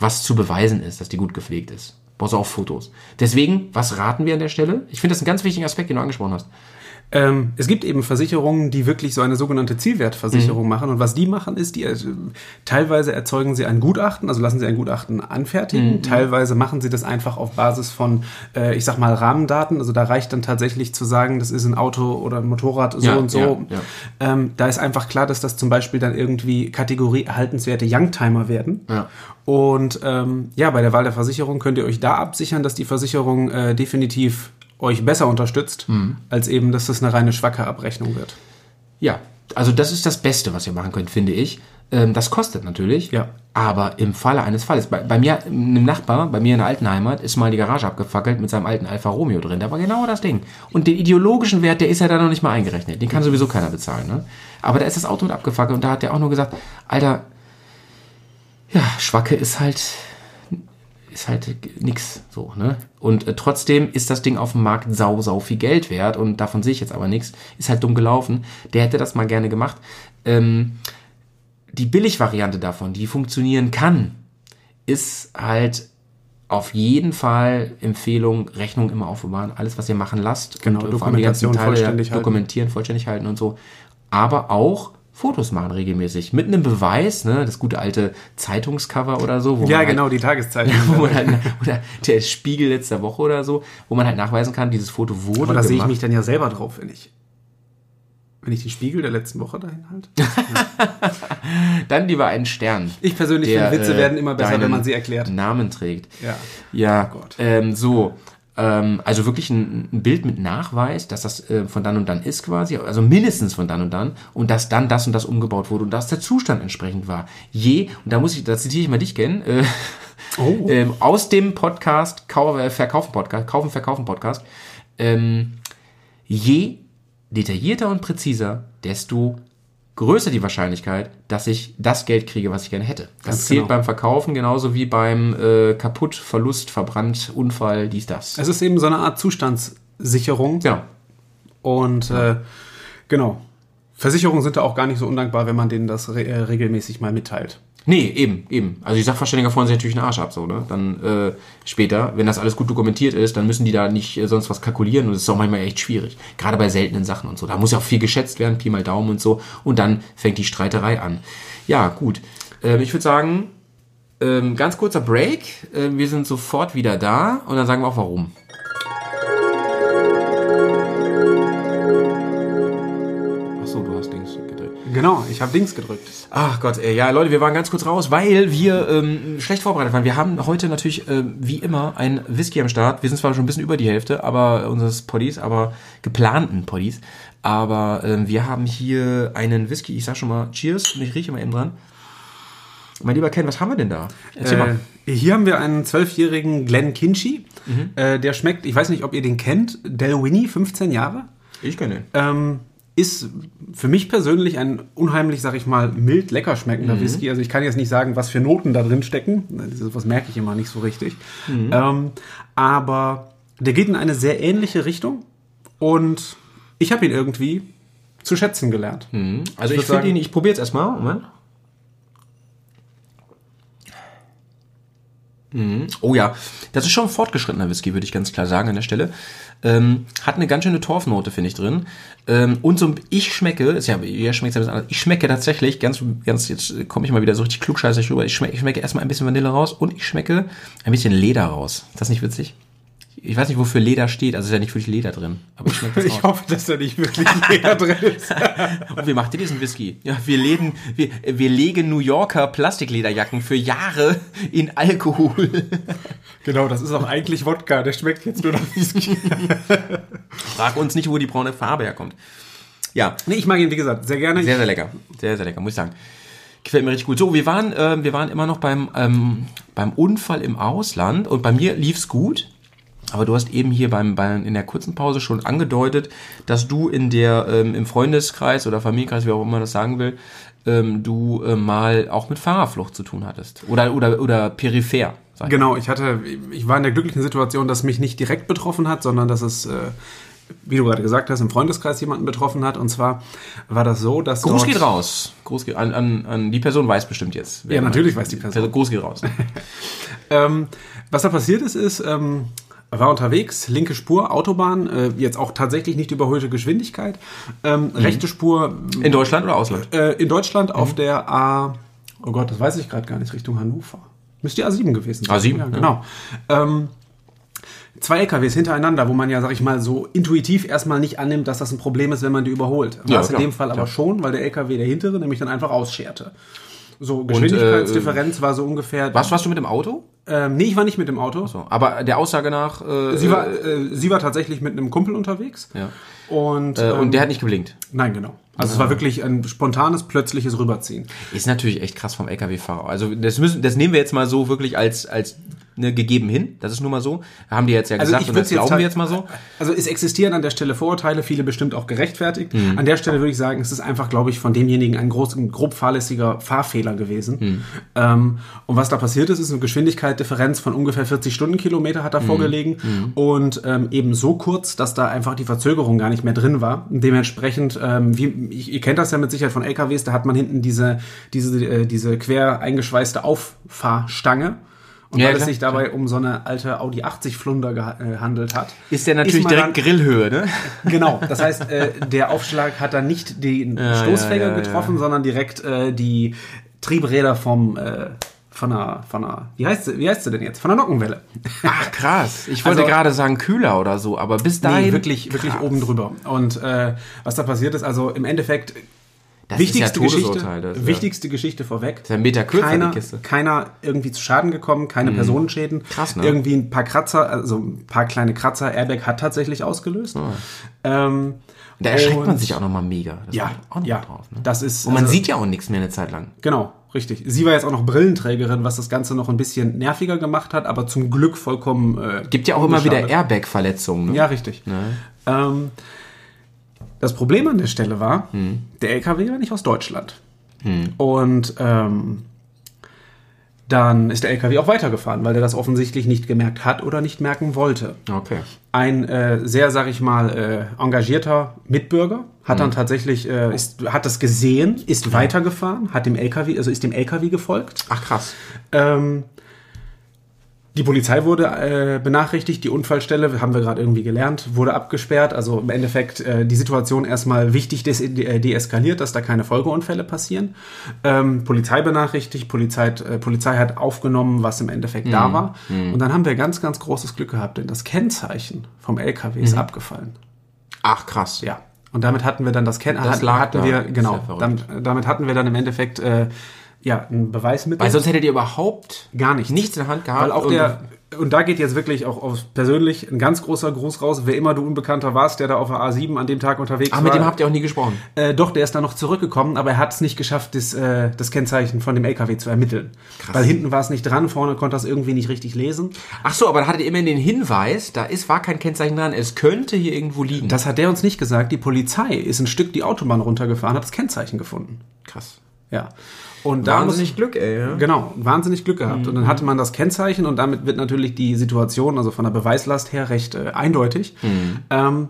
Speaker 2: Was zu beweisen ist, dass die gut gepflegt ist. Brauchst du auch Fotos. Deswegen, was raten wir an der Stelle? Ich finde das einen ganz wichtigen Aspekt, den du angesprochen hast.
Speaker 3: Ähm, es gibt eben Versicherungen, die wirklich so eine sogenannte Zielwertversicherung
Speaker 2: Mhm.
Speaker 3: machen. Und was die machen, ist, die äh, teilweise erzeugen sie ein Gutachten, also lassen sie ein Gutachten anfertigen.
Speaker 2: Mhm.
Speaker 3: Teilweise machen sie das einfach auf Basis von, äh, ich sag mal, Rahmendaten. Also da reicht dann tatsächlich zu sagen, das ist ein Auto oder ein Motorrad so
Speaker 2: Ja,
Speaker 3: und so.
Speaker 2: ja, ja.
Speaker 3: Ähm, da ist einfach klar, dass das zum Beispiel dann irgendwie Kategorie erhaltenswerte Youngtimer werden. Und ähm, ja, bei der Wahl der Versicherung könnt ihr euch da absichern, dass die Versicherung äh, definitiv euch besser unterstützt,
Speaker 2: Mhm.
Speaker 3: als eben, dass das eine reine schwache Abrechnung wird.
Speaker 2: Ja, also das ist das Beste, was ihr machen könnt, finde ich. Ähm, das kostet natürlich.
Speaker 3: Ja.
Speaker 2: Aber im Falle eines Falles, bei, bei mir, einem Nachbar, bei mir in der alten Heimat, ist mal die Garage abgefackelt mit seinem alten Alfa Romeo drin. Da war genau das Ding. Und den ideologischen Wert, der ist ja da noch nicht mal eingerechnet. Den kann sowieso keiner bezahlen. Ne? Aber da ist das Auto mit abgefackelt und da hat der auch nur gesagt, Alter, ja, Schwacke ist halt ist halt nix so, ne? Und äh, trotzdem ist das Ding auf dem Markt sau, sau viel Geld wert und davon sehe ich jetzt aber nichts. Ist halt dumm gelaufen. Der hätte das mal gerne gemacht. Ähm, die Billigvariante davon, die funktionieren kann, ist halt auf jeden Fall Empfehlung, Rechnung immer aufbewahren, alles, was ihr machen lasst.
Speaker 3: Genau,
Speaker 2: und, äh, vor allem die ganzen
Speaker 3: Dokumentation
Speaker 2: Teile
Speaker 3: vollständig halten.
Speaker 2: dokumentieren, vollständig halten und so. Aber auch Fotos machen regelmäßig. Mit einem Beweis, ne, das gute alte Zeitungscover oder so. Wo
Speaker 3: Ja,
Speaker 2: man halt,
Speaker 3: genau, die Tageszeitung. [LAUGHS]
Speaker 2: wo man halt, oder der Spiegel letzter Woche oder so, wo man halt nachweisen kann, dieses Foto wurde
Speaker 3: Aber da sehe ich
Speaker 2: gemacht.
Speaker 3: mich dann ja selber drauf, wenn ich, wenn ich den Spiegel der letzten Woche dahin halte. [LAUGHS]
Speaker 2: Dann lieber einen Stern.
Speaker 3: Ich persönlich
Speaker 2: der,
Speaker 3: finde, Witze
Speaker 2: äh,
Speaker 3: werden immer besser, wenn man sie erklärt.
Speaker 2: Namen trägt.
Speaker 3: Ja.
Speaker 2: Ja,
Speaker 3: Oh Gott.
Speaker 2: ähm, so. Ähm, also wirklich ein, ein Bild mit Nachweis, dass das äh, von dann und dann ist quasi, also mindestens von dann und dann und dass dann das und das umgebaut wurde und dass der Zustand entsprechend war. Je, und da muss ich, da zitiere ich mal dich, Ken, äh,
Speaker 3: Oh. [LAUGHS]
Speaker 2: ähm, aus dem Podcast, Kau äh, Verkaufen Podcast, Kaufen, Verkaufen Podcast, ähm, je detaillierter und präziser, desto größer die Wahrscheinlichkeit, dass ich das Geld kriege, was ich gerne hätte. Das
Speaker 3: Ganz
Speaker 2: zählt
Speaker 3: genau.
Speaker 2: beim Verkaufen genauso wie beim äh, Kaputt, Verlust, Verbrannt, Unfall, dies, das.
Speaker 3: Es ist eben so eine Art Zustandssicherung.
Speaker 2: Genau.
Speaker 3: Und äh, genau. Versicherungen sind da auch gar nicht so undankbar, wenn man denen das re äh, regelmäßig mal mitteilt.
Speaker 2: Nee, eben, eben. Also die Sachverständiger freuen sich natürlich einen Arsch ab, so, ne? Dann äh, später, wenn das alles gut dokumentiert ist, dann müssen die da nicht äh, sonst was kalkulieren und das ist auch manchmal echt schwierig. Gerade bei seltenen Sachen und so. Da muss ja auch viel geschätzt werden, Pi mal Daumen und so. Und dann fängt die Streiterei an. Ja, gut. Ähm, ich würde sagen, ähm, ganz kurzer Break. Äh, wir sind sofort wieder da und dann sagen wir auch warum.
Speaker 3: Genau, ich habe Dings gedrückt.
Speaker 2: Ach Gott, ey, ja, Leute, wir waren ganz kurz raus, weil wir ähm, schlecht vorbereitet waren. Wir haben heute natürlich, ähm, wie immer, ein Whisky am Start. Wir sind zwar schon ein bisschen über die Hälfte, aber unseres Poddies, aber geplanten Poddies. Aber ähm, wir haben hier einen Whisky. Ich sag schon mal Cheers und ich rieche mal eben dran. Mein lieber Ken, was haben wir denn da? Erzähl mal.
Speaker 3: Äh, hier haben wir einen zwölfjährigen Glenn Kinchy.
Speaker 2: Mhm.
Speaker 3: Äh, der schmeckt, ich weiß nicht, ob ihr den kennt, Del Winnie, 15 Jahre.
Speaker 2: Ich kenne den.
Speaker 3: Ähm, ist für mich persönlich ein unheimlich, sag ich mal, mild lecker schmeckender
Speaker 2: Mhm.
Speaker 3: Whisky. Also ich kann jetzt nicht sagen, was für Noten da drin stecken. Das merke ich immer nicht so richtig.
Speaker 2: Mhm.
Speaker 3: Ähm, aber der geht in eine sehr ähnliche Richtung und ich habe ihn irgendwie zu schätzen gelernt.
Speaker 2: Also
Speaker 3: Ich
Speaker 2: ich, finde ihn, ich probiere jetzt erstmal. Moment. Oh ja, das ist schon ein fortgeschrittener Whisky, würde ich ganz klar sagen an der Stelle. Ähm, hat eine ganz schöne Torfnote, finde ich, drin. Ähm, und so, ich schmecke, ist ja, ihr schmeckt ja ein bisschen anders, ich schmecke tatsächlich, ganz, ganz, jetzt komme ich mal wieder so richtig klugscheißig rüber, ich schmecke, ich schmecke erstmal ein bisschen Vanille raus und ich schmecke ein bisschen Leder raus. Ist das nicht witzig? Ich weiß nicht, wofür Leder steht, also ist ja nicht wirklich Leder drin, aber [LAUGHS] ich
Speaker 3: Ich hoffe, dass da nicht wirklich jeder drin [LAUGHS] ist.
Speaker 2: Und wie macht ihr diesen Whisky? Ja, wir, legen, wir, wir legen New Yorker Plastiklederjacken für Jahre in Alkohol. [LAUGHS]
Speaker 3: Genau, das ist auch eigentlich Wodka. Der schmeckt jetzt nur nach Whisky.
Speaker 2: Frag uns nicht, wo die braune Farbe herkommt. Ja,
Speaker 3: nee, ich mag ihn, wie gesagt, sehr gerne.
Speaker 2: sehr, sehr lecker. Sehr, sehr lecker, muss ich sagen. Gefällt mir richtig gut. So, wir waren, ähm, wir waren immer noch beim, ähm, beim Unfall im Ausland und bei mir lief's gut. Aber du hast eben hier beim, beim, in der kurzen Pause schon angedeutet, dass du in der, ähm, im Freundeskreis oder Familienkreis, wie auch immer man das sagen will, ähm, du äh, mal auch mit Fahrerflucht zu tun hattest. Oder, oder, oder peripher.
Speaker 3: Genau, ich hatte, ich war in der glücklichen Situation, dass mich nicht direkt betroffen hat, sondern dass es, äh, wie du gerade gesagt hast, im Freundeskreis jemanden betroffen hat. Und zwar war das so, dass
Speaker 2: Gruß geht raus. Gruß geht an, an, an die Person weiß bestimmt jetzt.
Speaker 3: Ja, natürlich weiß die Person.
Speaker 2: Gruß geht raus. [LAUGHS]
Speaker 3: Ähm, was da passiert ist, ist, ähm, war unterwegs, linke Spur, Autobahn, äh, jetzt auch tatsächlich nicht überhöhte Geschwindigkeit, ähm, rechte Spur
Speaker 2: In Deutschland oder Ausland?
Speaker 3: äh, in Deutschland
Speaker 2: Mhm.
Speaker 3: auf der A, oh Gott, das weiß ich gerade gar nicht, Richtung Hannover. Müsste die A7 gewesen sein.
Speaker 2: A7,
Speaker 3: ja,
Speaker 2: ja.
Speaker 3: genau. Ähm, zwei LKWs hintereinander, wo man ja, sag ich mal, so intuitiv erstmal nicht annimmt, dass das ein Problem ist, wenn man die überholt. War
Speaker 2: Ja,
Speaker 3: es in dem Fall aber
Speaker 2: klar.
Speaker 3: schon, weil der LKW, der hintere, nämlich dann einfach ausscherte. So,
Speaker 2: äh,
Speaker 3: Geschwindigkeitsdifferenz war so ungefähr.
Speaker 2: Was warst du mit dem Auto?
Speaker 3: Ähm, nee, ich war nicht mit dem Auto.
Speaker 2: So, aber der Aussage nach. Äh,
Speaker 3: Sie war, äh, sie war tatsächlich mit einem Kumpel unterwegs.
Speaker 2: ja.
Speaker 3: Und,
Speaker 2: äh,
Speaker 3: ähm,
Speaker 2: und der hat nicht geblinkt.
Speaker 3: Nein, genau. Also es war wirklich ein spontanes, plötzliches Rüberziehen.
Speaker 2: Ist natürlich echt krass vom LKW-Fahrer. Also das müssen, das nehmen wir jetzt mal so wirklich als als ne, gegeben hin. Das ist nun mal so. Haben die jetzt ja gesagt und das glauben
Speaker 3: halt-
Speaker 2: wir jetzt mal so.
Speaker 3: Also es existieren an der Stelle Vorurteile, viele bestimmt auch gerechtfertigt.
Speaker 2: Mhm.
Speaker 3: An der Stelle würde ich sagen, es ist einfach, glaube ich, von demjenigen ein groß, ein grob fahrlässiger Fahrfehler gewesen.
Speaker 2: Mhm.
Speaker 3: Ähm, und was da passiert ist, ist eine Geschwindigkeitsdifferenz von ungefähr 40 Stundenkilometer
Speaker 2: Mhm.
Speaker 3: hat da vorgelegen und ähm, eben so kurz, dass da einfach die Verzögerung gar nicht mehr drin war. Dementsprechend, ähm, wie, ich, ihr kennt das ja mit Sicherheit von LKWs, da hat man hinten diese, diese, äh, diese quer eingeschweißte Auffahrstange. Und
Speaker 2: Ja,
Speaker 3: weil es
Speaker 2: klar,
Speaker 3: sich dabei um so eine alte Audi 80 Flunder gehandelt hat.
Speaker 2: Ist der natürlich
Speaker 3: man
Speaker 2: direkt
Speaker 3: dann-
Speaker 2: Grillhöhe, ne? [LAUGHS]
Speaker 3: Genau, das heißt, äh, der Aufschlag hat dann nicht den Stoßfänger
Speaker 2: ja, ja,
Speaker 3: getroffen, sondern direkt äh, die Triebräder vom äh, von einer, von einer, wie heißt sie, wie heißt sie denn jetzt? Von der Nockenwelle. [LAUGHS]
Speaker 2: Ach krass. Ich wollte
Speaker 3: Also-
Speaker 2: gerade sagen Kühler oder so, aber bis dahin
Speaker 3: Nee, wirklich, wirklich oben drüber. Und äh, was da passiert ist, also im Endeffekt
Speaker 2: das
Speaker 3: wichtigste
Speaker 2: ist ja
Speaker 3: Geschichte.
Speaker 2: Das, ist ja-
Speaker 3: wichtigste Geschichte vorweg.
Speaker 2: ist ja ein Meter kürzer, die
Speaker 3: keiner,
Speaker 2: Kiste. Mhm.
Speaker 3: keiner irgendwie zu Schaden gekommen, keine Personenschäden.
Speaker 2: Krass, ne?
Speaker 3: Irgendwie ein paar Kratzer, also ein paar kleine Kratzer. Airbag hat tatsächlich ausgelöst. Ähm,
Speaker 2: Da erschreckt man sich auch nochmal mega. Das
Speaker 3: Ja,
Speaker 2: auch noch
Speaker 3: ja,
Speaker 2: drauf. Ne?
Speaker 3: das ist.
Speaker 2: Und man
Speaker 3: also-
Speaker 2: sieht ja auch nichts mehr eine Zeit lang.
Speaker 3: Genau, richtig. Sie war jetzt auch noch Brillenträgerin, was das Ganze noch ein bisschen nerviger gemacht hat, aber zum Glück vollkommen. Äh,
Speaker 2: Gibt ja auch immer wieder. Airbag-Verletzungen. Ne?
Speaker 3: Ja, richtig. Ähm, das Problem an der Stelle war,
Speaker 2: Hm.
Speaker 3: der LKW war nicht aus Deutschland. Und ähm, dann ist der LKW auch weitergefahren, weil der das offensichtlich nicht gemerkt hat oder nicht merken wollte.
Speaker 2: Okay.
Speaker 3: Ein äh, sehr, sag ich mal, äh, engagierter Mitbürger hat
Speaker 2: Hm.
Speaker 3: dann tatsächlich, äh, ist, hat das gesehen, ist weitergefahren, hat dem LKW, also ist dem LKW gefolgt.
Speaker 2: Ach krass.
Speaker 3: Ähm, die Polizei wurde äh, benachrichtigt, die Unfallstelle, haben wir gerade irgendwie gelernt, wurde abgesperrt. Also im Endeffekt äh, die Situation erstmal wichtig des, äh, deeskaliert, dass da keine Folgeunfälle passieren. Ähm, Polizei benachrichtigt, Polizei, äh, Polizei hat aufgenommen, was im Endeffekt da war. Und dann haben wir ganz, ganz großes Glück gehabt, denn das Kennzeichen vom LKW ist abgefallen.
Speaker 2: Ach krass.
Speaker 3: Ja. Und damit hatten wir dann das Kennzeichen.
Speaker 2: Lag
Speaker 3: hatten
Speaker 2: da.
Speaker 3: wir, genau. damit, damit hatten wir dann im Endeffekt äh, ja, ein Beweismittel.
Speaker 2: Weil sonst hättet ihr überhaupt
Speaker 3: Gar nichts.
Speaker 2: nichts in der Hand gehabt.
Speaker 3: Weil auch
Speaker 2: und-
Speaker 3: der, und da geht jetzt wirklich auch auf persönlich ein ganz großer Gruß raus, wer immer du Unbekannter warst, der da auf der A7 an dem Tag unterwegs
Speaker 2: Ach,
Speaker 3: war.
Speaker 2: mit dem habt ihr auch nie gesprochen.
Speaker 3: äh, doch, der ist dann noch zurückgekommen, aber er hat es nicht geschafft, das, äh, das Kennzeichen von dem LKW zu ermitteln. Weil hinten war es nicht dran, vorne konnte er es irgendwie nicht richtig lesen.
Speaker 2: Ach so, aber da hattet ihr immerhin den Hinweis, da ist, war kein Kennzeichen dran, es könnte hier irgendwo liegen.
Speaker 3: Das hat der uns nicht gesagt. Die Polizei ist ein Stück die Autobahn runtergefahren, hat das Kennzeichen gefunden.
Speaker 2: krass.
Speaker 3: Ja. Und da muss-
Speaker 2: Wahnsinnig Glück, ey. Ja?
Speaker 3: Genau, wahnsinnig Glück gehabt. Und dann hatte man das Kennzeichen und damit wird natürlich die Situation, also von der Beweislast her, recht äh, eindeutig. Ähm,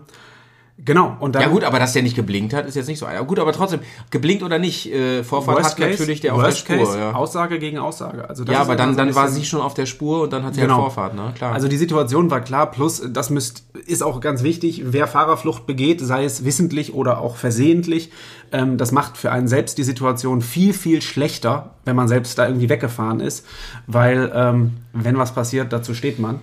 Speaker 3: genau, und dann.
Speaker 2: Ja gut, aber dass der nicht geblinkt hat, ist jetzt nicht so. Ja, gut, aber trotzdem, geblinkt oder nicht, äh, Vorfahrt hat natürlich der auf der
Speaker 3: worst
Speaker 2: Spur.
Speaker 3: case,
Speaker 2: ja.
Speaker 3: Aussage gegen Aussage. Also
Speaker 2: ja, aber dann, dann war sie schon auf der Spur und dann hat sie
Speaker 3: Genau.
Speaker 2: halt Vorfahrt, ne? Klar.
Speaker 3: Also die Situation war klar, plus das müsst, ist auch ganz wichtig, wer Fahrerflucht begeht, sei es wissentlich oder auch versehentlich, ähm, das macht für einen selbst die Situation viel, viel schlechter, wenn man selbst da irgendwie weggefahren ist, weil ähm, wenn was passiert, dazu steht man.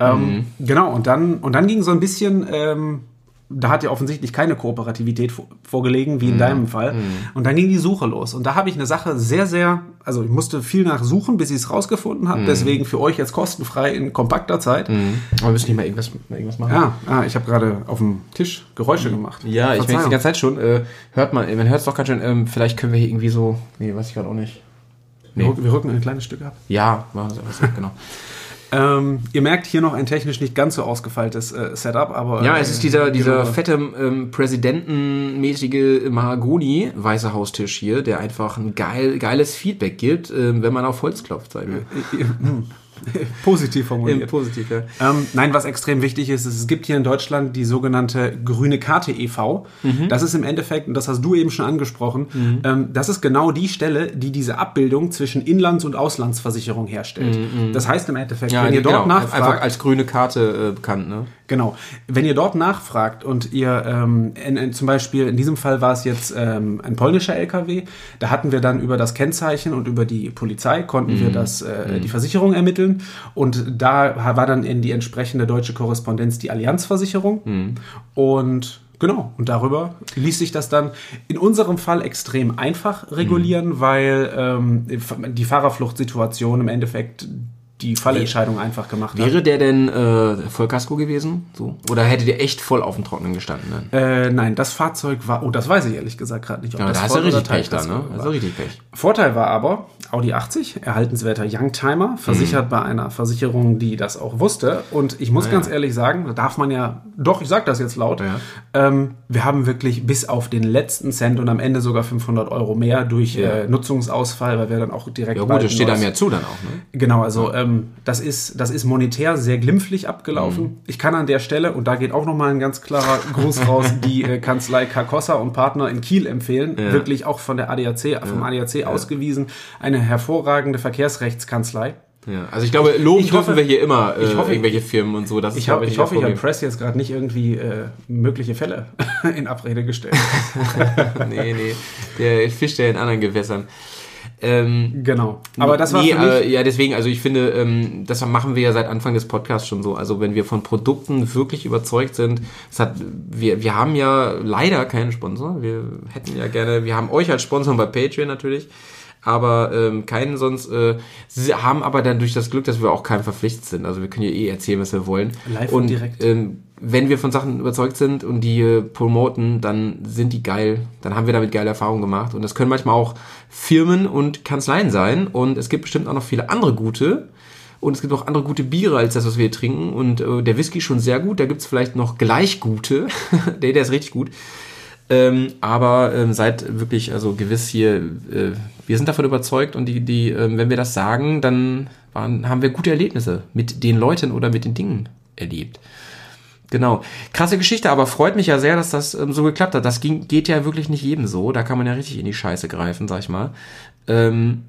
Speaker 3: Ähm, Genau, und dann, und dann ging so ein bisschen... Ähm, da hat ja offensichtlich keine Kooperativität vor- vorgelegen, wie in deinem Fall. Und dann ging die Suche los. Und da habe ich eine Sache sehr, sehr, also ich musste viel nachsuchen, bis ich es rausgefunden habe. Deswegen für euch jetzt kostenfrei in kompakter Zeit.
Speaker 2: aber wir müssen nicht mal irgendwas, mal irgendwas machen.
Speaker 3: Ja, ah, ich habe gerade auf dem Tisch Geräusche gemacht.
Speaker 2: Ja, ich merke die
Speaker 3: Verzeihung.
Speaker 2: ganze Zeit schon. Äh, hört man, man hört es doch ganz schön. Ähm, vielleicht können wir hier irgendwie so. Nee, weiß ich gerade auch nicht.
Speaker 3: wir, rücken- wir rücken ein kleines Stück ab.
Speaker 2: Ja, machen wir es [LAUGHS] genau.
Speaker 3: Ähm, ihr merkt hier noch ein technisch nicht ganz so ausgefeiltes äh, Setup, aber
Speaker 2: Ja, es ist dieser,
Speaker 3: äh,
Speaker 2: dieser
Speaker 3: genau.
Speaker 2: fette ähm, präsidentenmäßige Mahagoni Weiße Haustisch hier, der einfach ein geil, geiles Feedback gibt, ähm, wenn man auf Holz klopft, sagen wir. [LAUGHS]
Speaker 3: positiv formuliert.
Speaker 2: Positiv, ja.
Speaker 3: Ähm, nein, was extrem wichtig ist, ist, es gibt hier in Deutschland die sogenannte grüne Karte e.V.
Speaker 2: Mhm.
Speaker 3: Das ist im Endeffekt, und das hast du eben schon angesprochen, ähm, das ist genau die Stelle, die diese Abbildung zwischen Inlands- und Auslandsversicherung herstellt. Das heißt im Endeffekt,
Speaker 2: Mhm, Ja,
Speaker 3: wenn ihr dort
Speaker 2: genau,
Speaker 3: nachfragt,
Speaker 2: einfach als grüne Karte äh, bekannt, ne?
Speaker 3: Genau. Wenn ihr dort nachfragt und ihr ähm, in, in, zum Beispiel, in diesem Fall war es jetzt ähm, ein polnischer LKW, da hatten wir dann über das Kennzeichen und über die Polizei konnten wir das, äh, die Versicherung ermitteln. Und da war dann in die entsprechende deutsche Korrespondenz die Allianzversicherung. Und Genau, und darüber ließ sich das dann in unserem Fall extrem einfach regulieren, weil ähm, die Fahrerfluchtsituation im Endeffekt die Fallentscheidung einfach gemacht hat.
Speaker 2: Wäre der denn äh, Vollkasko gewesen? So? Oder hätte der echt voll auf dem Trockenen gestanden? Ne?
Speaker 3: Äh, nein, das Fahrzeug war, oh, das weiß ich ehrlich gesagt gerade nicht. ob
Speaker 2: Ja,
Speaker 3: das
Speaker 2: da hast du richtig Pech dann, ne? Da
Speaker 3: war.
Speaker 2: du richtig Pech.
Speaker 3: Vorteil war aber, Audi 80, erhaltenswerter Youngtimer, versichert bei einer Versicherung, die das auch wusste. Und ich muss ganz ehrlich sagen, da darf man ja, doch, ich sag das jetzt laut,
Speaker 2: Ja.
Speaker 3: ähm, wir haben wirklich bis auf den letzten Cent und am Ende sogar 500 Euro mehr durch äh, Nutzungsausfall, weil wir dann auch direkt
Speaker 2: Ja gut, das steht
Speaker 3: ein
Speaker 2: einem ja zu dann auch, ne?
Speaker 3: Genau, also ähm, das, ist, das ist monetär sehr glimpflich abgelaufen.
Speaker 2: Mhm.
Speaker 3: Ich kann an der Stelle, und da geht auch nochmal ein ganz klarer Gruß raus, [LAUGHS] die äh, Kanzlei Carcossa und Partner in Kiel empfehlen. Wirklich auch von der ADAC, vom ADAC ausgewiesen. Eine hervorragende Verkehrsrechtskanzlei.
Speaker 2: Ja, also ich glaube, loben
Speaker 3: ich hoffe-
Speaker 2: dürfen wir hier immer äh,
Speaker 3: ich hoffe-
Speaker 2: irgendwelche Firmen und so. Das
Speaker 3: Ich, hab,
Speaker 2: glaube
Speaker 3: ich hoffe, ich habe Press jetzt gerade nicht irgendwie äh, mögliche Fälle [LAUGHS] in Abrede gestellt. [LAUGHS]
Speaker 2: Nee, nee, der fischt ja in anderen Gewässern. Ähm,
Speaker 3: genau. Aber das war
Speaker 2: nee, äh, ja, deswegen, also ich finde, ähm, das machen wir ja seit Anfang des Podcasts schon so. Also wenn wir von Produkten wirklich überzeugt sind, es hat, wir, wir haben ja leider keinen Sponsor. Wir hätten ja gerne, wir haben euch als Sponsor bei Patreon natürlich, aber ähm, keinen sonst. Äh, sie haben aber dann durch das Glück, dass wir auch keinem verpflichtet sind. Also wir können ja eh erzählen, was wir wollen.
Speaker 3: Live und
Speaker 2: und
Speaker 3: direkt.
Speaker 2: Ähm, wenn wir von Sachen überzeugt sind und die äh, promoten, dann sind die geil. Dann haben wir damit geile Erfahrungen gemacht. Und das können manchmal auch Firmen und Kanzleien sein. Und es gibt bestimmt auch noch viele andere gute. Und es gibt auch andere gute Biere als das, was wir hier trinken. Und äh, der Whisky ist schon sehr gut. Da gibt's vielleicht noch gleich gute. [LAUGHS] der, der ist richtig gut. Ähm, aber ähm, seid wirklich, also gewiss hier, äh, wir sind davon überzeugt und die, die, ähm, wenn wir das sagen, dann waren, haben wir gute Erlebnisse mit den Leuten oder mit den Dingen erlebt. Genau. Krasse Geschichte, aber freut mich ja sehr, dass das ähm, so geklappt hat. Das ging, geht ja wirklich nicht jedem so. Da kann man ja richtig in die Scheiße greifen, sag ich mal. Ähm,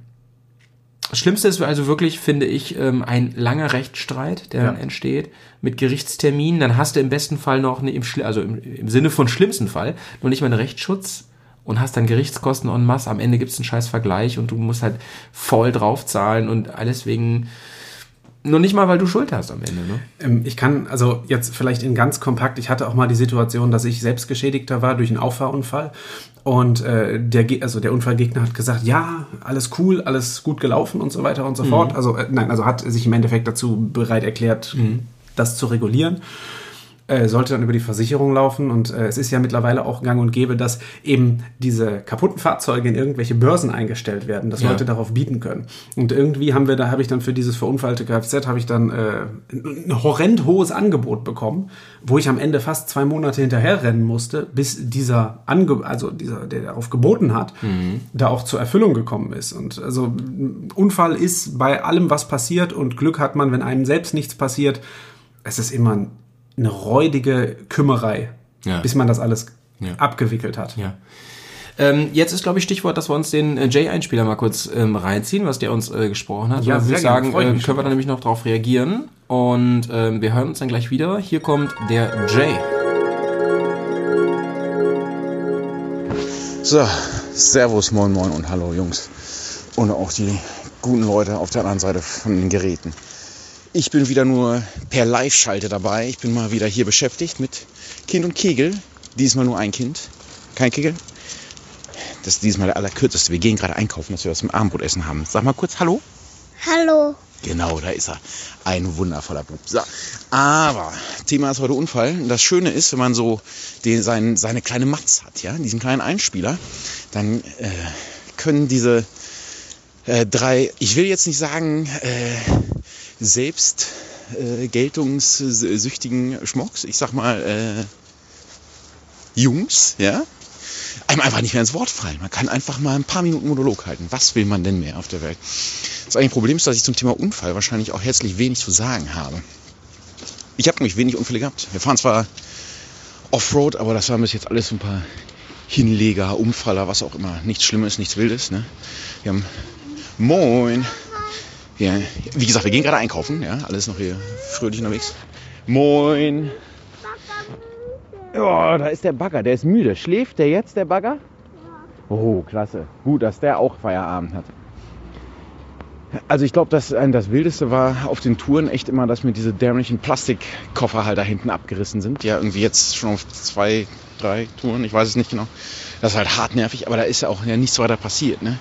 Speaker 2: das Schlimmste ist also wirklich, finde ich, ähm, ein langer Rechtsstreit, der
Speaker 3: Ja.
Speaker 2: dann entsteht, mit Gerichtsterminen. Dann hast du im besten Fall noch, eine, im, Schli- also im, im Sinne von schlimmsten Fall, noch nicht mal einen Rechtsschutz und hast dann Gerichtskosten en masse. Am Ende gibt's einen scheiß Vergleich und du musst halt voll draufzahlen und alles wegen, noch nicht mal, weil du Schuld hast am Ende, ne?
Speaker 3: Ähm, Ich kann, also jetzt vielleicht in ganz kompakt, ich hatte auch mal die Situation, dass ich selbst Geschädigter war durch einen Auffahrunfall und äh, der, also der Unfallgegner hat gesagt, ja, alles cool, alles gut gelaufen und so weiter und so fort. Also äh, nein, also hat sich im Endeffekt dazu bereit erklärt, das zu regulieren. Äh, sollte dann über die Versicherung laufen. Und äh, es ist ja mittlerweile auch gang und gäbe, dass eben diese kaputten Fahrzeuge in irgendwelche Börsen eingestellt werden, dass
Speaker 2: Ja.
Speaker 3: Leute darauf bieten können. Und irgendwie haben wir, da habe ich dann für dieses verunfallte Kfz, habe ich dann äh, ein horrend hohes Angebot bekommen, wo ich am Ende fast zwei Monate hinterherrennen musste, bis dieser, Ange also dieser, der darauf geboten hat, da auch zur Erfüllung gekommen ist. Und also ein Unfall ist bei allem, was passiert und Glück hat man, wenn einem selbst nichts passiert, es ist immer eine räudige Kümmerei,
Speaker 2: Ja.
Speaker 3: bis man das alles
Speaker 2: Ja.
Speaker 3: abgewickelt hat.
Speaker 2: Ja. Ähm, jetzt ist, glaube ich, Stichwort, dass wir uns den äh, Jay-Einspieler mal kurz ähm, reinziehen, was der uns äh, gesprochen hat.
Speaker 3: Ja,
Speaker 2: würde ich
Speaker 3: gerne.
Speaker 2: sagen, äh, können wir dann nämlich noch darauf reagieren. Und ähm, wir hören uns dann gleich wieder. Hier kommt der Jay.
Speaker 5: So, Servus, moin, moin und hallo Jungs. Und auch die guten Leute auf der anderen Seite von den Geräten. Ich bin wieder nur per Live-Schalte dabei. Ich bin mal wieder hier beschäftigt mit Kind und Kegel. Diesmal nur ein Kind. Kein Kegel. Das ist diesmal der allerkürzeste. Wir gehen gerade einkaufen, dass wir was zum Abendbrotessen haben. Sag mal kurz Hallo.
Speaker 6: Hallo.
Speaker 5: Genau, da ist er. Ein wundervoller Bub. So. Aber Thema ist heute Unfall. Und Das Schöne ist, wenn man so den, sein, seine kleine Matz hat, ja, diesen kleinen Einspieler, dann äh, können diese äh, drei, ich will jetzt nicht sagen, äh, selbst äh, geltungssüchtigen Schmocks, ich sag mal, äh, Jungs, ja, einem einfach nicht mehr ins Wort fallen. Man kann einfach mal ein paar Minuten Monolog halten. Was will man denn mehr auf der Welt? Das eigentliche Problem ist, dass ich zum Thema Unfall wahrscheinlich auch herzlich wenig zu sagen habe. Ich habe nämlich wenig Unfälle gehabt. Wir fahren zwar Offroad, aber das waren bis jetzt alles ein paar Hinleger, Umfaller, was auch immer. Nichts Schlimmes, nichts Wildes. Ne? Wir haben Moin. Ja, wie gesagt, wir gehen gerade einkaufen. Ja, alles noch hier fröhlich unterwegs. Moin. Ja, da ist der Bagger, der ist müde. Schläft der jetzt, der Bagger? Oh, klasse. Gut, dass der auch Feierabend hat. Also ich glaube, das, äh, das Wildeste war auf den Touren echt immer, dass mir diese dämlichen Plastikkoffer halt da hinten abgerissen sind. Ja, irgendwie jetzt schon auf zwei, drei Touren, ich weiß es nicht genau. Das ist halt hart nervig, aber da ist ja auch ja nichts weiter passiert. Ne?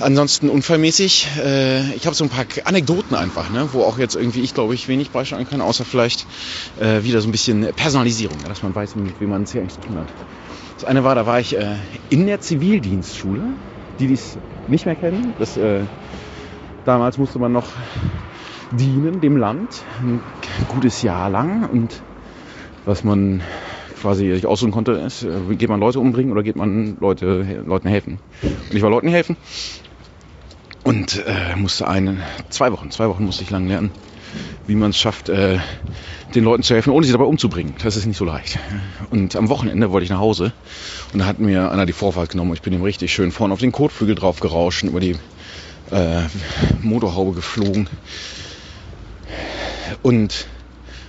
Speaker 5: Ansonsten unfallmäßig, äh, ich habe so ein paar Anekdoten einfach, ne, wo auch jetzt irgendwie ich glaube ich wenig beisteuern kann, außer vielleicht äh, wieder so ein bisschen Personalisierung, ja, dass man weiß, mit wem man es hier eigentlich zu tun hat. Das eine war, da war ich äh, in der Zivildienstschule, die dies nicht mehr kennen. Das, äh, damals musste man noch dienen dem Land, ein gutes Jahr lang und was man quasi sich aussuchen konnte, ist, äh, geht man Leute umbringen oder geht man Leute, Leuten helfen. Und ich war Leuten helfen und äh, musste eine, zwei Wochen, zwei Wochen musste ich lang lernen, wie man es schafft, äh, den Leuten zu helfen, ohne sie dabei umzubringen. Das ist nicht so leicht. Und am Wochenende wollte ich nach Hause und da hat mir einer die Vorfahrt genommen und ich bin ihm richtig schön vorne auf den Kotflügel drauf gerauscht über die äh, Motorhaube geflogen. Und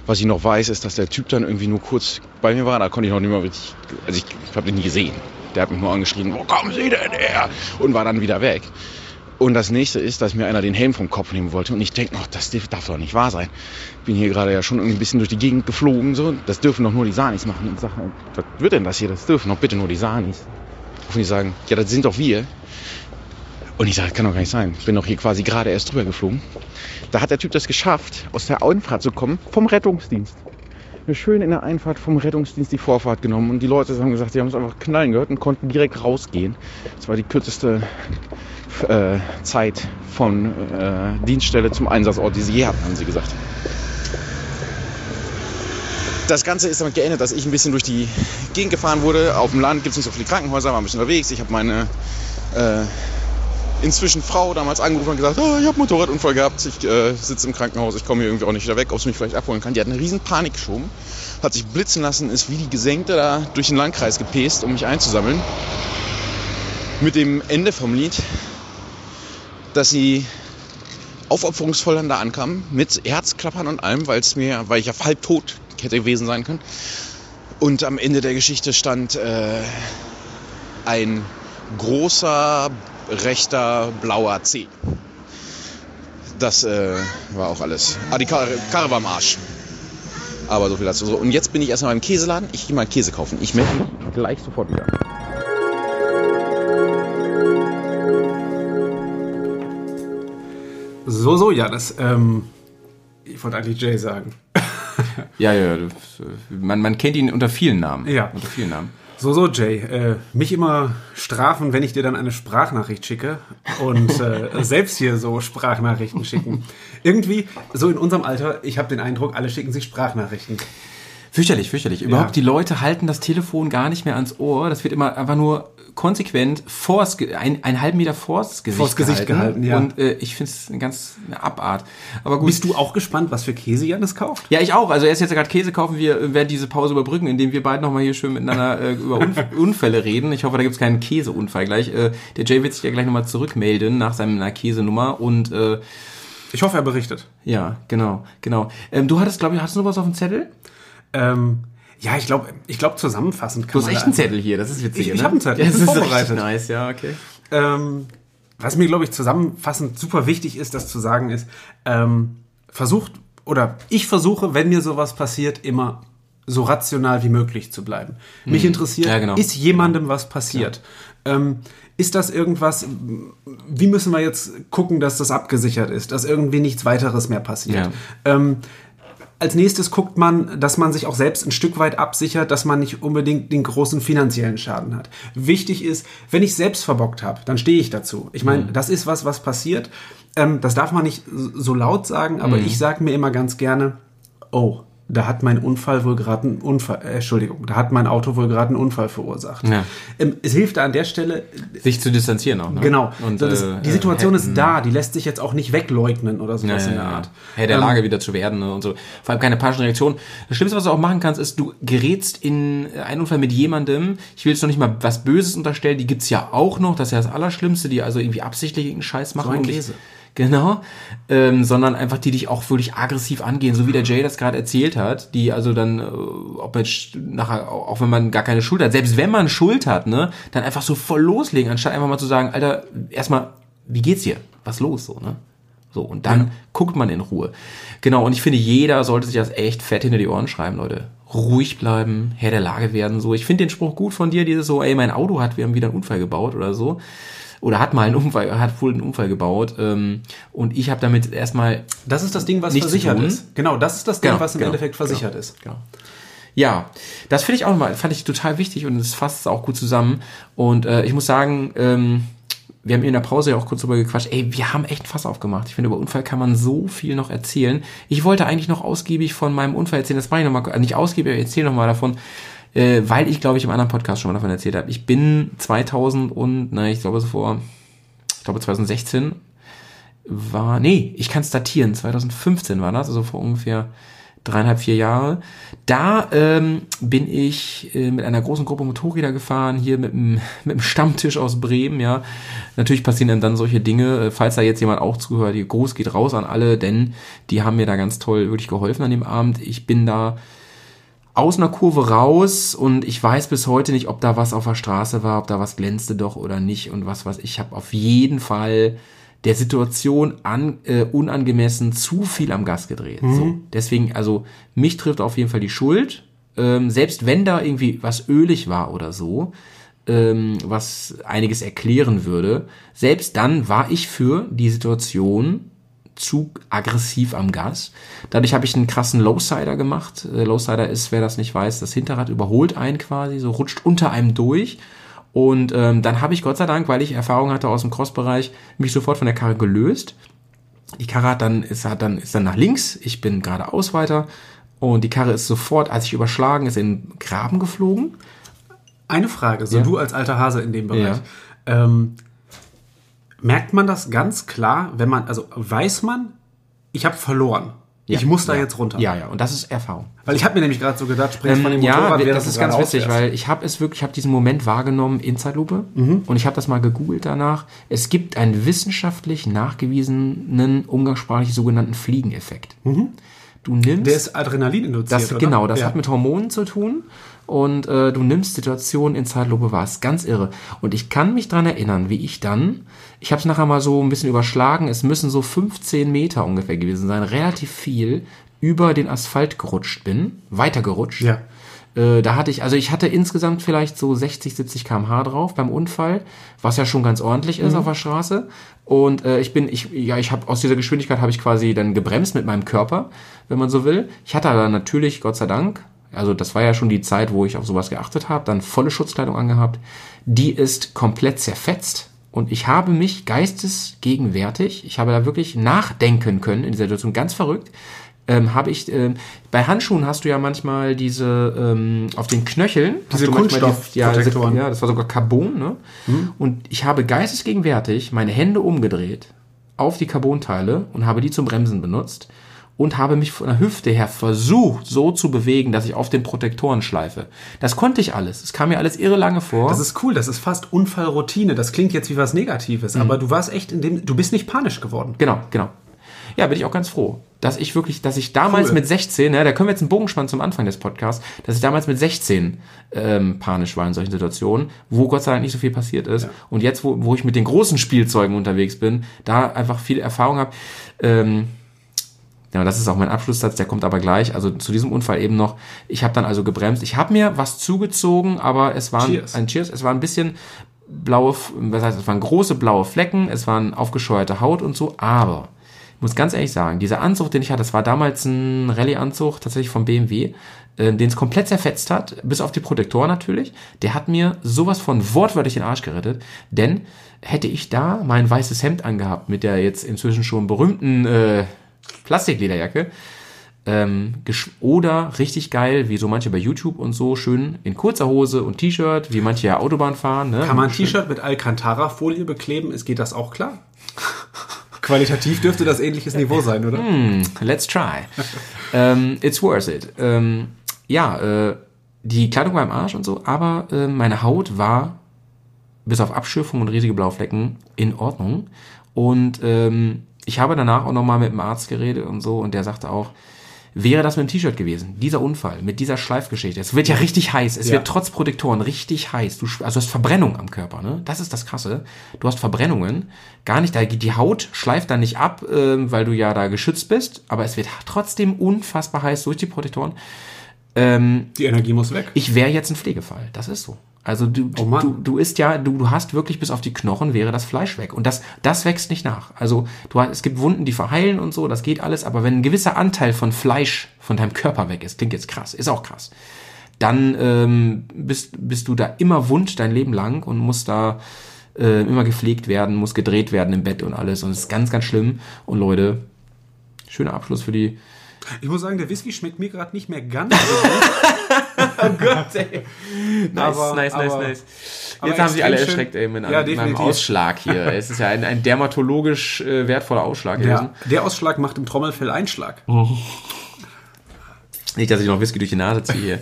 Speaker 5: was ich noch weiß, ist, dass der Typ dann irgendwie nur kurz bei mir war. Da konnte ich noch nicht mal richtig, also ich, ich habe den nie gesehen. Der hat mich nur angeschrien, wo kommen Sie denn her? Und war dann wieder weg. Und das nächste ist, dass mir einer den Helm vom Kopf nehmen wollte. Und ich denke noch, das darf doch nicht wahr sein. Bin hier gerade ja schon irgendwie ein bisschen durch die Gegend geflogen. So. Das dürfen doch nur die Sanis machen. Und sag, was wird denn das hier? Das dürfen doch bitte nur die Sanis. Und die sagen, ja, das sind doch wir. Und ich sage, das kann doch gar nicht sein. Ich bin doch hier quasi gerade erst drüber geflogen. Da hat der Typ das geschafft, aus der Einfahrt zu kommen vom Rettungsdienst. Schön in der Einfahrt vom Rettungsdienst die Vorfahrt genommen und die Leute haben gesagt, sie haben es einfach knallen gehört und konnten direkt rausgehen. Das war die kürzeste äh, Zeit von äh, Dienststelle zum Einsatzort, die sie je hatten, haben sie gesagt. Das Ganze ist damit geendet, dass ich ein bisschen durch die Gegend gefahren wurde. Auf dem Land gibt es nicht so viele Krankenhäuser, war ein bisschen unterwegs. Ich habe meine äh, inzwischen Frau damals angerufen und gesagt, oh, ich habe Motorradunfall gehabt, ich äh, sitze im Krankenhaus, ich komme hier irgendwie auch nicht wieder weg, ob sie mich vielleicht abholen kann. Die hat eine riesen Panik geschoben, hat sich blitzen lassen, ist wie die Gesenkte da durch den Landkreis gepest, um mich einzusammeln. Mit dem Ende vom Lied, dass sie aufopferungsvoll dann da ankam, mit Herzklappern und allem, weil es mir, weil ich ja halb tot hätte gewesen sein können. Und am Ende der Geschichte stand äh, ein großer rechter blauer C. Das äh, war auch alles. Ah, die Karre, Karre war am Arsch. Aber so viel dazu. So, und jetzt bin ich erstmal beim Käseladen. Ich gehe mal Käse kaufen. Ich melde mich gleich sofort wieder.
Speaker 3: So, so, ja, das, ähm, ich wollte eigentlich Jay sagen.
Speaker 2: Ja, ja, das, äh, man, man kennt ihn unter vielen Namen.
Speaker 3: Ja.
Speaker 2: Unter vielen Namen.
Speaker 3: So, so, Jay, äh, mich immer strafen, wenn ich dir dann eine Sprachnachricht schicke und äh, [LAUGHS] selbst hier so Sprachnachrichten schicken. Irgendwie, so in unserem Alter, ich habe den Eindruck, alle schicken sich Sprachnachrichten.
Speaker 2: Fürchterlich, fürchterlich. Überhaupt,
Speaker 3: Ja.
Speaker 2: die Leute halten das Telefon gar nicht mehr ans Ohr. Das wird immer einfach nur konsequent vors, ein, einen halben Meter vors Gesicht,
Speaker 3: Vors Gesicht gehalten, ja.
Speaker 2: Und äh, ich finde es eine ganz eine Abart. Aber gut.
Speaker 3: Bist du auch gespannt, was für Käse Janis kauft?
Speaker 2: Ja, ich auch. Also er ist jetzt gerade Käse kaufen. Wir äh, werden diese Pause überbrücken, indem wir beide nochmal hier schön miteinander äh, über Unf [LAUGHS] Unfälle reden. Ich hoffe, da gibt's keinen Käseunfall gleich. Äh, der Jay wird sich ja gleich nochmal zurückmelden nach seiner Käsenummer. Und äh,
Speaker 3: Ich hoffe, er berichtet.
Speaker 2: ja, genau, genau. Ähm, du hattest, glaube ich, hast du noch was auf dem Zettel?
Speaker 3: Ähm, ja, ich glaube, ich glaub, zusammenfassend kann
Speaker 2: Du hast echt einen Zettel hier, das ist witzig.
Speaker 3: Ich- ich
Speaker 2: ne?
Speaker 3: hab einen Zettel,
Speaker 2: Ja,
Speaker 3: ich
Speaker 2: das
Speaker 3: bin
Speaker 2: ist
Speaker 3: vorbereitet.
Speaker 2: richtig nice, ja, okay.
Speaker 3: Ähm, was mir, glaube ich, zusammenfassend super wichtig ist, das zu sagen ist, ähm, versucht, oder ich versuche, wenn mir sowas passiert, immer so rational wie möglich zu bleiben. Mich interessiert,
Speaker 2: Ja, genau.
Speaker 3: ist jemandem was passiert? Ähm, ist das irgendwas, wie müssen wir jetzt gucken, dass das abgesichert ist, dass irgendwie nichts weiteres mehr passiert? Ähm, als nächstes guckt man, dass man sich auch selbst ein Stück weit absichert, dass man nicht unbedingt den großen finanziellen Schaden hat. Wichtig ist, wenn ich selbst verbockt habe, dann stehe ich dazu. Ich meine, das ist was, was passiert. Ähm, das darf man nicht so laut sagen, aber ich sage mir immer ganz gerne, oh, da hat mein Unfall wohl gerade einen Unfall, äh, Entschuldigung, da hat mein Auto wohl gerade einen Unfall verursacht.
Speaker 2: Ja.
Speaker 3: Ähm, es hilft da an der Stelle,
Speaker 2: Sich zu distanzieren auch, ne?
Speaker 3: genau,
Speaker 2: Und,
Speaker 3: so das,
Speaker 2: äh,
Speaker 3: die Situation
Speaker 2: äh,
Speaker 3: ist da, die lässt sich jetzt auch nicht wegleugnen oder sowas
Speaker 2: ja,
Speaker 3: in der
Speaker 2: ja.
Speaker 3: Art.
Speaker 2: Herr der
Speaker 3: Ähm,
Speaker 2: Lage wieder zu werden ne, und so. Vor allem keine panischen Reaktionen. Das Schlimmste, was du auch machen kannst, ist, du gerätst in einen Unfall mit jemandem. Ich will jetzt noch nicht mal was Böses unterstellen, die gibt's ja auch noch. Das ist ja das Allerschlimmste, die also irgendwie absichtlich irgendeinen Scheiß machen.
Speaker 3: ein
Speaker 2: um dich-
Speaker 3: Käse.
Speaker 2: Genau. Ähm, sondern einfach, die dich auch wirklich aggressiv angehen, so wie der Jay das gerade erzählt hat, die also dann, äh, ob jetzt nachher, auch wenn man gar keine Schuld hat, selbst wenn man Schuld hat, ne, dann einfach so voll loslegen, anstatt einfach mal zu sagen, Alter, erstmal, wie geht's dir? Was los so, ne? So, und dann guckt man in Ruhe. Genau, und ich finde, jeder sollte sich das echt fett hinter die Ohren schreiben, Leute. Ruhig bleiben, Herr der Lage werden, so. Ich finde den Spruch gut von dir, dieses so, ey, mein Auto hat, wir haben wieder einen Unfall gebaut oder so. Oder hat mal einen Unfall, hat wohl einen Unfall gebaut. Ähm, und ich habe damit erstmal
Speaker 3: Das ist das Ding, was versichert ist. Genau, das ist das Ding,
Speaker 2: Genau,
Speaker 3: was im
Speaker 2: genau,
Speaker 3: Endeffekt versichert ist.
Speaker 2: Genau. Ja, das finde ich auch mal, fand ich total wichtig und es fasst es auch gut zusammen. Und äh, ich muss sagen, ähm, wir haben in der Pause ja auch kurz drüber gequatscht, ey, wir haben echt ein Fass aufgemacht. Ich finde, über Unfall kann man so viel noch erzählen. Ich wollte eigentlich noch ausgiebig von meinem Unfall erzählen, das mache ich nochmal, nicht ausgiebig, aber erzähle nochmal davon, äh, weil ich, glaube ich, im anderen Podcast schon mal davon erzählt habe. Ich bin 2000 und, na, ich glaube so vor, ich glaube 2016 war, nee, ich kann es datieren, 2015 war das, also vor ungefähr dreieinhalb, vier Jahre. Da ähm, bin ich äh, mit einer großen Gruppe Motorräder gefahren, hier mit dem, [LAUGHS] mit dem Stammtisch aus Bremen, ja. Natürlich passieren dann, dann solche Dinge, äh, falls da jetzt jemand auch zuhört, die Gruß geht raus an alle, denn die haben mir da ganz toll wirklich geholfen an dem Abend. Ich bin da aus einer Kurve raus und ich weiß bis heute nicht, ob da was auf der Straße war, ob da was glänzte doch oder nicht und was was. Ich habe auf jeden Fall der Situation an, äh, unangemessen zu viel am Gas gedreht. So. Deswegen, also mich trifft auf jeden Fall die Schuld. Ähm, selbst wenn da irgendwie was ölig war oder so, ähm, was einiges erklären würde, selbst dann war ich für die Situation zu aggressiv am Gas. Dadurch habe ich einen krassen Lowsider gemacht. Äh, Lowsider ist, wer das nicht weiß, das Hinterrad überholt einen quasi, so rutscht unter einem durch. Und ähm, dann habe ich Gott sei Dank, weil ich Erfahrung hatte aus dem Crossbereich, mich sofort von der Karre gelöst. Die Karre hat dann, ist, hat dann, ist dann nach links, ich bin geradeaus weiter und die Karre ist sofort, als ich überschlagen, ist in den Graben geflogen.
Speaker 3: Eine Frage, so
Speaker 2: Ja.
Speaker 3: du als alter Hase in dem Bereich.
Speaker 2: Ja.
Speaker 3: Ähm, merkt man das ganz klar, wenn man, also weiß man, ich habe verloren. ich muss da
Speaker 2: ja.
Speaker 3: jetzt runter.
Speaker 2: Ja, ja, und das ist Erfahrung.
Speaker 3: Weil ich habe mir nämlich gerade so gedacht, springst von dem
Speaker 2: Ähm, ja,
Speaker 3: Motorrad, während
Speaker 2: das ist ganz witzig, weil ich habe es wirklich, ich habe diesen Moment wahrgenommen in Zeitlupe
Speaker 3: Mhm.
Speaker 2: und ich habe das mal gegoogelt danach. Es gibt einen wissenschaftlich nachgewiesenen, umgangssprachlich sogenannten Fliegeneffekt. Du nimmst
Speaker 3: Mhm. Der ist Adrenalin induziert,
Speaker 2: das,
Speaker 3: oder?
Speaker 2: genau, das
Speaker 3: ja.
Speaker 2: hat mit Hormonen zu tun. Und äh, du nimmst Situationen in Zeitlupe wahr. Ist ganz irre. Und ich kann mich dran erinnern, wie ich dann, ich habe es nachher mal so ein bisschen überschlagen, es müssen so 15 Meter ungefähr gewesen sein, relativ viel, über den Asphalt gerutscht bin, weitergerutscht.
Speaker 3: Ja.
Speaker 2: Äh, da hatte ich, also ich hatte insgesamt vielleicht so 60, 70 km/h drauf beim Unfall, was ja schon ganz ordentlich ist auf der Straße. Und äh, ich bin, ich, ja, ich habe aus dieser Geschwindigkeit habe ich quasi dann gebremst mit meinem Körper, wenn man so will. Ich hatte aber natürlich, Gott sei Dank, also das war ja schon die Zeit, wo ich auf sowas geachtet habe, dann volle Schutzkleidung angehabt. Die ist komplett zerfetzt. Und ich habe mich geistesgegenwärtig, ich habe da wirklich nachdenken können in dieser Situation, ganz verrückt, ähm, habe ich, ähm, bei Handschuhen hast du ja manchmal diese, ähm, auf den Knöcheln,
Speaker 3: Diese
Speaker 2: manchmal die- ja, ja, das war sogar Carbon, ne? Und ich habe geistesgegenwärtig meine Hände umgedreht auf die Carbonteile und habe die zum Bremsen benutzt und habe mich von der Hüfte her versucht, so zu bewegen, dass ich auf den Protektoren schleife. Das konnte ich alles. Es kam mir alles irre lange vor.
Speaker 3: Das ist cool, das ist fast Unfallroutine. Das klingt jetzt wie was Negatives, aber du warst echt in dem, du bist nicht panisch geworden.
Speaker 2: Genau, genau. Ja, bin ich auch ganz froh, dass ich wirklich, dass ich damals
Speaker 3: Cool.
Speaker 2: mit 16, ja, da können wir jetzt einen Bogen spannen zum Anfang des Podcasts, dass ich damals mit 16 ähm, panisch war in solchen Situationen, wo Gott sei Dank nicht so viel passiert ist. Und jetzt, wo, wo ich mit den großen Spielzeugen unterwegs bin, da einfach viel Erfahrung habe. Ähm, ja, das ist auch mein Abschlusssatz, der kommt aber gleich. Also zu diesem Unfall eben noch. Ich habe dann also gebremst. Ich habe mir was zugezogen, aber es waren
Speaker 3: Cheers.
Speaker 2: ein Cheers. Es war ein bisschen blaue, was heißt, es waren große blaue Flecken, es waren aufgescheuerte Haut und so. Aber ich muss ganz ehrlich sagen, dieser Anzug, den ich hatte, das war damals ein Rallye-Anzug tatsächlich vom BMW, äh, den es komplett zerfetzt hat, bis auf die Protektoren natürlich. Der hat mir sowas von wortwörtlich den Arsch gerettet, denn hätte ich da mein weißes Hemd angehabt mit der jetzt inzwischen schon berühmten äh, Plastiklederjacke. Ähm, oder richtig geil, wie so manche bei YouTube und so, schön in kurzer Hose und T-Shirt, wie manche ja Autobahn fahren. Ne?
Speaker 3: Kann man ein T-Shirt mit Alcantara-Folie bekleben? Ist, geht das auch klar? [LAUGHS] Qualitativ dürfte das ähnliches Niveau sein, oder?
Speaker 2: Let's try. [LAUGHS] ähm, it's worth it. Ähm, ja, äh, die Kleidung war im Arsch und so, aber äh, meine Haut war bis auf Abschürfung und riesige Blauflecken in Ordnung. Und ähm, ich habe danach auch nochmal mit dem Arzt geredet und so und der sagte auch, wäre das mit dem T-Shirt gewesen, dieser Unfall, mit dieser Schleifgeschichte, es wird ja richtig heiß, es
Speaker 3: Ja.
Speaker 2: wird trotz Protektoren richtig heiß, du, also du hast Verbrennung am Körper, ne? Das ist das Krasse. Du hast Verbrennungen, gar nicht, da geht die Haut schleift dann nicht ab, ähm, weil du ja da geschützt bist, aber es wird trotzdem unfassbar heiß durch die Protektoren. Ähm,
Speaker 3: Die Energie muss weg.
Speaker 2: ich wäre jetzt ein Pflegefall. Das ist so. Also du,
Speaker 3: Oh
Speaker 2: du, du isst ja, du, du hast wirklich bis auf die Knochen wäre das Fleisch weg. Und das, das wächst nicht nach. Also du hast, es gibt Wunden, die verheilen und so, das geht alles, aber wenn ein gewisser Anteil von Fleisch von deinem Körper weg ist, klingt jetzt krass, ist auch krass, dann ähm, bist, bist du da immer wund dein Leben lang und musst da äh, immer gepflegt werden, muss gedreht werden im Bett und alles. Und es ist ganz, ganz schlimm. Und Leute, schöner Abschluss für die
Speaker 3: Ich muss sagen, der Whisky schmeckt mir gerade nicht mehr ganz so gut. [LAUGHS]
Speaker 2: Gott, ey. Nice,
Speaker 3: Aber-
Speaker 2: nice, nice,
Speaker 3: aber-
Speaker 2: nice.
Speaker 3: aber
Speaker 2: Jetzt haben sich alle erschreckt, ey, mit
Speaker 3: Ja,
Speaker 2: einem, meinem. Ausschlag hier. [LAUGHS] es ist ja ein, ein dermatologisch äh, wertvoller Ausschlag gewesen.
Speaker 3: Ja, der Ausschlag macht im Trommelfell Einschlag. [LAUGHS]
Speaker 2: Nicht, dass ich noch Whisky durch die Nase ziehe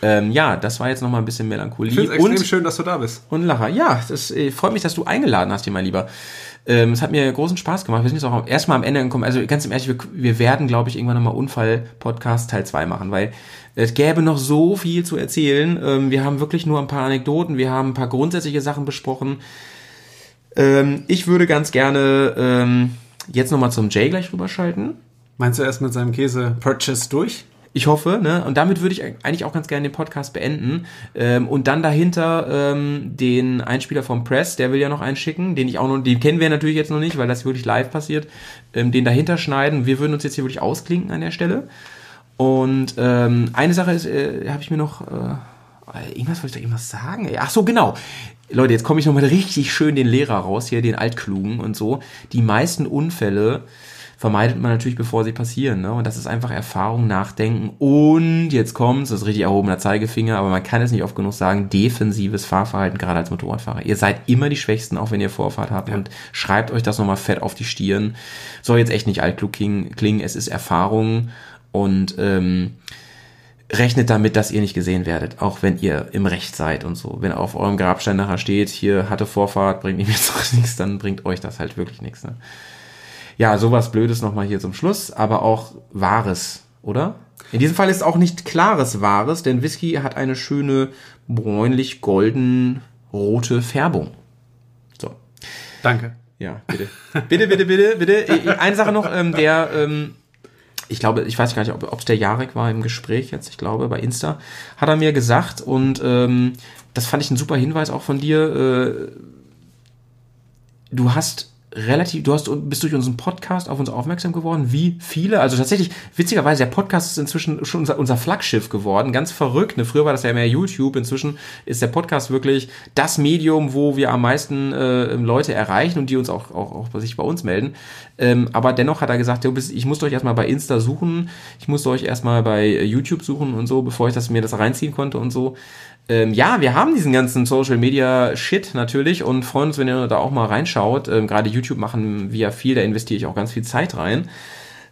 Speaker 2: ähm, ja, das war jetzt noch mal ein bisschen
Speaker 3: Ich
Speaker 2: Melancholie.
Speaker 3: finde extrem
Speaker 2: und,
Speaker 3: schön, dass du da bist.
Speaker 2: und Lacher. Ja, das äh, freut mich, dass du eingeladen hast hier, mein Lieber. Ähm, es hat mir großen Spaß gemacht. Wir sind jetzt auch erstmal am Ende gekommen. Also ganz im Ehrlich, wir, wir werden, glaube ich, irgendwann nochmal Unfall-Podcast Teil 2 machen, weil es gäbe noch so viel zu erzählen. Ähm, wir haben wirklich nur ein paar Anekdoten, wir haben ein paar grundsätzliche Sachen besprochen. Ähm, ich würde ganz gerne ähm, jetzt nochmal zum Jay gleich rüberschalten.
Speaker 3: Meinst du erst mit seinem Käse Purchase durch?
Speaker 2: Ich hoffe, ne? Und damit würde ich eigentlich auch ganz gerne den Podcast beenden. Ähm, und dann dahinter ähm, den Einspieler vom Press, der will ja noch einschicken, den ich auch noch, den kennen wir natürlich jetzt noch nicht, weil das wirklich live passiert. Ähm, den dahinter schneiden. Wir würden uns jetzt hier wirklich ausklinken an der Stelle. Und ähm, eine Sache ist, äh, habe ich mir noch. Äh, irgendwas wollte ich da irgendwas sagen? Ach so, genau. Leute, jetzt komme ich nochmal richtig schön den Lehrer raus, hier den Altklugen und so. Die meisten Unfälle vermeidet man natürlich, bevor sie passieren. Ne? Und das ist einfach Erfahrung, Nachdenken und jetzt kommt's, das ist richtig erhobener Zeigefinger, aber man kann es nicht oft genug sagen, defensives Fahrverhalten, gerade als Motorradfahrer. Ihr seid immer die Schwächsten, auch wenn ihr Vorfahrt habt und schreibt euch das nochmal fett auf die Stirn. Soll jetzt echt nicht altklug klingen, klingen, es ist Erfahrung und ähm, rechnet damit, dass ihr nicht gesehen werdet, auch wenn ihr im Recht seid und so. Wenn auf eurem Grabstein nachher steht, hier hatte Vorfahrt, bringt ihm jetzt [LAUGHS] nichts, dann bringt euch das halt wirklich nichts. Ne? Ja, sowas Blödes nochmal hier zum Schluss, aber auch Wahres, oder? In diesem Fall ist auch nicht klares Wahres, denn Whisky hat eine schöne bräunlich-golden-rote Färbung. So.
Speaker 3: Danke.
Speaker 2: Ja, bitte. bitte, bitte, bitte, bitte. Äh, Eine Sache noch, ähm, der, ähm, ich glaube, ich weiß gar nicht, ob es der Jarek war im Gespräch jetzt, ich glaube, bei Insta, hat er mir gesagt und ähm, das fand ich ein super Hinweis auch von dir. Äh, du hast relativ, du hast bist durch unseren Podcast auf uns aufmerksam geworden. Wie viele? Also tatsächlich, witzigerweise, der Podcast ist inzwischen schon unser, unser Flaggschiff geworden. Ganz verrückt. Ne? Früher war das ja mehr YouTube. Inzwischen ist der Podcast wirklich das Medium, wo wir am meisten äh, Leute erreichen und die uns auch, auch, auch sich bei uns melden. Ähm, aber dennoch hat er gesagt, ich muss euch erstmal bei Insta suchen, ich muss euch erstmal bei YouTube suchen und so, bevor ich das mir das reinziehen konnte und so. Ähm, ja, wir haben diesen ganzen Social Media Shit natürlich und freuen uns, wenn ihr da auch mal reinschaut. Ähm, Gerade YouTube machen wir viel, da investiere ich auch ganz viel Zeit rein.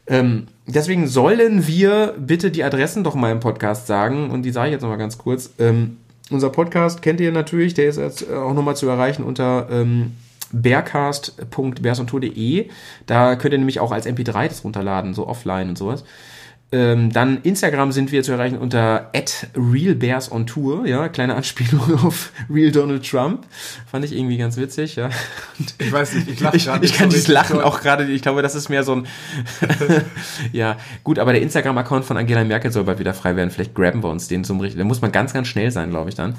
Speaker 2: Ähm, deswegen sollen wir bitte die Adressen doch mal im Podcast sagen und die sage ich jetzt nochmal ganz kurz. Ähm, unser Podcast kennt ihr natürlich, der ist jetzt auch nochmal zu erreichen unter ähm, bearcast.bearsontour.de. Da könnt ihr nämlich auch als MP3 das runterladen, so offline und sowas. Ähm, dann Instagram sind wir zu erreichen unter @realbearsontour, ja, kleine Anspielung [LAUGHS] auf Real Donald Trump. Fand ich irgendwie ganz witzig, ja.
Speaker 3: Ich weiß nicht, ich lache
Speaker 2: Ich,
Speaker 3: gerade.
Speaker 2: ich kann
Speaker 3: so
Speaker 2: dieses Lachen auch gerade, ich glaube, das ist mehr so ein [LAUGHS] Ja, gut, aber der Instagram-Account von Angela Merkel soll bald wieder frei werden. Vielleicht graben wir uns den zum richtigen. Da muss man ganz, ganz schnell sein, glaube ich dann.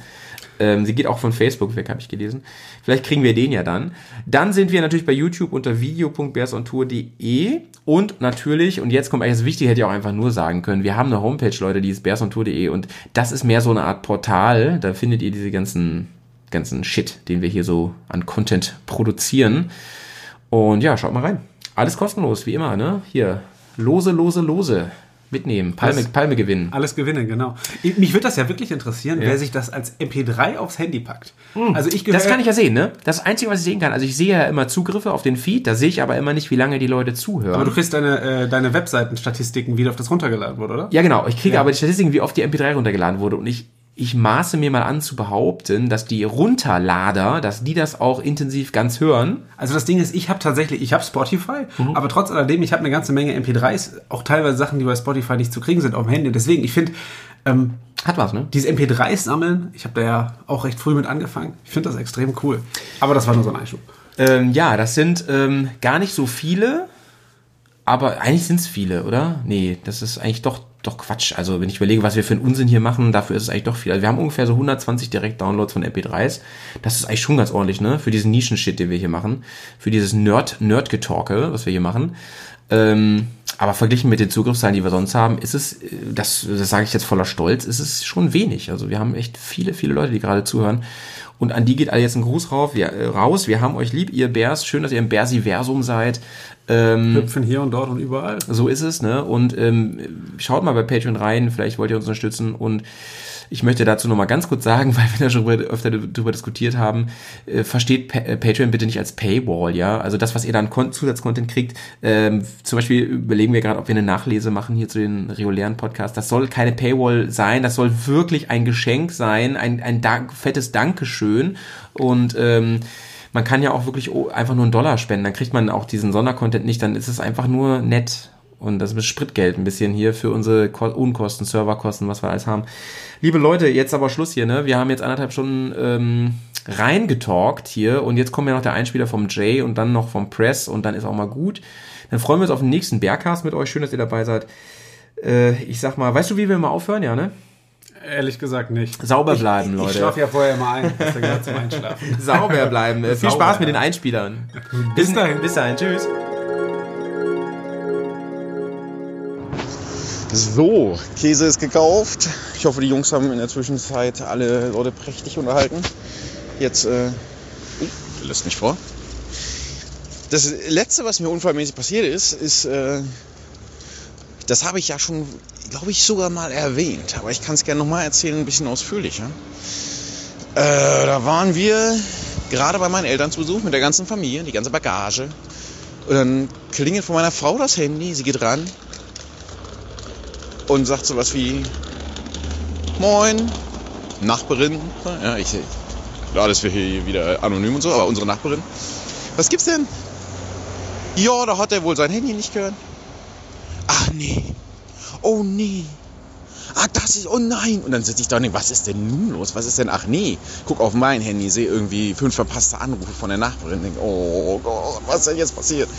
Speaker 2: Ähm, sie geht auch von Facebook weg, habe ich gelesen. Vielleicht kriegen wir den ja dann. Dann sind wir natürlich bei YouTube unter video.bearsontour.de und natürlich, und jetzt kommt eigentlich das Wichtige, hätte ich auch einfach nur sagen können, wir haben eine Homepage, Leute, die ist bearsontour.de und das ist mehr so eine Art Portal. Da findet ihr diese ganzen, ganzen Shit, den wir hier so an Content produzieren. Und ja, schaut mal rein. Alles kostenlos, wie immer, ne? Hier, lose, lose, lose. Mitnehmen, Palme,
Speaker 3: Alles-
Speaker 2: Palme gewinnen.
Speaker 3: Alles gewinnen, genau. Ich- Mich würde das ja wirklich interessieren, wer sich das als MP3 aufs Handy packt. Also ich
Speaker 2: Das kann ich ja sehen, ne? Das das Einzige, was ich sehen kann. Also ich sehe ja immer Zugriffe auf den Feed, da sehe ich aber immer nicht, wie lange die Leute zuhören.
Speaker 3: aber du kriegst deine, äh, deine Webseitenstatistiken, wie oft das runtergeladen wurde, oder?
Speaker 2: ja, genau. Ich kriege aber die Statistiken, wie oft die MP3 runtergeladen wurde. Und ich, ich maße mir mal an zu behaupten, dass die Runterlader, dass die das auch intensiv ganz hören.
Speaker 3: Also das Ding ist, ich habe tatsächlich, ich habe Spotify, aber trotz alledem, ich habe eine ganze Menge MP3s, auch teilweise Sachen, die bei Spotify nicht zu kriegen sind auf dem Handy. Deswegen, ich finde, ähm,
Speaker 2: Hat was, ne?
Speaker 3: dieses MP3s sammeln, ich habe da ja auch recht früh mit angefangen. Ich finde das extrem cool. Aber das war nur so ein Einschub.
Speaker 2: Ähm, ja, das sind ähm, gar nicht so viele, aber eigentlich sind es viele, oder? Nee, das ist eigentlich doch, doch Quatsch. Also wenn ich überlege, was wir für einen Unsinn hier machen, dafür ist es eigentlich doch viel. Also wir haben ungefähr so 120 Direkt-Downloads von MP3s. Das ist eigentlich schon ganz ordentlich, ne? Für diesen Nischen-Shit, den wir hier machen. Für dieses Nerd, Nerd-Getalke, was wir hier machen. Ähm, aber verglichen mit den Zugriffszahlen, die wir sonst haben, ist es, äh, das, das sage ich jetzt voller Stolz, ist es schon wenig. Also wir haben echt viele, viele Leute, die gerade zuhören. Und an die geht alle jetzt ein Gruß rauf, wir, äh, raus. Wir haben euch lieb, ihr Bärs. Schön, dass ihr im Bärsiversum seid. Ähm,
Speaker 3: Hüpfen hier und dort und überall.
Speaker 2: so ist es, ne? Und ähm, schaut mal bei Patreon rein, vielleicht wollt ihr uns unterstützen. Und ich möchte dazu nochmal ganz kurz sagen, [LAUGHS] weil wir da schon öfter darüber diskutiert haben, äh, versteht pa äh, Patreon bitte nicht als Paywall, ja? Also das, was ihr dann Zusatzcontent kriegt, ähm, zum Beispiel überlegen wir gerade, ob wir eine Nachlese machen hier zu den regulären Podcasts. Das soll keine Paywall sein, das soll wirklich ein Geschenk sein, ein, ein Dank, fettes Dankeschön. Und ähm, man kann ja auch wirklich einfach nur einen Dollar spenden, dann kriegt man auch diesen Sondercontent nicht, dann ist es einfach nur nett. Und das ist Spritgeld ein bisschen hier für unsere Ko Unkosten, Serverkosten, was wir alles haben. Liebe Leute, jetzt aber Schluss hier, ne? Wir haben jetzt anderthalb Stunden ähm, reingetalkt hier und jetzt kommt ja noch der Einspieler vom Jay und dann noch vom Press und dann ist auch mal gut. Dann freuen wir uns auf den nächsten Bergcast mit euch. Schön, dass ihr dabei seid. Äh, ich sag mal, weißt du, wie wir mal aufhören, ja, ne?
Speaker 3: Ehrlich gesagt nicht.
Speaker 2: Sauber bleiben,
Speaker 3: Ich
Speaker 2: Leute.
Speaker 3: schlafe ja vorher immer ein. Gehört zum [LAUGHS] Einschlafen.
Speaker 2: Sauber bleiben. Äh, viel
Speaker 3: Sauber.
Speaker 2: Spaß mit den Einspielern.
Speaker 3: Bis dahin.
Speaker 2: Bis dahin. Tschüss.
Speaker 5: So, Käse ist gekauft. Ich hoffe, die Jungs haben in der Zwischenzeit alle Leute prächtig unterhalten. Jetzt, äh, oh, lässt mich vor. Das letzte, was mir unfallmäßig passiert ist, ist, äh, das habe ich ja schon, glaube ich, sogar mal erwähnt. Aber ich kann es gerne nochmal erzählen, ein bisschen ausführlicher. Äh, da waren wir gerade bei meinen Eltern zu Besuch mit der ganzen Familie, die ganze Bagage. Und dann klingelt von meiner Frau das Handy, sie geht ran und sagt sowas wie Moin, Nachbarin. Ja, ich klar, dass wir hier wieder anonym und so, aber unsere Nachbarin. Was gibt's denn? Ja, da hat er wohl sein Handy nicht gehört. Ach nee. Oh nee. Ah, das ist, oh nein. Und dann sitze ich da und denke, was ist denn nun los? Was ist denn, ach nee. Guck auf mein Handy, sehe irgendwie fünf verpasste Anrufe von der Nachbarin. Denk, oh Gott, was ist denn jetzt passiert?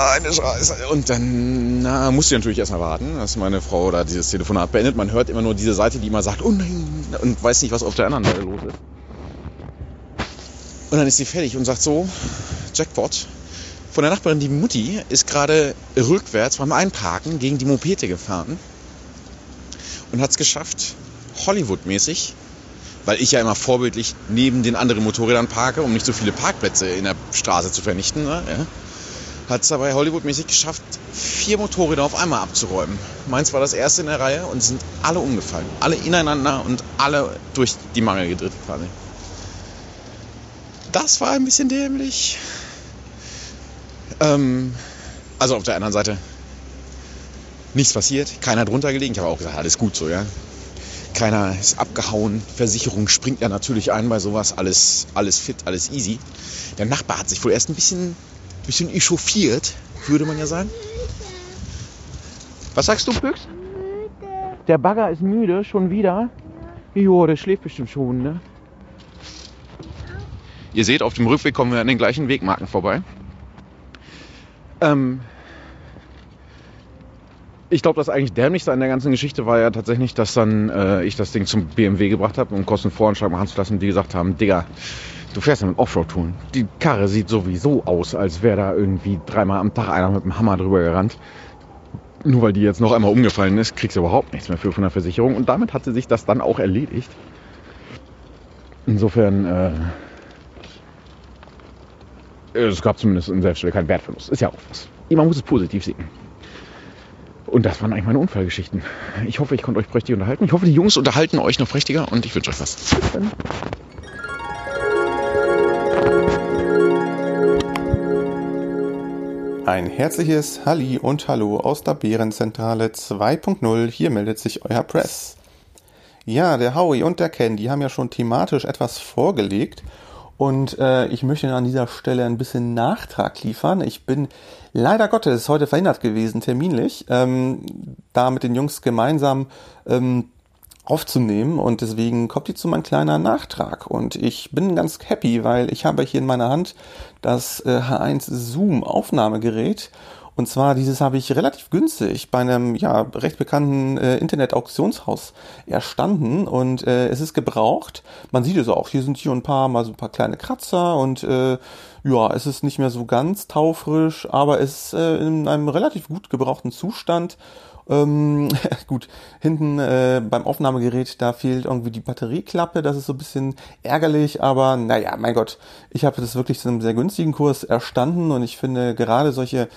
Speaker 5: Eine Scheiße. Und dann na, musste ich natürlich erstmal warten, dass meine Frau da dieses Telefonat beendet. Man hört immer nur diese Seite, die immer sagt, oh nein, und weiß nicht, was auf der anderen Seite los ist. Und dann ist sie fertig und sagt so, Jackpot. Von der Nachbarin, die Mutti, ist gerade rückwärts beim Einparken gegen die Mopete gefahren und hat es geschafft, Hollywood-mäßig, weil ich ja immer vorbildlich neben den anderen Motorrädern parke, um nicht so viele Parkplätze in der Straße zu vernichten, ne? ja, hat es dabei Hollywood-mäßig geschafft, vier Motorräder auf einmal abzuräumen. Meins war das erste in der Reihe und sind alle umgefallen. Alle ineinander und alle durch die Mangel gedreht quasi. Das war ein bisschen dämlich. Ähm, also auf der anderen Seite nichts passiert, keiner drunter gelegen. Ich habe auch gesagt, alles gut so, ja. Keiner ist abgehauen. Versicherung springt ja natürlich ein bei sowas. Alles, alles fit, alles easy. Der Nachbar hat sich wohl erst ein bisschen, bisschen echauffiert, würde man ja sagen. Was sagst du, Büchs? Der Bagger ist müde, schon wieder. Jo, der schläft bestimmt schon, ne? Ihr seht, auf dem Rückweg kommen wir an den gleichen Wegmarken vorbei. Ähm, ich glaube, das eigentlich dämlichste an der ganzen Geschichte war ja tatsächlich, dass dann äh, ich das Ding zum BMW gebracht habe, um Kostenvoranschlag machen zu lassen, die gesagt haben, Digga, du fährst ja mit Offroad-Touren. Die Karre sieht sowieso aus, als wäre da irgendwie dreimal am Tag einer mit dem Hammer drüber gerannt. Nur weil die jetzt noch einmal umgefallen ist, kriegst du überhaupt nichts mehr für von der Versicherung. Und damit hat sie sich das dann auch erledigt. Insofern, äh, es gab zumindest an der Stelle keinen Wertverlust. Ist ja auch was. Man muss es positiv sehen. Und das waren eigentlich meine Unfallgeschichten. Ich hoffe, ich konnte euch prächtig unterhalten. Ich hoffe, die Jungs unterhalten euch noch prächtiger und ich wünsche euch was. Bis dann.
Speaker 6: Ein herzliches Halli und Hallo aus der Bärenzentrale 2.0. Hier meldet sich euer Press. Ja, der Howie und der Ken, die haben ja schon thematisch etwas vorgelegt. Und äh, ich möchte an dieser Stelle ein bisschen Nachtrag liefern. Ich bin leider Gottes heute verhindert gewesen, terminlich, ähm, da mit den Jungs gemeinsam ähm, aufzunehmen und deswegen kommt jetzt so mein kleiner Nachtrag und ich bin ganz happy, weil ich habe hier in meiner Hand das äh, H1 Zoom Aufnahmegerät und zwar dieses habe ich relativ günstig bei einem ja recht bekannten äh, Internet-Auktionshaus erstanden und äh, es ist gebraucht. Man sieht es auch. Hier sind hier ein paar mal so ein paar kleine Kratzer und äh, ja, es ist nicht mehr so ganz taufrisch, aber es ist äh, in einem relativ gut gebrauchten Zustand. Ähm, [LAUGHS] gut, hinten äh, beim Aufnahmegerät, da fehlt irgendwie die Batterieklappe, das ist so ein bisschen ärgerlich, aber naja, mein Gott, ich habe das wirklich zu einem sehr günstigen Kurs erstanden und ich finde gerade solche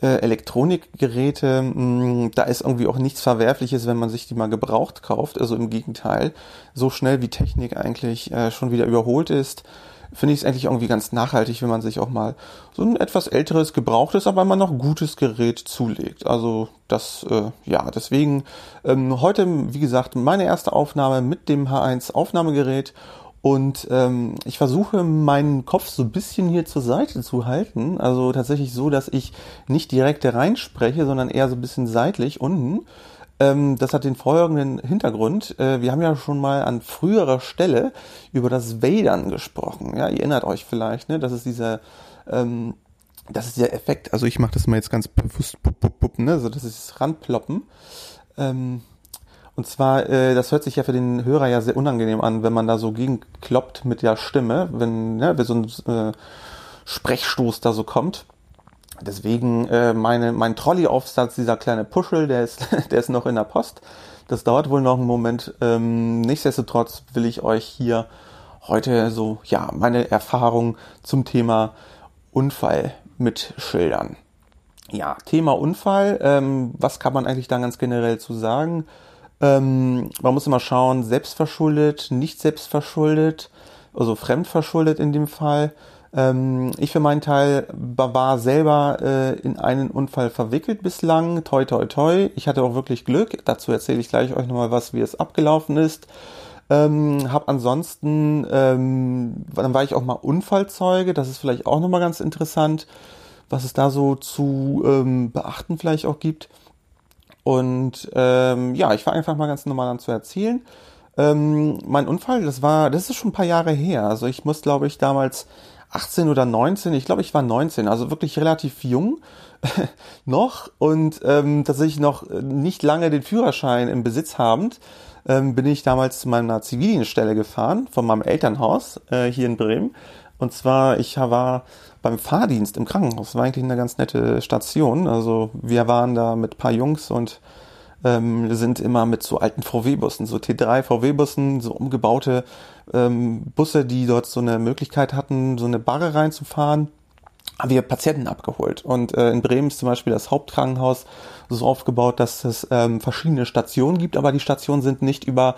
Speaker 6: äh, Elektronikgeräte, mh, da ist irgendwie auch nichts Verwerfliches, wenn man sich die mal gebraucht kauft. Also im Gegenteil, so schnell wie Technik eigentlich äh, schon wieder überholt ist, finde ich es eigentlich irgendwie ganz nachhaltig, wenn man sich auch mal so ein etwas älteres, gebrauchtes, aber immer noch gutes Gerät zulegt. Also das, äh, ja, deswegen ähm, heute, wie gesagt, meine erste Aufnahme mit dem H1 Aufnahmegerät und ähm, ich versuche meinen Kopf so ein bisschen hier zur Seite zu halten. Also tatsächlich so, dass ich nicht direkt reinspreche, sondern eher so ein bisschen seitlich unten. Ähm, das hat den folgenden Hintergrund. Äh, wir haben ja schon mal an früherer Stelle über das Wadern gesprochen. Ja, ihr erinnert euch vielleicht, ne? Das ist dieser, ähm, das ist der Effekt. Also ich mache das mal jetzt ganz bewusst, bup, bup, bup, ne? So, das ist Ranploppen. Ähm, und zwar, äh, das hört sich ja für den Hörer ja sehr unangenehm an, wenn man da so gegenkloppt mit der Stimme, wenn, ne, wenn so ein äh, Sprechstoß da so kommt. Deswegen äh, meine, mein Trolley-Aufsatz, dieser kleine Puschel, der ist, [LAUGHS] der ist noch in der Post. Das dauert wohl noch einen Moment. Ähm, nichtsdestotrotz will ich euch hier heute so, ja, meine Erfahrung zum Thema Unfall mit schildern. Ja, Thema Unfall. Ähm, was kann man eigentlich da ganz generell zu sagen? Ähm, man muss immer schauen, selbstverschuldet, nicht selbstverschuldet, also fremdverschuldet in dem Fall. Ähm, ich für meinen Teil war selber äh, in einen Unfall verwickelt bislang. Toi, toi, toi. Ich hatte auch wirklich Glück. Dazu erzähle ich gleich euch nochmal was, wie es abgelaufen ist. Ähm, hab ansonsten, ähm, dann war ich auch mal Unfallzeuge. Das ist vielleicht auch nochmal ganz interessant, was es da so zu ähm, beachten vielleicht auch gibt. Und ähm, ja, ich fange einfach mal ganz normal an zu erzählen. Ähm, mein Unfall, das war, das ist schon ein paar Jahre her. Also ich muss, glaube ich, damals 18 oder 19, ich glaube, ich war 19, also wirklich relativ jung [LAUGHS] noch und ähm, tatsächlich noch nicht lange den Führerschein im Besitz habend, ähm, bin ich damals zu meiner Zivildienststelle gefahren, von meinem Elternhaus äh, hier in Bremen. Und zwar, ich war beim Fahrdienst im Krankenhaus. Das war eigentlich eine ganz nette Station. Also wir waren da mit paar Jungs und ähm, sind immer mit so alten VW-Bussen, so T3 VW-Bussen, so umgebaute ähm, Busse, die dort so eine Möglichkeit hatten, so eine Barre reinzufahren haben wir Patienten abgeholt. Und äh, in Bremen ist zum Beispiel das Hauptkrankenhaus so aufgebaut, dass es ähm, verschiedene Stationen gibt, aber die Stationen sind nicht über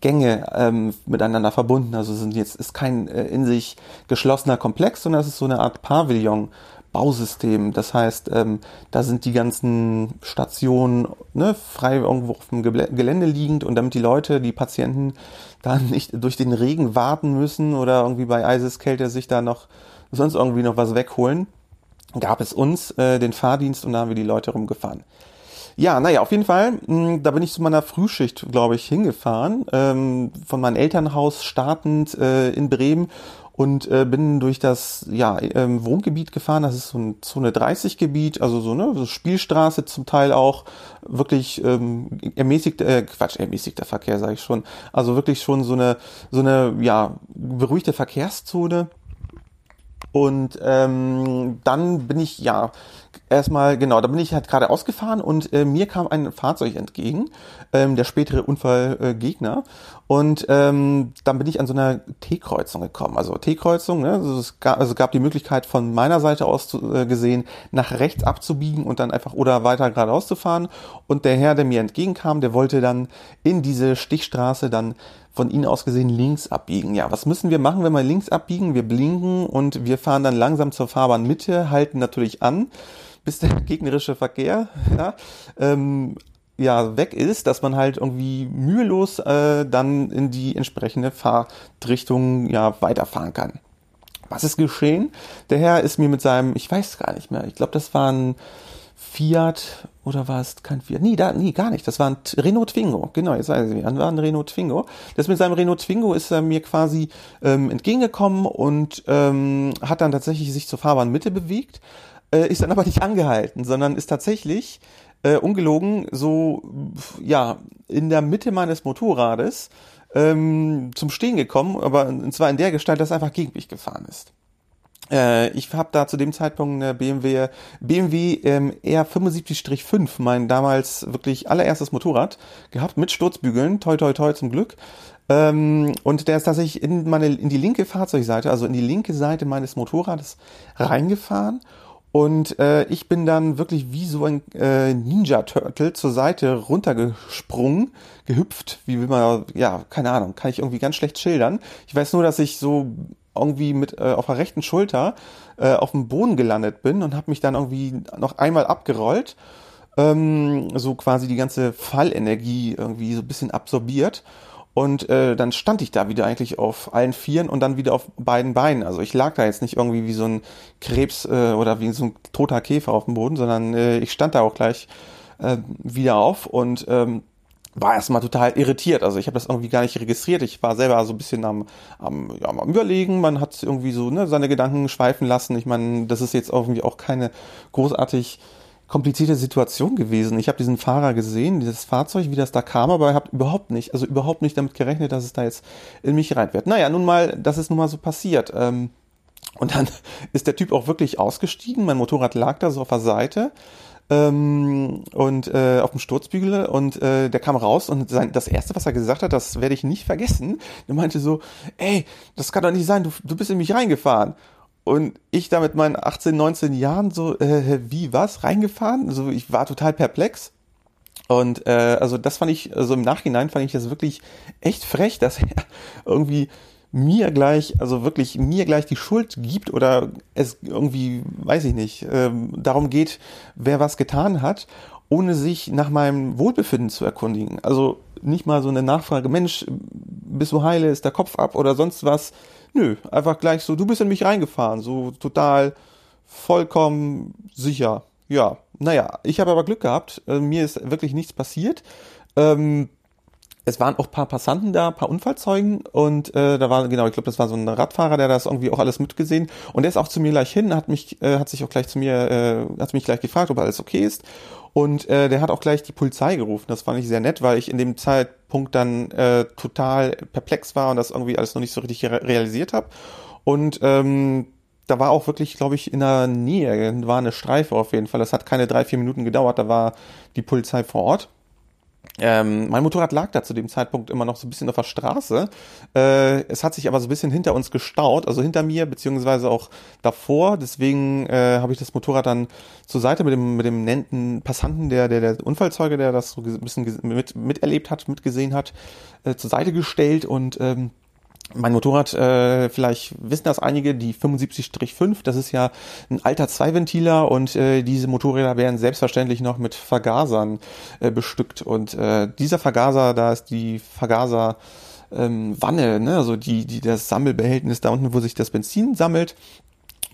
Speaker 6: Gänge ähm, miteinander verbunden. Also sind jetzt ist kein äh, in sich geschlossener Komplex, sondern es ist so eine Art Pavillon. Bausystem. Das heißt, ähm, da sind die ganzen Stationen ne, frei irgendwo auf dem Gelände liegend und damit die Leute, die Patienten da [LAUGHS] nicht durch den Regen warten müssen oder irgendwie bei Eiseskälte sich da noch sonst irgendwie noch was wegholen, gab es uns äh, den Fahrdienst und da haben wir die Leute rumgefahren. Ja, naja, auf jeden Fall, mh, da bin ich zu meiner Frühschicht, glaube ich, hingefahren, ähm, von meinem Elternhaus startend äh, in Bremen und äh, bin durch das ja, ähm, Wohngebiet gefahren. Das ist so ein Zone 30 Gebiet, also so eine so Spielstraße zum Teil auch wirklich ähm, ermäßigt, äh, Quatsch, ermäßigter Verkehr sage ich schon. Also wirklich schon so eine so eine ja beruhigte Verkehrszone und ähm, dann bin ich ja erstmal, genau, da bin ich halt gerade ausgefahren und äh, mir kam ein Fahrzeug entgegen, ähm, der spätere Unfallgegner. und ähm, dann bin ich an so einer T-Kreuzung gekommen. Also T-Kreuzung, ne? also es gab, also gab die Möglichkeit von meiner Seite aus zu, äh, gesehen, nach rechts abzubiegen und dann einfach oder weiter geradeaus zu fahren. Und der Herr, der mir entgegenkam, der wollte dann in diese Stichstraße dann von Ihnen aus gesehen links abbiegen. Ja, was müssen wir machen, wenn wir links abbiegen? Wir blinken und wir fahren dann langsam zur Fahrbahnmitte, halten natürlich an, bis der [LAUGHS] gegnerische Verkehr ja, ähm, ja weg ist, dass man halt irgendwie mühelos äh, dann in die entsprechende Fahrtrichtung ja weiterfahren kann. Was ist geschehen? Der Herr ist mir mit seinem, ich weiß gar nicht mehr, ich glaube, das war ein Fiat oder war es kein Fiat? Nee, da, nee, gar nicht. Das war ein Renault Twingo. Genau, jetzt sagen Sie mir, war ein Renault Twingo. Das mit seinem Renault Twingo ist er mir quasi ähm, entgegengekommen und ähm, hat dann tatsächlich sich zur Fahrbahnmitte bewegt, äh, ist dann aber nicht angehalten, sondern ist tatsächlich äh, ungelogen so ja in der Mitte meines Motorrades ähm, zum Stehen gekommen, aber und zwar in der Gestalt, dass er einfach gegen mich gefahren ist. Äh, ich habe da zu dem Zeitpunkt eine BMW, BMW ähm, R75-5, mein damals wirklich allererstes Motorrad gehabt, mit Sturzbügeln, toi toi toi zum Glück. Ähm, und der ist tatsächlich in, meine, in die linke Fahrzeugseite, also in die linke Seite meines Motorrades reingefahren. Und äh, ich bin dann wirklich wie so ein äh, Ninja-Turtle zur Seite runtergesprungen, gehüpft, wie will man, ja, keine Ahnung, kann ich irgendwie ganz schlecht schildern. Ich weiß nur, dass ich so irgendwie mit äh, auf der rechten Schulter äh, auf dem Boden gelandet bin und habe mich dann irgendwie noch einmal abgerollt, ähm, so quasi die ganze Fallenergie irgendwie so ein bisschen absorbiert. Und äh, dann stand ich da wieder eigentlich auf allen Vieren und dann wieder auf beiden Beinen. Also ich lag da jetzt nicht irgendwie wie so ein Krebs äh, oder wie so ein toter Käfer auf dem Boden, sondern äh, ich stand da auch gleich äh, wieder auf und ähm, war erstmal total irritiert. Also ich habe das irgendwie gar nicht registriert. Ich war selber so ein bisschen am, am, ja, am Überlegen. Man hat irgendwie so ne, seine Gedanken schweifen lassen. Ich meine, das ist jetzt irgendwie auch keine großartig komplizierte Situation gewesen. Ich habe diesen Fahrer gesehen, dieses Fahrzeug, wie das da kam, aber ich habe überhaupt nicht, also überhaupt nicht damit gerechnet, dass es da jetzt in mich rein wird. Naja, nun mal, das ist nun mal so passiert. Ähm, und dann [LAUGHS] ist der Typ auch wirklich ausgestiegen. Mein Motorrad lag da so auf der Seite ähm, und äh, auf dem Sturzbügel und äh, der kam raus und sein, das erste, was er gesagt hat, das werde ich nicht vergessen. Er meinte so, ey, das kann doch nicht sein, du, du bist in mich reingefahren. Und ich da mit meinen 18, 19 Jahren so, äh, wie was, reingefahren? Also ich war total perplex. Und äh, also das fand ich, also im Nachhinein fand ich das wirklich echt frech, dass er irgendwie mir gleich, also wirklich mir gleich die Schuld gibt oder es irgendwie, weiß ich nicht, ähm, darum geht, wer was getan hat, ohne sich nach meinem Wohlbefinden zu erkundigen. Also nicht mal so eine Nachfrage, Mensch, bist du heile, ist der Kopf ab oder sonst was. Nö, einfach gleich so, du bist in mich reingefahren, so total vollkommen sicher. Ja, naja, ich habe aber Glück gehabt, äh, mir ist wirklich nichts passiert. Ähm, es waren auch paar Passanten da, paar Unfallzeugen und äh, da war genau, ich glaube, das war so ein Radfahrer, der das irgendwie auch alles mitgesehen und der ist auch zu mir gleich hin, hat mich, äh, hat sich auch gleich zu mir, äh, hat mich gleich gefragt, ob alles okay ist und äh, der hat auch gleich die Polizei gerufen. Das fand ich sehr nett, weil ich in dem Zeitpunkt dann äh, total perplex war und das irgendwie alles noch nicht so richtig re realisiert habe und ähm, da war auch wirklich, glaube ich, in der Nähe, war eine Streife auf jeden Fall. Das hat keine drei, vier Minuten gedauert, da war die Polizei vor Ort. Ähm, mein Motorrad lag da zu dem Zeitpunkt immer noch so ein bisschen auf der Straße. Äh, es hat sich aber so ein bisschen hinter uns gestaut, also hinter mir, beziehungsweise auch davor. Deswegen äh, habe ich das Motorrad dann zur Seite mit dem, mit dem nennten Passanten, der, der, der Unfallzeuge, der das so ein bisschen mit, miterlebt hat, mitgesehen hat, äh, zur Seite gestellt und ähm, mein Motorrad, äh, vielleicht wissen das einige, die 75-5, das ist ja ein alter Zweiventiler und äh, diese Motorräder werden selbstverständlich noch mit Vergasern äh, bestückt. Und äh, dieser Vergaser, da ist die Vergaser ähm, Wanne, ne, also die, die das Sammelbehältnis da unten, wo sich das Benzin sammelt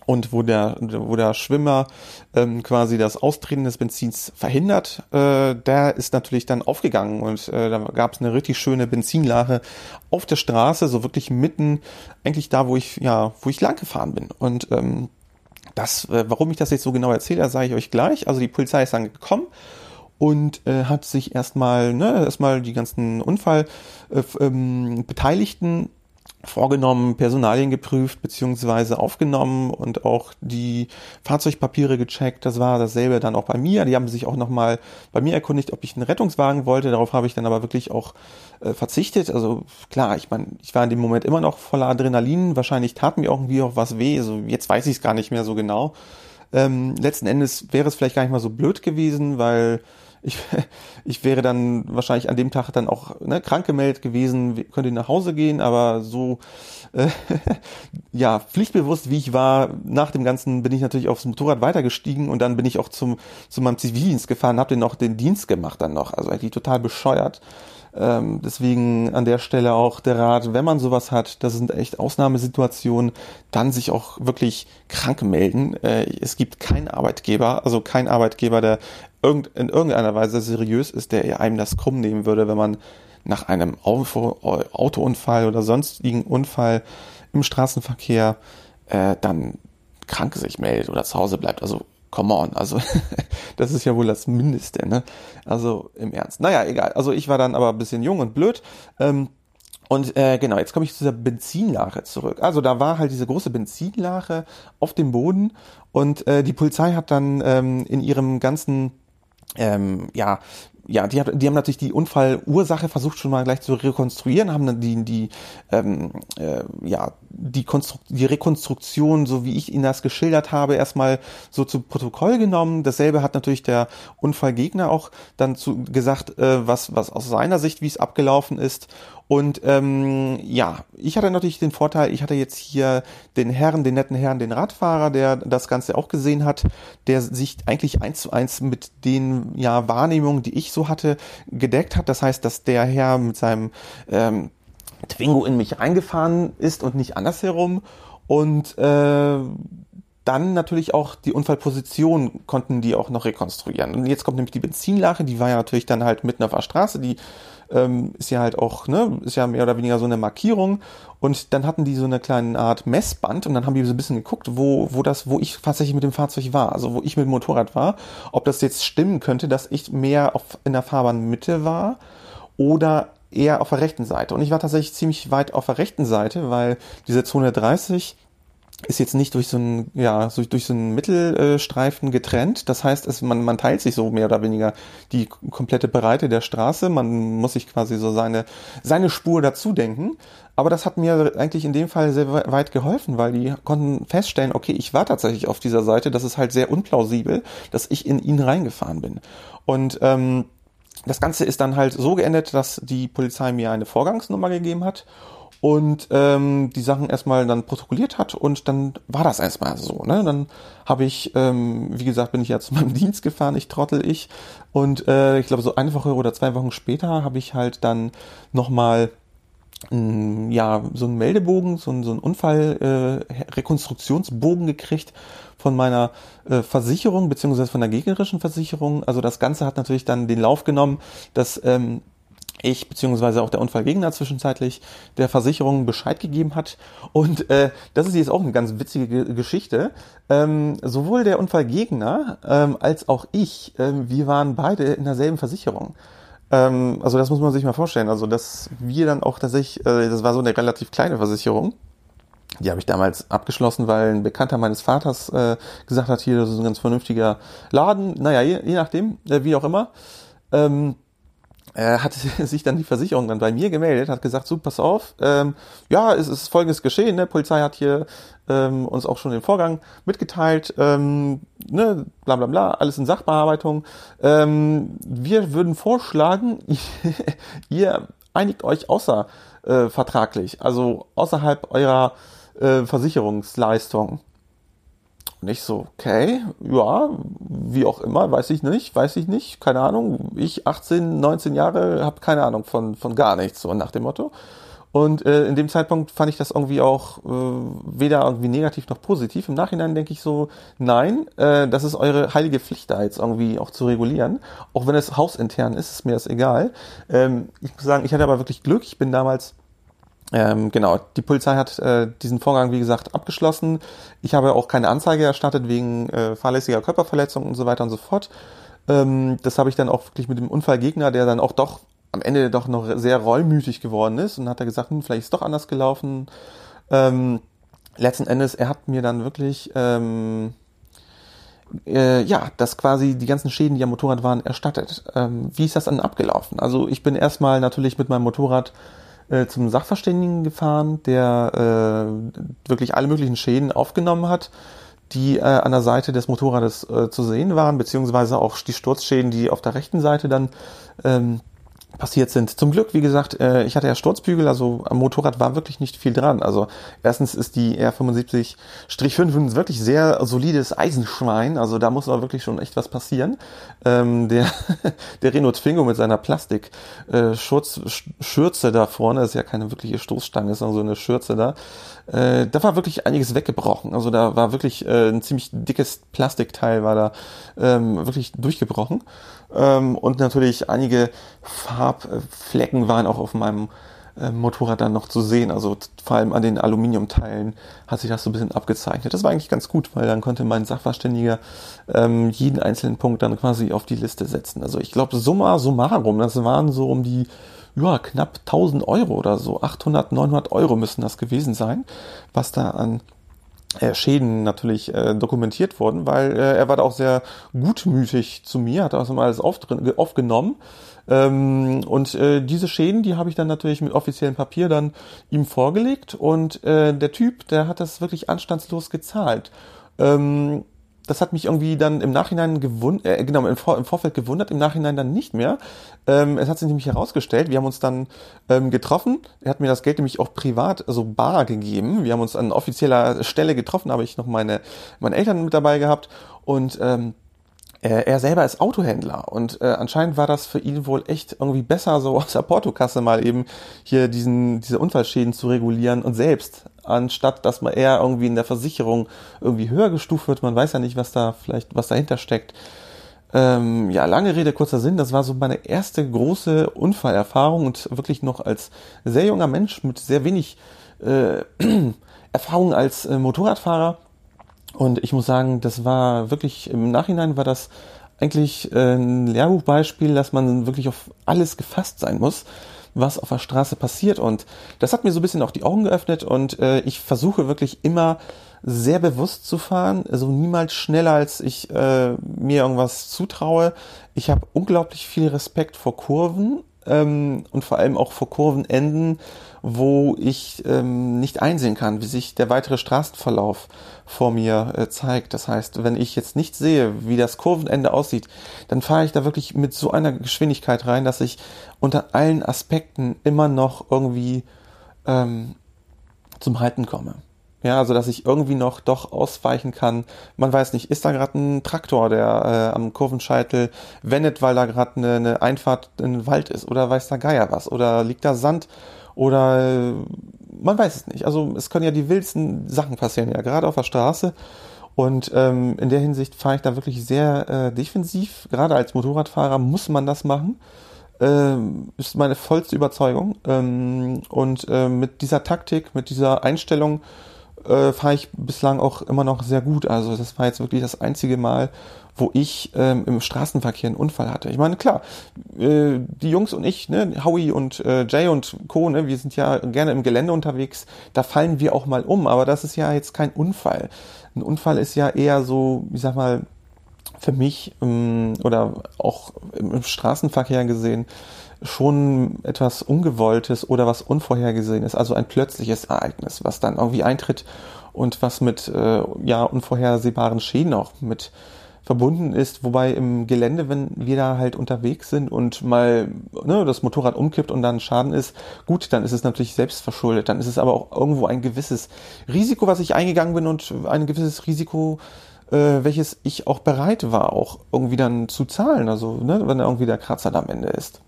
Speaker 6: und wo der, wo der Schwimmer ähm, quasi das Austreten des Benzins verhindert, äh, der ist natürlich dann aufgegangen und äh, da gab es eine richtig schöne Benzinlache auf der Straße, so wirklich mitten, eigentlich da, wo ich, ja, wo ich lang gefahren bin. Und ähm, das, äh, warum ich das jetzt so genau erzähle, sage ich euch gleich. Also die Polizei ist dann gekommen und äh, hat sich erstmal, ne, erstmal die ganzen Unfall äh, ähm, Beteiligten vorgenommen, Personalien geprüft beziehungsweise aufgenommen und auch die Fahrzeugpapiere gecheckt. Das war dasselbe dann auch bei mir. Die haben sich auch nochmal bei mir erkundigt, ob ich einen Rettungswagen wollte. Darauf habe ich dann aber wirklich auch äh, verzichtet. Also klar, ich meine, ich war in dem Moment immer noch voller Adrenalin. Wahrscheinlich tat mir irgendwie auch was weh. Also jetzt weiß ich es gar nicht mehr so genau. Ähm, letzten Endes wäre es vielleicht gar nicht mal so blöd gewesen, weil ich, ich wäre dann wahrscheinlich an dem Tag dann auch ne, krank gemeldet gewesen, könnte nach Hause gehen, aber so äh, [LAUGHS] ja pflichtbewusst wie ich war, nach dem Ganzen bin ich natürlich aufs Motorrad weitergestiegen und dann bin ich auch zum zu meinem Zivildienst gefahren, habe den noch den Dienst gemacht dann noch, also eigentlich total bescheuert. Ähm, deswegen an der Stelle auch der Rat, wenn man sowas hat, das sind echt Ausnahmesituationen, dann sich auch wirklich krank melden. Äh, es gibt keinen Arbeitgeber, also kein Arbeitgeber, der irgend, in irgendeiner Weise seriös ist, der einem das krumm nehmen würde, wenn man nach einem Autounfall oder sonstigen Unfall im Straßenverkehr äh, dann krank sich meldet oder zu Hause bleibt. Also come on, also [LAUGHS] das ist ja wohl das Mindeste, ne? Also im Ernst. Naja, egal. Also ich war dann aber ein bisschen jung und blöd. Ähm, und äh, genau, jetzt komme ich zu dieser Benzinlache zurück. Also da war halt diese große Benzinlache auf dem Boden und äh, die Polizei hat dann ähm, in ihrem ganzen ähm, ja, ja, die, die haben natürlich die Unfallursache versucht schon mal gleich zu rekonstruieren, haben dann die, die ähm, äh, ja, die, Konstru die Rekonstruktion, so wie ich Ihnen das geschildert habe, erstmal so zu Protokoll genommen. Dasselbe hat natürlich der Unfallgegner auch dann zu, gesagt, äh, was, was aus seiner Sicht, wie es abgelaufen ist. Und ähm, ja, ich hatte natürlich den Vorteil, ich hatte jetzt hier den Herrn, den netten Herrn, den Radfahrer, der das Ganze auch gesehen hat, der sich eigentlich eins zu eins mit den ja, Wahrnehmungen, die ich so hatte, gedeckt hat. Das heißt, dass der Herr mit seinem ähm, Twingo in mich eingefahren ist und nicht andersherum. Und äh, dann natürlich auch die Unfallposition konnten die auch noch rekonstruieren. Und jetzt kommt nämlich die Benzinlache, die war ja natürlich dann halt mitten auf der Straße, die ähm, ist ja halt auch, ne, ist ja mehr oder weniger so eine Markierung. Und dann hatten die so eine kleine Art Messband und dann haben die so ein bisschen geguckt, wo, wo das, wo ich tatsächlich mit dem Fahrzeug war, also wo ich mit dem Motorrad war, ob das jetzt stimmen könnte, dass ich mehr auf, in der Fahrbahnmitte war oder eher auf der rechten Seite. Und ich war tatsächlich ziemlich weit auf der rechten Seite, weil diese Zone 30 ist jetzt nicht durch so einen, ja, so durch so einen Mittelstreifen getrennt. Das heißt, es, man, man teilt sich so mehr oder weniger die komplette Breite der Straße. Man muss sich quasi so seine, seine Spur dazu denken. Aber das hat mir eigentlich in dem Fall sehr weit geholfen, weil die konnten feststellen, okay, ich war tatsächlich auf dieser Seite. Das ist halt sehr unplausibel, dass ich in ihn reingefahren bin. Und ähm, das Ganze ist dann halt so geendet, dass die Polizei mir eine Vorgangsnummer gegeben hat und ähm, die Sachen erstmal dann protokolliert hat und dann war das erstmal so. Ne? Dann habe ich, ähm, wie gesagt, bin ich ja zu meinem [LAUGHS] Dienst gefahren, ich trottel ich und äh, ich glaube so eine Woche oder zwei Wochen später habe ich halt dann nochmal ja, so einen Meldebogen, so einen, so einen Unfallrekonstruktionsbogen äh, gekriegt von meiner äh, Versicherung, beziehungsweise von der gegnerischen Versicherung. Also das Ganze hat natürlich dann den Lauf genommen, dass ähm, ich beziehungsweise auch der Unfallgegner zwischenzeitlich der Versicherung Bescheid gegeben hat. Und äh, das ist jetzt auch eine ganz witzige Ge Geschichte. Ähm, sowohl der Unfallgegner ähm, als auch ich, ähm, wir waren beide in derselben Versicherung. Ähm, also das muss man sich mal vorstellen. Also dass wir dann auch tatsächlich, äh, das war so eine relativ kleine Versicherung. Die habe ich damals abgeschlossen, weil ein Bekannter meines Vaters äh, gesagt hat, hier, das ist ein ganz vernünftiger Laden. Naja, je, je nachdem, äh, wie auch immer. Ähm, äh, hat [LAUGHS] sich dann die Versicherung dann bei mir gemeldet, hat gesagt, so, pass auf, ähm, ja, es ist folgendes geschehen, ne? Polizei hat hier ähm, uns auch schon den Vorgang mitgeteilt, ähm, ne, bla bla bla, alles in Sachbearbeitung. Ähm, wir würden vorschlagen, [LAUGHS] ihr einigt euch außer äh, also außerhalb eurer äh, Versicherungsleistung. Nicht so, okay, ja, wie auch immer, weiß ich nicht, weiß ich nicht, keine Ahnung. Ich, 18, 19 Jahre, habe keine Ahnung von, von gar nichts, so nach dem Motto. Und äh, in dem Zeitpunkt fand ich das irgendwie auch äh, weder irgendwie negativ noch positiv. Im Nachhinein denke ich so, nein, äh, das ist eure heilige Pflicht da jetzt irgendwie auch zu regulieren. Auch wenn es hausintern ist, ist mir das egal. Ähm, ich muss sagen, ich hatte aber wirklich Glück. Ich bin damals ähm, genau, die Polizei hat äh, diesen Vorgang, wie gesagt, abgeschlossen. Ich habe auch keine Anzeige erstattet wegen äh, fahrlässiger Körperverletzung und so weiter und so fort. Ähm, das habe ich dann auch wirklich mit dem Unfallgegner, der dann auch doch am Ende doch noch sehr reumütig geworden ist und hat er gesagt, hm, vielleicht ist doch anders gelaufen. Ähm, letzten Endes, er hat mir dann wirklich ähm, äh, ja, das quasi die ganzen Schäden, die am Motorrad waren, erstattet. Ähm, wie ist das dann abgelaufen? Also ich bin erstmal natürlich mit meinem Motorrad äh, zum Sachverständigen gefahren, der äh, wirklich alle möglichen Schäden aufgenommen hat, die äh, an der Seite des Motorrades äh, zu sehen waren, beziehungsweise auch die Sturzschäden, die auf der rechten Seite dann ähm, passiert sind. Zum Glück, wie gesagt, äh, ich hatte ja Sturzbügel, also am Motorrad war wirklich nicht viel dran. Also erstens ist die R75-5 wirklich sehr solides Eisenschwein, also da muss aber wirklich schon echt was passieren. Ähm, der, [LAUGHS] der Renault Twingo mit seiner Plastik äh, Schurz, Schürze da vorne, ist ja keine wirkliche Stoßstange, ist so eine Schürze da, äh, da war wirklich einiges weggebrochen. Also da war wirklich äh, ein ziemlich dickes Plastikteil war da ähm, wirklich durchgebrochen. Ähm, und natürlich einige Farbflecken waren auch auf meinem äh, Motorrad dann noch zu sehen. Also vor allem an den Aluminiumteilen hat sich das so ein bisschen abgezeichnet. Das war eigentlich ganz gut, weil dann konnte mein Sachverständiger ähm, jeden einzelnen Punkt dann quasi auf die Liste setzen. Also ich glaube, summa summarum, das waren so um die ja, knapp 1000 Euro oder so. 800, 900 Euro müssen das gewesen sein, was da an Schäden natürlich äh, dokumentiert wurden, weil äh, er war da auch sehr gutmütig zu mir, hat das mal alles aufgenommen. Ähm, und äh, diese Schäden, die habe ich dann natürlich mit offiziellem Papier dann ihm vorgelegt und äh, der Typ, der hat das wirklich anstandslos gezahlt. Ähm, das hat mich irgendwie dann im Nachhinein gewundert, äh, genau, im, Vor im, Vorfeld gewundert, im Nachhinein dann nicht mehr. Ähm, es hat sich nämlich herausgestellt, wir haben uns dann ähm, getroffen. Er hat mir das Geld nämlich auch privat, also bar gegeben. Wir haben uns an offizieller Stelle getroffen, habe ich noch meine, meine Eltern mit dabei gehabt und ähm, er selber ist Autohändler und äh, anscheinend war das für ihn wohl echt irgendwie besser, so aus der Portokasse mal eben hier diesen, diese Unfallschäden zu regulieren und selbst, anstatt dass man eher irgendwie in der Versicherung irgendwie höher gestuft wird. Man weiß ja nicht, was da vielleicht, was dahinter steckt. Ähm, ja, lange Rede, kurzer Sinn, das war so meine erste große Unfallerfahrung und wirklich noch als sehr junger Mensch mit sehr wenig äh, [CLEARS THROAT] Erfahrung als äh, Motorradfahrer. Und ich muss sagen, das war wirklich, im Nachhinein war das eigentlich äh, ein Lehrbuchbeispiel, dass man wirklich auf alles gefasst sein muss, was auf der Straße passiert. Und das hat mir so ein bisschen auch die Augen geöffnet. Und äh, ich versuche wirklich immer sehr bewusst zu fahren, also niemals schneller, als ich äh, mir irgendwas zutraue. Ich habe unglaublich viel Respekt vor Kurven ähm, und vor allem auch vor Kurvenenden, wo ich ähm, nicht einsehen kann, wie sich der weitere Straßenverlauf vor mir äh, zeigt. Das heißt, wenn ich jetzt nicht sehe, wie das Kurvenende aussieht, dann fahre ich da wirklich mit so einer Geschwindigkeit rein, dass ich unter allen Aspekten immer noch irgendwie ähm, zum Halten komme. Ja, also dass ich irgendwie noch doch ausweichen kann. Man weiß nicht, ist da gerade ein Traktor, der äh, am Kurvenscheitel wendet, weil da gerade eine, eine Einfahrt in den Wald ist? Oder weiß da Geier was? Oder liegt da Sand? Oder äh, man weiß es nicht. Also es können ja die wildsten Sachen passieren, ja, gerade auf der Straße. Und ähm, in der Hinsicht fahre ich da wirklich sehr äh, defensiv. Gerade als Motorradfahrer muss man das machen. ähm, ist meine vollste Überzeugung. Ähm, und äh, mit dieser Taktik, mit dieser Einstellung äh, fahre ich bislang auch immer noch sehr gut. Also das war jetzt wirklich das einzige Mal, wo ich ähm, im Straßenverkehr einen Unfall hatte. Ich meine, klar, äh, die Jungs und ich, ne, Howie und äh, Jay und Co., ne, wir sind ja gerne im Gelände unterwegs, da fallen wir auch mal um, aber das ist ja jetzt kein Unfall. Ein Unfall ist ja eher so, ich sag mal, für mich ähm, oder auch im Straßenverkehr gesehen schon etwas Ungewolltes oder was Unvorhergesehenes, also ein plötzliches Ereignis, was dann irgendwie eintritt und was mit äh, ja unvorhersehbaren Schäden auch mit verbunden ist, wobei im Gelände, wenn wir da halt unterwegs sind und mal ne, das Motorrad umkippt und dann Schaden ist, gut, dann ist es natürlich selbst verschuldet. Dann ist es aber auch irgendwo ein gewisses Risiko, was ich eingegangen bin und ein gewisses Risiko, äh, welches ich auch bereit war, auch irgendwie dann zu zahlen. Also, ne, wenn irgendwie der Kratzer am Ende ist.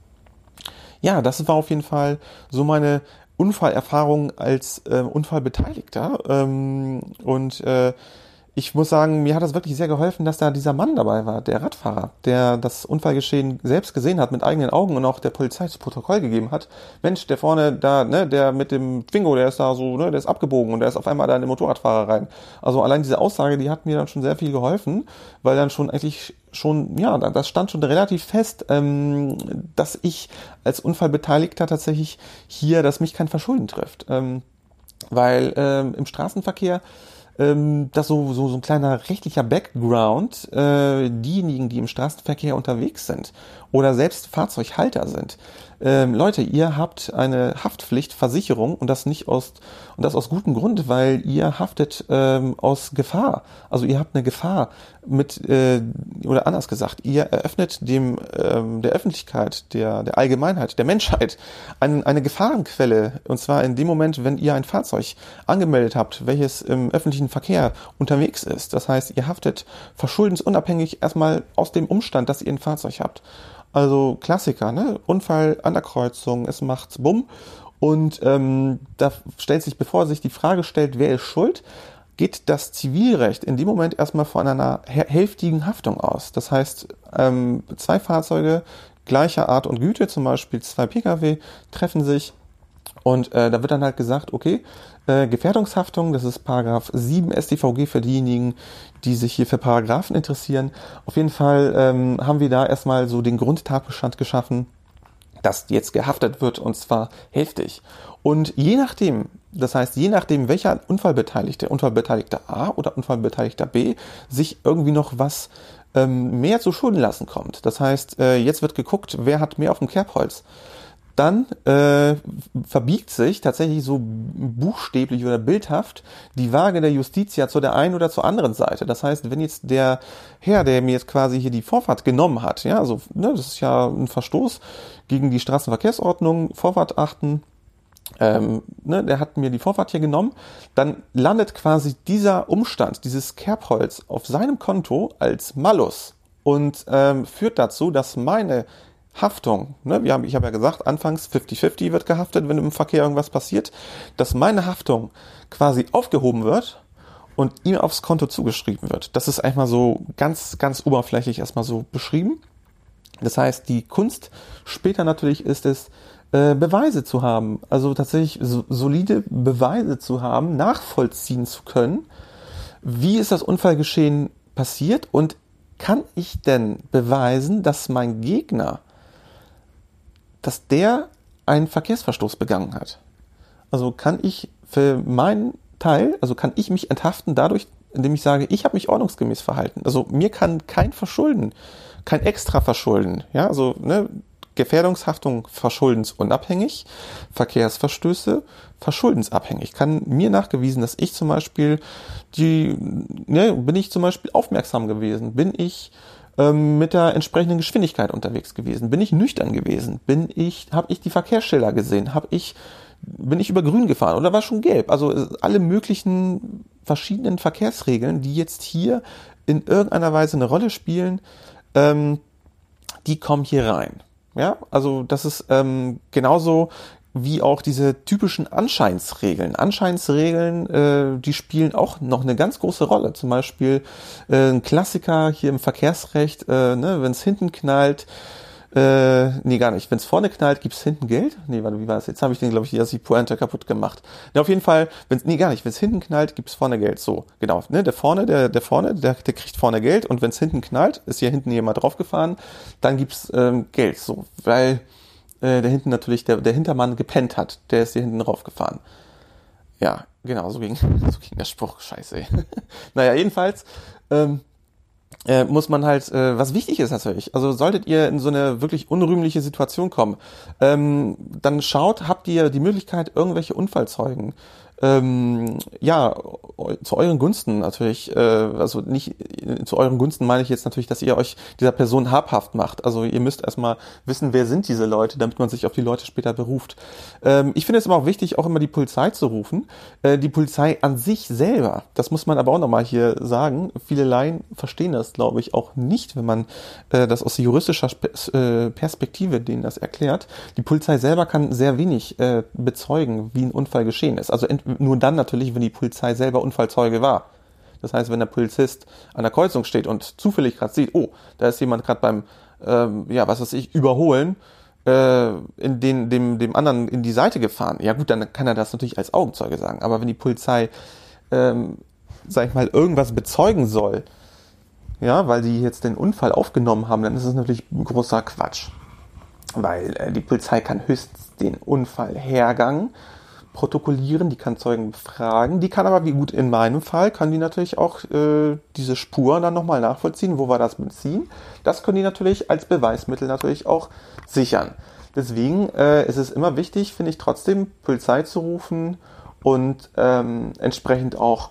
Speaker 6: Ja, das war auf jeden Fall so meine Unfallerfahrung als äh, Unfallbeteiligter. Ähm, und äh, ich muss sagen, mir hat das wirklich sehr geholfen, dass da dieser Mann dabei war, der Radfahrer, der das Unfallgeschehen selbst gesehen hat mit eigenen Augen und auch der Polizei das Protokoll gegeben hat. Mensch, der vorne da, ne, der mit dem Twingo, der ist da so, ne, der ist abgebogen und der ist auf einmal da in den Motorradfahrer rein. Also allein diese Aussage, die hat mir dann schon sehr viel geholfen, weil dann schon eigentlich schon, ja, das stand schon relativ fest, ähm, dass ich als Unfallbeteiligter tatsächlich hier, dass mich kein Verschulden trifft. Ähm, weil ähm, im Straßenverkehr ähm, das so, so, so ein kleiner rechtlicher Background, äh, diejenigen, die im Straßenverkehr unterwegs sind oder selbst Fahrzeughalter sind. Ähm, Leute, ihr habt eine Haftpflichtversicherung und das nicht aus und das aus gutem Grund, weil ihr haftet ähm, aus Gefahr. Also ihr habt eine Gefahr mit äh, oder anders gesagt, ihr eröffnet dem ähm, der Öffentlichkeit, der der Allgemeinheit, der Menschheit ein, eine Gefahrenquelle und zwar in dem Moment, wenn ihr ein Fahrzeug angemeldet habt, welches im öffentlichen Verkehr unterwegs ist. Das heißt, ihr haftet verschuldensunabhängig erstmal aus dem Umstand, dass ihr ein Fahrzeug habt. Also Klassiker, ne? Unfall an der Kreuzung, es macht's bumm. Und ähm, da stellt sich, bevor sich die Frage stellt, wer ist schuld, geht das Zivilrecht in dem Moment erstmal von einer hälftigen Haftung aus. Das heißt, ähm, zwei Fahrzeuge gleicher Art und Güte, zum Beispiel zwei Pkw, treffen sich und äh, da wird dann halt gesagt, okay, äh, Gefährdungshaftung, das ist Paragraph 7 StVG für diejenigen, die sich hier für Paragraphen interessieren. Auf jeden Fall ähm, haben wir da erstmal so den Grundtatbestand geschaffen, dass jetzt gehaftet wird und zwar heftig. Und je nachdem, das heißt, je nachdem, welcher Unfallbeteiligte, Unfallbeteiligter A oder Unfallbeteiligter B, sich irgendwie noch was ähm, mehr zu Schulden lassen kommt. Das heißt, äh, jetzt wird geguckt, wer hat mehr auf dem Kerbholz dann äh, verbiegt sich tatsächlich so buchstäblich oder bildhaft die Waage der Justitia zu der einen oder zur anderen Seite. Das heißt, wenn jetzt der Herr, der mir jetzt quasi hier die Vorfahrt genommen hat, ja, also ne, das ist ja ein Verstoß gegen die Straßenverkehrsordnung, Vorfahrt achten, ähm, ne, der hat mir die Vorfahrt hier genommen, dann landet quasi dieser Umstand, dieses Kerbholz auf seinem Konto als Malus und ähm, führt dazu, dass meine Haftung, ne, wir haben, ich habe ja gesagt, anfangs 50-50 wird gehaftet, wenn im Verkehr irgendwas passiert, dass meine Haftung quasi aufgehoben wird und ihm aufs Konto zugeschrieben wird. Das ist einmal so ganz, ganz oberflächlich erstmal so beschrieben. Das heißt, die Kunst später natürlich ist es, äh, Beweise zu haben, also tatsächlich so, solide Beweise zu haben, nachvollziehen zu können, wie ist das Unfallgeschehen passiert und kann ich denn beweisen, dass mein Gegner dass der einen Verkehrsverstoß begangen hat. Also kann ich für meinen Teil, also kann ich mich enthaften dadurch, indem ich sage, ich habe mich ordnungsgemäß verhalten. Also mir kann kein Verschulden, kein extra Verschulden, ja, also ne, Gefährdungshaftung verschuldensunabhängig, Verkehrsverstöße verschuldensabhängig. Kann mir nachgewiesen, dass ich zum Beispiel die, ne, bin ich zum Beispiel aufmerksam gewesen, bin ich ähm, mit der entsprechenden Geschwindigkeit unterwegs gewesen? Bin ich nüchtern gewesen? Bin ich, habe ich die Verkehrsschilder gesehen? Habe ich, bin ich über Grün gefahren oder war schon gelb? Also äh, alle möglichen verschiedenen Verkehrsregeln, die jetzt hier in irgendeiner Weise eine Rolle spielen, ähm, die kommen hier rein. Ja, also das ist ähm, genauso wie auch diese typischen Anscheinsregeln. Anscheinsregeln, äh, die spielen auch noch eine ganz große Rolle. Zum Beispiel äh, ein Klassiker hier im Verkehrsrecht, äh, ne, wenn es hinten knallt, Äh, nee, gar nicht. Wenn es vorne knallt, gibt's hinten Geld? Nee, warte, wie war das? Jetzt habe ich den, glaube ich, die Pointe kaputt gemacht. Ja, auf jeden Fall, wenn's, nee, gar nicht. Wenn es hinten knallt, gibt's vorne Geld. So, genau. Ne, der vorne, der, der vorne, der, der kriegt vorne Geld und wenn es hinten knallt, ist hier hinten jemand draufgefahren, dann gibt's ähm, Geld. So, weil äh, der hinten natürlich, der, der Hintermann gepennt hat. Der ist hier hinten draufgefahren. Ja, genau, so ging, [LAUGHS] so ging der Spruch. Scheiße, [LAUGHS] naja, jedenfalls, ähm, äh, muss man halt, äh, was wichtig ist natürlich, also solltet ihr in so eine wirklich unrühmliche Situation kommen, ähm, dann schaut, habt ihr die Möglichkeit, irgendwelche Unfallzeugen ähm, ja, zu euren Gunsten natürlich, äh, also nicht zu euren Gunsten meine ich jetzt natürlich, dass ihr euch dieser Person habhaft macht. Also ihr müsst erstmal wissen, wer sind diese Leute, damit man sich auf die Leute später beruft. Ähm, ich finde es aber auch wichtig, auch immer die Polizei zu rufen. Äh, die Polizei an sich selber, das muss man aber auch nochmal hier sagen, viele Laien verstehen das, glaube ich, auch nicht, wenn man äh, das aus juristischer äh, Perspektive denen das erklärt. Die Polizei selber kann sehr wenig äh, bezeugen, wie ein Unfall geschehen ist. Also nur dann natürlich, wenn die Polizei selber Unfallzeuge war. Das heißt, wenn der Polizist an der Kreuzung steht und zufällig gerade sieht, oh, da ist jemand gerade beim, ähm, ja, was weiß ich, überholen, äh, in den, dem, dem anderen in die Seite gefahren. Ja gut, dann kann er das natürlich als Augenzeuge sagen. Aber wenn die Polizei, ähm, sag ich mal, irgendwas bezeugen soll, ja, weil sie jetzt den Unfall aufgenommen haben, dann ist es natürlich großer Quatsch. Weil äh, die Polizei kann höchstens den Unfallhergang protokollieren, die kann Zeugen befragen, die kann aber, wie gut in meinem Fall, kann die natürlich auch äh, diese Spuren dann nochmal nachvollziehen, wo war das Benzin. Das können die natürlich als Beweismittel natürlich auch sichern. Deswegen äh, ist es immer wichtig, finde ich trotzdem, Polizei zu rufen und ähm, entsprechend auch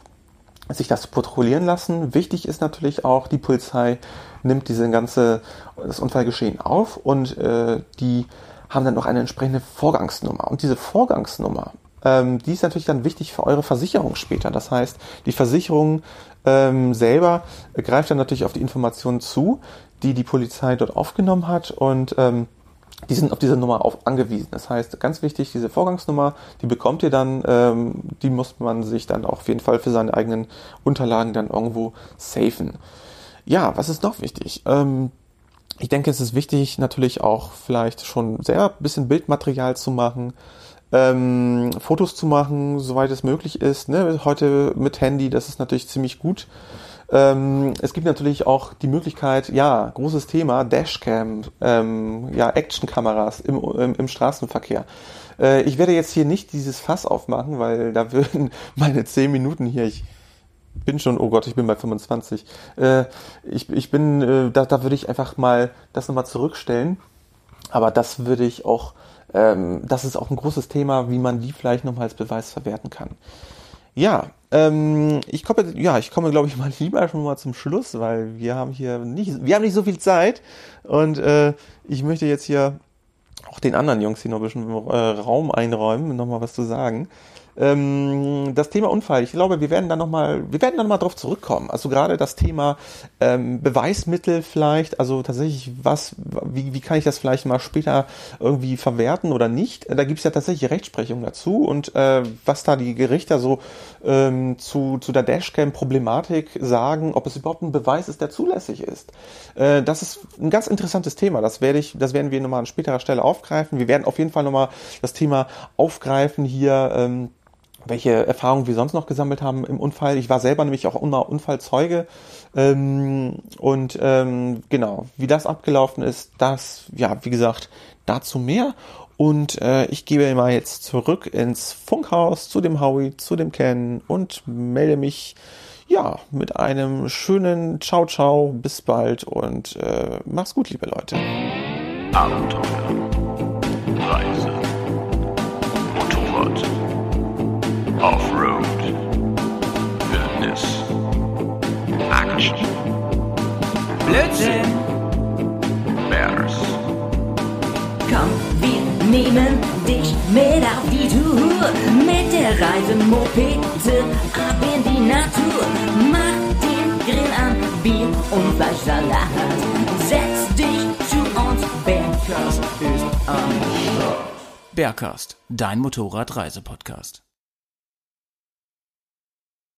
Speaker 6: sich das protokollieren lassen. Wichtig ist natürlich auch, die Polizei nimmt diese ganze, das Unfallgeschehen auf und äh, die haben dann noch eine entsprechende Vorgangsnummer. Und diese Vorgangsnummer, ähm, die ist natürlich dann wichtig für eure Versicherung später. Das heißt, die Versicherung ähm, selber greift dann natürlich auf die Informationen zu, die die Polizei dort aufgenommen hat und ähm, die sind auf diese Nummer auf angewiesen. Das heißt, ganz wichtig, diese Vorgangsnummer, die bekommt ihr dann, ähm, die muss man sich dann auch auf jeden Fall für seine eigenen Unterlagen dann irgendwo safen. Ja, was ist noch wichtig? Ähm, ich denke, es ist wichtig, natürlich auch vielleicht schon sehr ein bisschen Bildmaterial zu machen ähm, Fotos zu machen, soweit es möglich ist. Ne? Heute mit Handy, das ist natürlich ziemlich gut. Ähm, es gibt natürlich auch die Möglichkeit, ja, großes Thema, Dashcam, ähm, ja, Actionkameras im, im, im Straßenverkehr. Äh, ich werde jetzt hier nicht dieses Fass aufmachen, weil da würden [LAUGHS] meine zehn Minuten hier, ich bin schon, oh Gott, ich bin bei 25. Äh, ich, ich bin, äh, da, da würde ich einfach mal das nochmal zurückstellen. Aber das würde ich auch ähm, das ist auch ein großes Thema, wie man die vielleicht nochmal als Beweis verwerten kann. Ja, ähm, ich komme, ja, ich komme, glaube ich, mal [LAUGHS] lieber schon mal zum Schluss, weil wir haben hier nicht, wir haben nicht so viel Zeit und äh, ich möchte jetzt hier auch den anderen Jungs hier noch ein bisschen äh, Raum einräumen, nochmal was zu sagen. Ähm, das Thema Unfall, ich glaube, wir werden da nochmal, wir werden da nochmal drauf zurückkommen. Also gerade das Thema ähm, Beweismittel vielleicht, also tatsächlich was, wie, wie kann ich das vielleicht mal später irgendwie verwerten oder nicht? Da gibt es ja tatsächlich Rechtsprechung dazu und äh, was da die Gerichter so ähm, zu, zu der Dashcam-Problematik sagen, ob es überhaupt ein Beweis ist, der zulässig ist. Äh, das ist ein ganz interessantes Thema. Das werde ich, das werden wir nochmal an späterer Stelle aufgreifen. Wir werden auf jeden Fall nochmal das Thema aufgreifen hier. Ähm, welche Erfahrungen wir sonst noch gesammelt haben im Unfall. Ich war selber nämlich auch immer Unfallzeuge. Ähm, und ähm, genau, wie das abgelaufen ist, das, ja, wie gesagt, dazu mehr. Und äh, ich gebe mal jetzt zurück ins Funkhaus zu dem Howie, zu dem Ken und melde mich ja mit einem schönen Ciao Ciao. Bis bald und äh, mach's gut, liebe Leute.
Speaker 7: Abenteuer, Offroad, Wildnis, Action,
Speaker 4: Blödsinn!
Speaker 7: Bears,
Speaker 4: Komm, wir nehmen dich mit auf die Tour. Mit der Reisemopete ab in die Natur. Mach den Grill an, Bier und Fleischsalat. Setz dich zu uns, Bergkast ist am Start.
Speaker 2: Bergcast, dein Motorradreisepodcast.